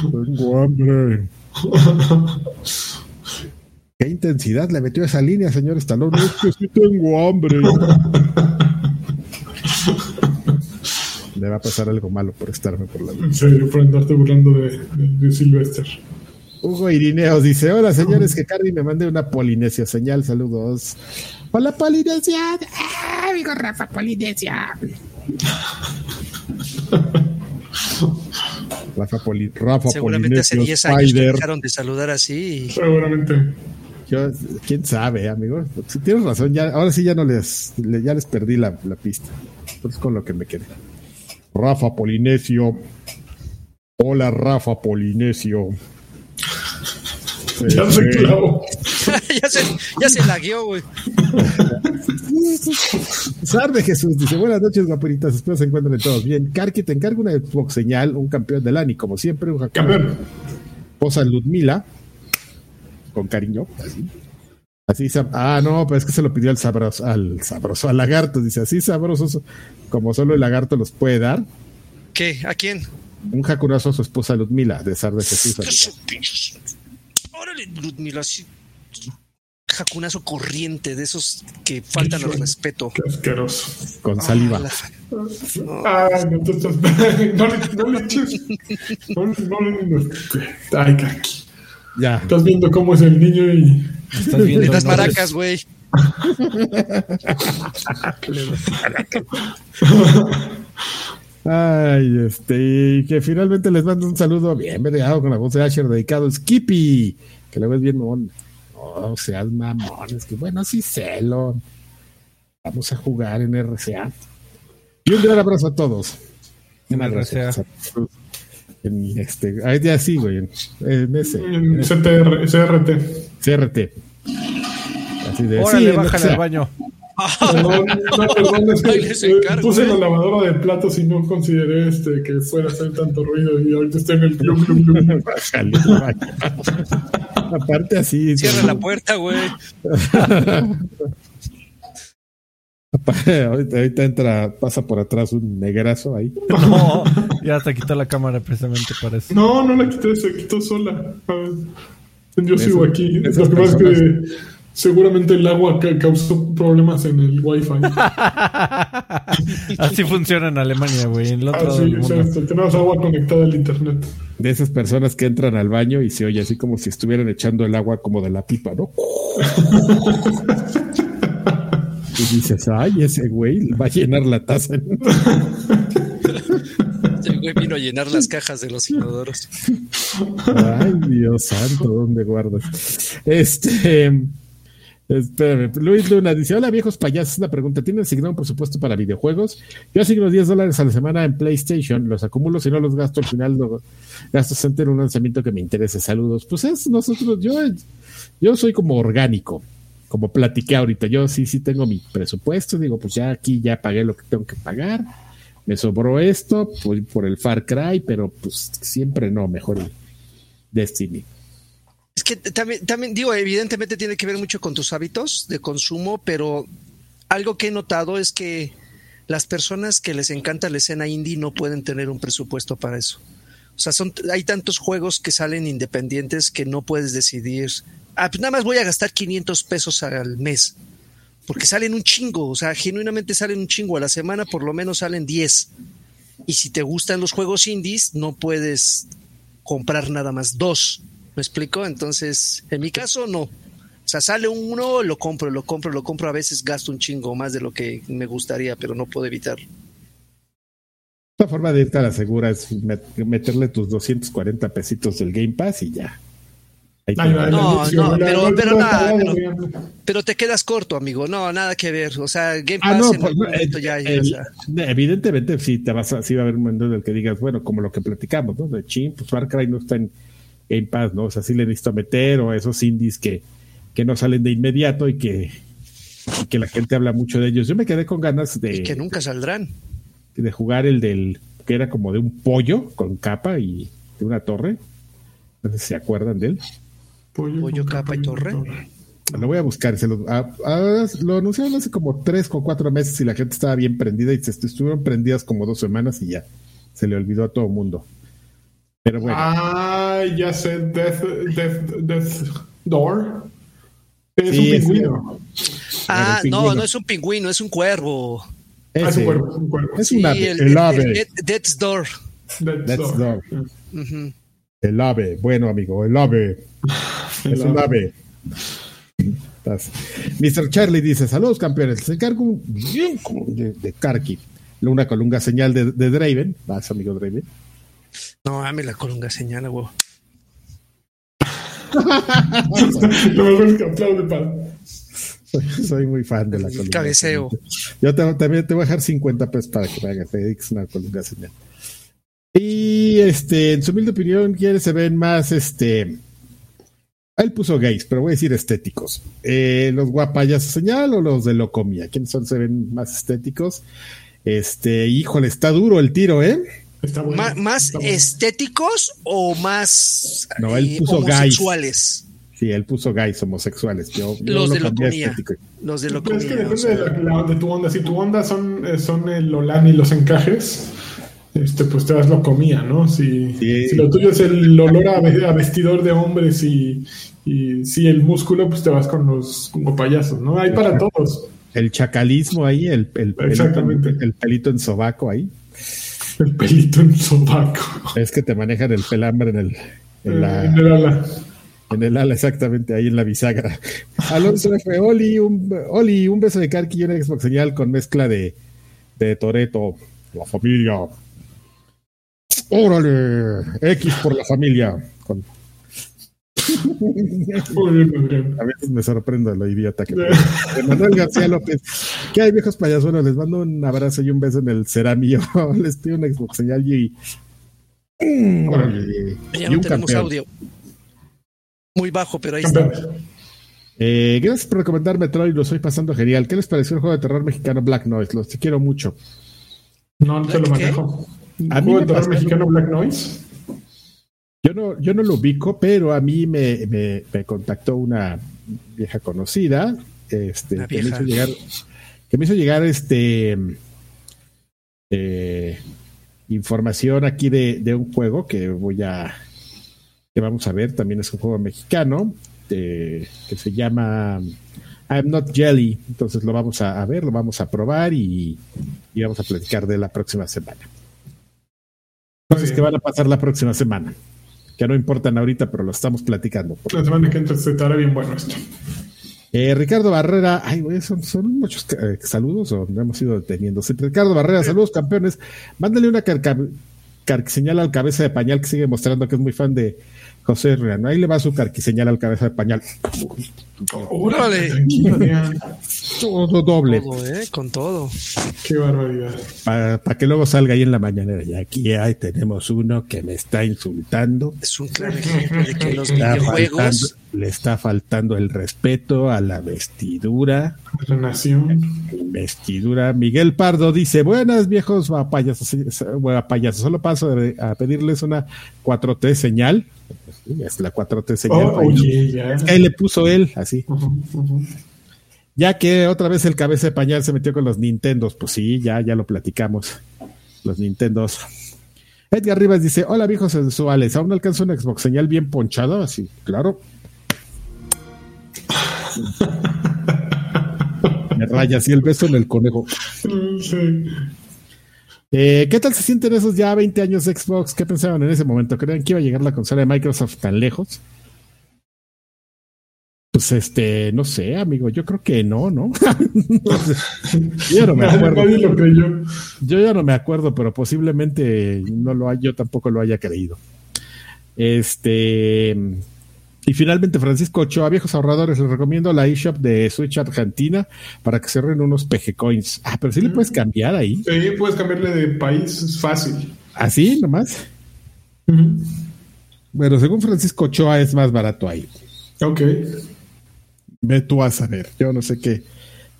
Tengo hambre. Qué intensidad le metió esa línea, señor Stallone. Es que sí tengo hambre. Le va a pasar algo malo por estarme por la vida. En serio, por andarte burlando de, de, de Sylvester. Hugo Irineos dice: Hola señores, que Cardi me mande una Polinesia señal. Saludos. Hola Polinesia. ¡Ah, amigo Rafa Polinesia. Rafa, Poli, Rafa Seguramente hace Polinesio 10 años que Spider. dejaron de saludar así. y- Seguramente. Yo- quién sabe, amigo. Si tienes razón, ya, ahora sí ya no les, le- ya les perdí la, la pista. Pues con lo que me quedé. Rafa Polinesio. Hola, Rafa Polinesio. Ya se Eh, clavó. ya, se, ya se lagueó, güey. Sar de Jesús dice: Buenas noches, guapuritas. Espero se encuentren todos bien. Karki, te encargo una Xbox señal, un campeón del ANI, como siempre, un hacker. Campeón. esposa Ludmila, con cariño, así. Así, ah, no, pero es que se lo pidió al sabroso, al sabroso, al lagarto, dice, así sabrosos como solo el lagarto los puede dar. ¿Qué? ¿A quién? Un jacurazo a su esposa Ludmila, de Sar de Jesús. Órale, Ludmila, así. Jacunazo corriente, de esos que faltan al respeto. Qué asqueroso. Con saliva. Ah, Ay, no te estás. No le, no le eches. No, le- no le. no- Ay, Kaki. Ya. Estás viendo cómo es el niño y. Estás viendo, Le das ¿no? maracas, güey. Ay, este, y que finalmente les mando un saludo bien verificado con la voz de Asher dedicado a Skippy, que lo ves bien mamón. No seas mamón, es que bueno, sí celo. Vamos a jugar en RCA. Y un gran abrazo a todos. Abrazo. RCA. En este, ahí ya sí, güey, en, en ese, En CTR, CRT. CRT. Así de, Órale, sí, RCA. al baño. Perdón, no, perdón, es que puse la lavadora de platos y no consideré este que fuera a hacer tanto ruido y ahorita estoy en el glum, glum, glum. Bájale al baño. Aparte así. Cierra la puerta, güey. ahorita, ahorita entra, pasa por atrás un negrazo ahí. No, ya te quitó la cámara precisamente para eso. No, no la quité, se quitó sola. A ver, Yo sigo aquí. esas Lo que pasa es que Seguramente el agua ca- causó problemas en el wifi. Así funciona en Alemania, güey. En el otro lado Así, del mundo. exacto. Tenemos agua conectada al internet. De esas personas que entran al baño y se oye así como si estuvieran echando el agua como de la pipa, ¿no? Y dices, ay, ese güey va a llenar la taza. El güey vino a llenar las cajas de los inodoros. Ay, Dios santo, ¿dónde guardas? Este. Espérame, Luis Luna dice: Hola viejos payasos, una pregunta. ¿Tienen asignado un presupuesto para videojuegos? Yo asigno 10 dólares a la semana en PlayStation, los acumulo, si no los gasto al final, los gasto en un lanzamiento que me interese. Saludos. Pues es nosotros, yo, yo soy como orgánico, como platiqué ahorita. Yo sí, sí tengo mi presupuesto, digo, pues ya aquí ya pagué lo que tengo que pagar. Me sobró esto, pues por el Far Cry, pero pues siempre no, mejor Destiny. Es que también, también digo, evidentemente tiene que ver mucho con tus hábitos de consumo, pero algo que he notado es que las personas que les encanta la escena indie no pueden tener un presupuesto para eso. O sea, son, hay tantos juegos que salen independientes que no puedes decidir, ah, pues nada más voy a gastar 500 pesos al mes, porque salen un chingo, o sea, genuinamente salen un chingo, a la semana por lo menos salen 10. Y si te gustan los juegos indies, no puedes comprar nada más dos. ¿Me explico? Entonces, en mi caso, no. O sea, sale uno, lo compro, lo compro, lo compro. A veces gasto un chingo más de lo que me gustaría, pero no puedo evitarlo. La forma de irte a la segura es met- meterle tus 240 pesitos del Game Pass y ya. No, no, pero- pero nada, pero- te quedas corto, amigo. No, nada que ver. O sea, Game Ah, Pass no, en pues, momento eh, ya, ya, el- o sea, evidentemente sí te vas a, sí va a haber un momento en el que digas, bueno, como lo que platicamos, ¿no? De chin, pues Far Cry no está en Game Pass, ¿no? O sea, sí le necesito meter, o esos indies que, que no salen de inmediato y que, y que la gente habla mucho de ellos. Yo me quedé con ganas de, y que nunca saldrán. De jugar el del que era como de un pollo con capa y de una torre. No sé si se acuerdan de él. Pollo, capa y y torre. Lo voy a buscar. Se lo, ah, ah, lo anunciaron hace como tres o cuatro meses y la gente estaba bien prendida y se est- estuvieron prendidas como dos semanas y ya se le olvidó a todo el mundo. Pero bueno, Ah, ya sé, Death, Death, Death Door. Es Sí, un es- pingüino. Ah, no, pingüino. no es un pingüino, es un cuervo. Ah, es un cuervo, es un cuervo. es Sí, un ave, el, el, el- ave, Death's Door. Death's Death's Door. El ave. Bueno, amigo, el ave. El Es un ave. Mr. Charlie dice: Saludos, campeones. Les encargo un de, de Karki. Una colunga señal de, de Draven. Vas, amigo Draven. No, dame la colunga señala, güey. Lo mejor es que aplaude para. Soy, soy muy fan de la El colunga. cabeceo. Yo te- también te voy a dejar 50 pesos para que me hagas, dediques una columna señal. Y este, en su humilde opinión, ¿quiénes se ven más este? Él puso gays, pero voy a decir estéticos. Eh, ¿Los guapayas señal o los de locomía? ¿Quiénes son se ven más estéticos? Este, híjole, está duro el tiro, ¿eh? Está bueno. Ma- ¿Más está bueno. estéticos o más No, él eh, puso gays. homosexuales? Sí, él puso gays homosexuales. Yo, yo Los lo de cambié a locomía. estético. Los de Pero es locomía. que o depende sea, de, la- la- de tu onda. Si tu onda son, eh, son el Olan y los encajes, este, pues te das lo comía, ¿no? Si, Sí. si lo tuyo es el olor a, ve- a vestidor de hombres y, y sí el músculo, pues te vas con los como payasos, ¿no? Hay para todos. El chacalismo ahí, el, el, pelito, Exactamente. el pelito en sobaco ahí. El pelito en sobaco. Es que te manejan el pelambre en el, en la, Eh, en el ala. En el ala, exactamente, ahí en la bisagra. Alonso F. Oli, un, Oli, un beso de Karki y una Xbox señal con mezcla de, de Toreto. La familia. ¡Órale! X por la familia. Con- a veces me sorprendo lo idiota que de Manuel García López. ¿Qué hay, viejos payasuelos? Les mando un abrazo y un beso en el ceramillo. Les pido una Xbox señal y. Órale. ya Y no un tenemos campeón. audio. Muy bajo, pero ahí está. Eh, gracias por recomendar Metroid, lo estoy pasando genial. ¿Qué les pareció el juego de terror mexicano Black Noise? Los te quiero mucho. No te lo manejo. A mí ¿Juego me de terror mexicano Black Noise? Yo no, yo no lo ubico, pero a mí me, me- me contactó una vieja conocida, este, Una que me hizo llegar, que me hizo llegar este eh, información aquí de, de un juego que voy a que vamos a ver, también es un juego mexicano. eh, que se llama I'm Not Jelly. Entonces lo vamos a, a ver, lo vamos a probar y, y, vamos a platicar de la próxima semana. Cosas que van a pasar la próxima semana. Que no importan ahorita, pero lo estamos platicando. La semana que entra estará bien bueno esto. Eh, Ricardo Barrera, ay, güey, son, son muchos eh, saludos o no hemos ido deteniendo. Ricardo Barrera, saludos campeones. Mándale una carca, señal al cabeza de pañal que sigue mostrando que es muy fan de José Riano. Ahí le va su carquiseñal al cabeza de pañal. ¡Órale! Todo doble. Todo, ¿eh? Con todo. Qué barbaridad. Para que luego salga ahí en la mañanera. Y aquí ahí tenemos uno que me está insultando. Es un claro ejemplo de que los Está videojuegos. Le está faltando el respeto a la vestidura. La nación. Vestidura. Miguel Pardo dice: Buenas, viejos payasos. payasos. Solo paso a pedirles una 4T señal. Es la 4T señal. Oh, oye, ya. Es que ahí le puso él, así. Ya que otra vez el cabeza de pañal se metió con los Nintendos. Pues sí, ya, ya lo platicamos. Los Nintendos. Edgar Rivas dice: Hola, viejos sensuales. ¿Aún no alcanza un Xbox señal bien ponchado? Así, claro. Me raya así el beso en el conejo. Sí. Eh, ¿Qué tal se sienten esos ya 20 años de Xbox? ¿Qué pensaban en ese momento? ¿Creían que iba a llegar la consola de Microsoft tan lejos? Pues este, no sé, amigo, yo creo que no, ¿no? Yo ya no me acuerdo. nadie lo creyó. Yo ya no me acuerdo, pero posiblemente no lo hay, yo tampoco lo haya creído. Este. Y finalmente, Francisco Ochoa, viejos ahorradores, les recomiendo la eShop de Switch Argentina para que se ahorren unos PG Coins. Ah, pero sí le puedes cambiar ahí. Sí, puedes cambiarle de país, es fácil. Así nomás. Bueno, según Francisco Ochoa es más barato ahí. Ok. Ve tú a saber. Yo no sé qué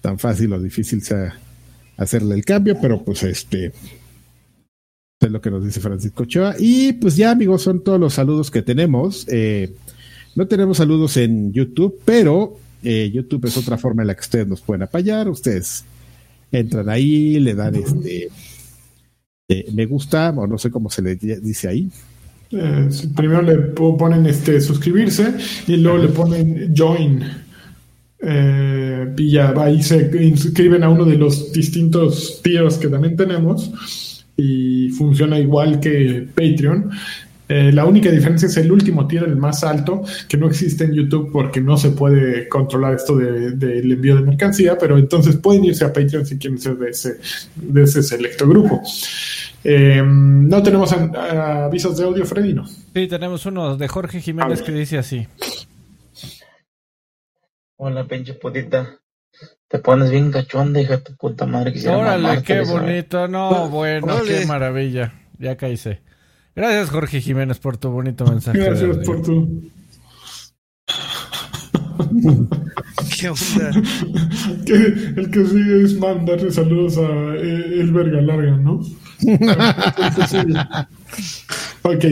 tan fácil o difícil sea hacerle el cambio, pero pues este es lo que nos dice Francisco Ochoa. Y pues ya, amigos, son todos los saludos que tenemos. Eh, no tenemos saludos en YouTube, pero eh, YouTube es otra forma en la que ustedes nos pueden apoyar. Ustedes entran ahí, le dan este eh, me gusta, o no sé cómo se le dice ahí. Eh, primero le po- ponen este suscribirse y luego le ponen join. Y ya va y se inscriben a uno de los distintos tiers que también tenemos y funciona igual que Patreon. Eh, la única diferencia es el último tier, el más alto, que no existe en YouTube porque no se puede controlar esto de- del envío de mercancía, pero entonces pueden irse a Patreon si quieren ser de ese, de ese selecto grupo. Eh, no tenemos a- avisos de audio, Freddy, ¿no? Sí, tenemos uno de Jorge Jiménez que dice así. Hola, pinche putita. Te pones bien cachonda, hija de tu puta madre. Quisiera Órale, mamarte, qué ¿sabes? bonito. No, bueno, Órale. qué maravilla. Ya caíse. Gracias, Jorge Jiménez, por tu bonito mensaje. Gracias por tu. ¿Qué onda? Que el que sigue es mandarle saludos a eh, el verga larga, ¿no? ok,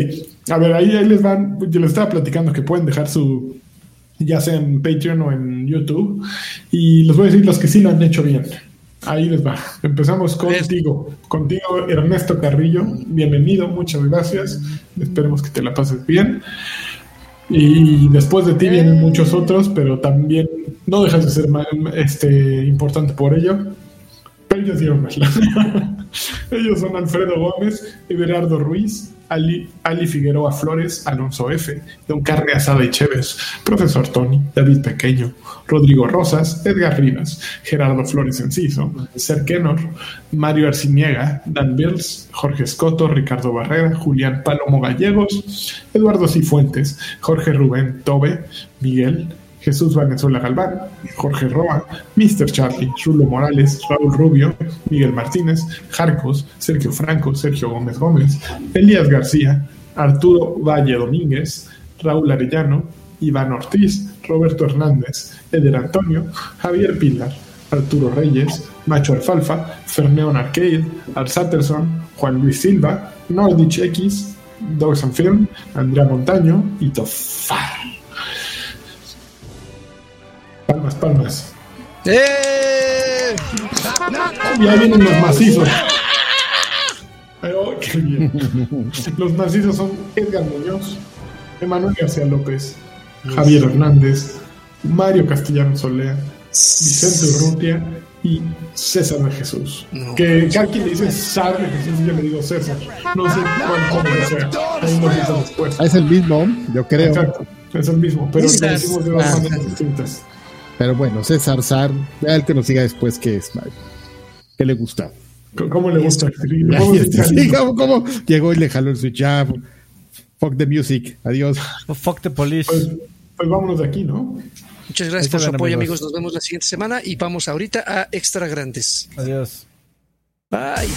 a ver, ahí, ahí les van. Yo les estaba platicando que pueden dejar su. Ya sea en Patreon o en YouTube. Y les voy a decir los que sí lo han hecho bien. Ahí les va. Empezamos contigo. Contigo, Ernesto Carrillo. Bienvenido, muchas gracias. Esperemos que te la pases bien. Y después de ti vienen muchos otros, pero también no dejas de ser este, importante por ello. Ellos. Ellos son Alfredo Gómez, Everardo Ruiz, Ali, Ali Figueroa Flores, Alonso F., Don Carre Asada y Chévez, Profesor Tony, David Pequeño, Rodrigo Rosas, Edgar Rivas, Gerardo Flores Enciso, Ser Kenor, Mario Arciniega, Dan Bills, Jorge Escoto, Ricardo Barrera, Julián Palomo Gallegos, Eduardo Cifuentes, Jorge Rubén Tobe, Miguel, Jesús Valenzuela Galván, Jorge Roa, Mr. Charlie, Rulo Morales, Raúl Rubio, Miguel Martínez, Jarcos, Sergio Franco, Sergio Gómez Gómez, Elías García, Arturo Valle Domínguez, Raúl Arellano, Iván Ortiz, Roberto Hernández, Eder Antonio, Javier Pilar, Arturo Reyes, Macho Alfalfa, Ferneon Arcade, Arsatterson, Juan Luis Silva, Nordich X, Dogs and Film, Andrea Montaño y Tofar. Palmas, palmas. ¡Eh! Ya vienen los macizos. Pero qué bien. Los macizos son Edgar Muñoz, Emanuel García López, Javier Hernández, Mario Castellano Solea, Vicente Urrutia y César de Jesús. No. Que cada quien le dice César de Jesús y yo le digo César. No sé cuál cómo lo sea. Ahí nos después. Es el mismo, yo creo. Exacto, es el mismo, pero le decimos de dos Ah. maneras distintas. Pero bueno, César Sar, el que nos siga después que es que le gusta. ¿Cómo le gusta? Este, sí. ¿cómo, cómo? Llegó y le jaló el switch. Ya, fuck the music. Adiós. Oh, fuck the police. Pues, pues vámonos de aquí, ¿no? Muchas gracias por su apoyo, amigos. amigos. Nos vemos la siguiente semana y vamos ahorita a Extra Grandes. Adiós. Bye.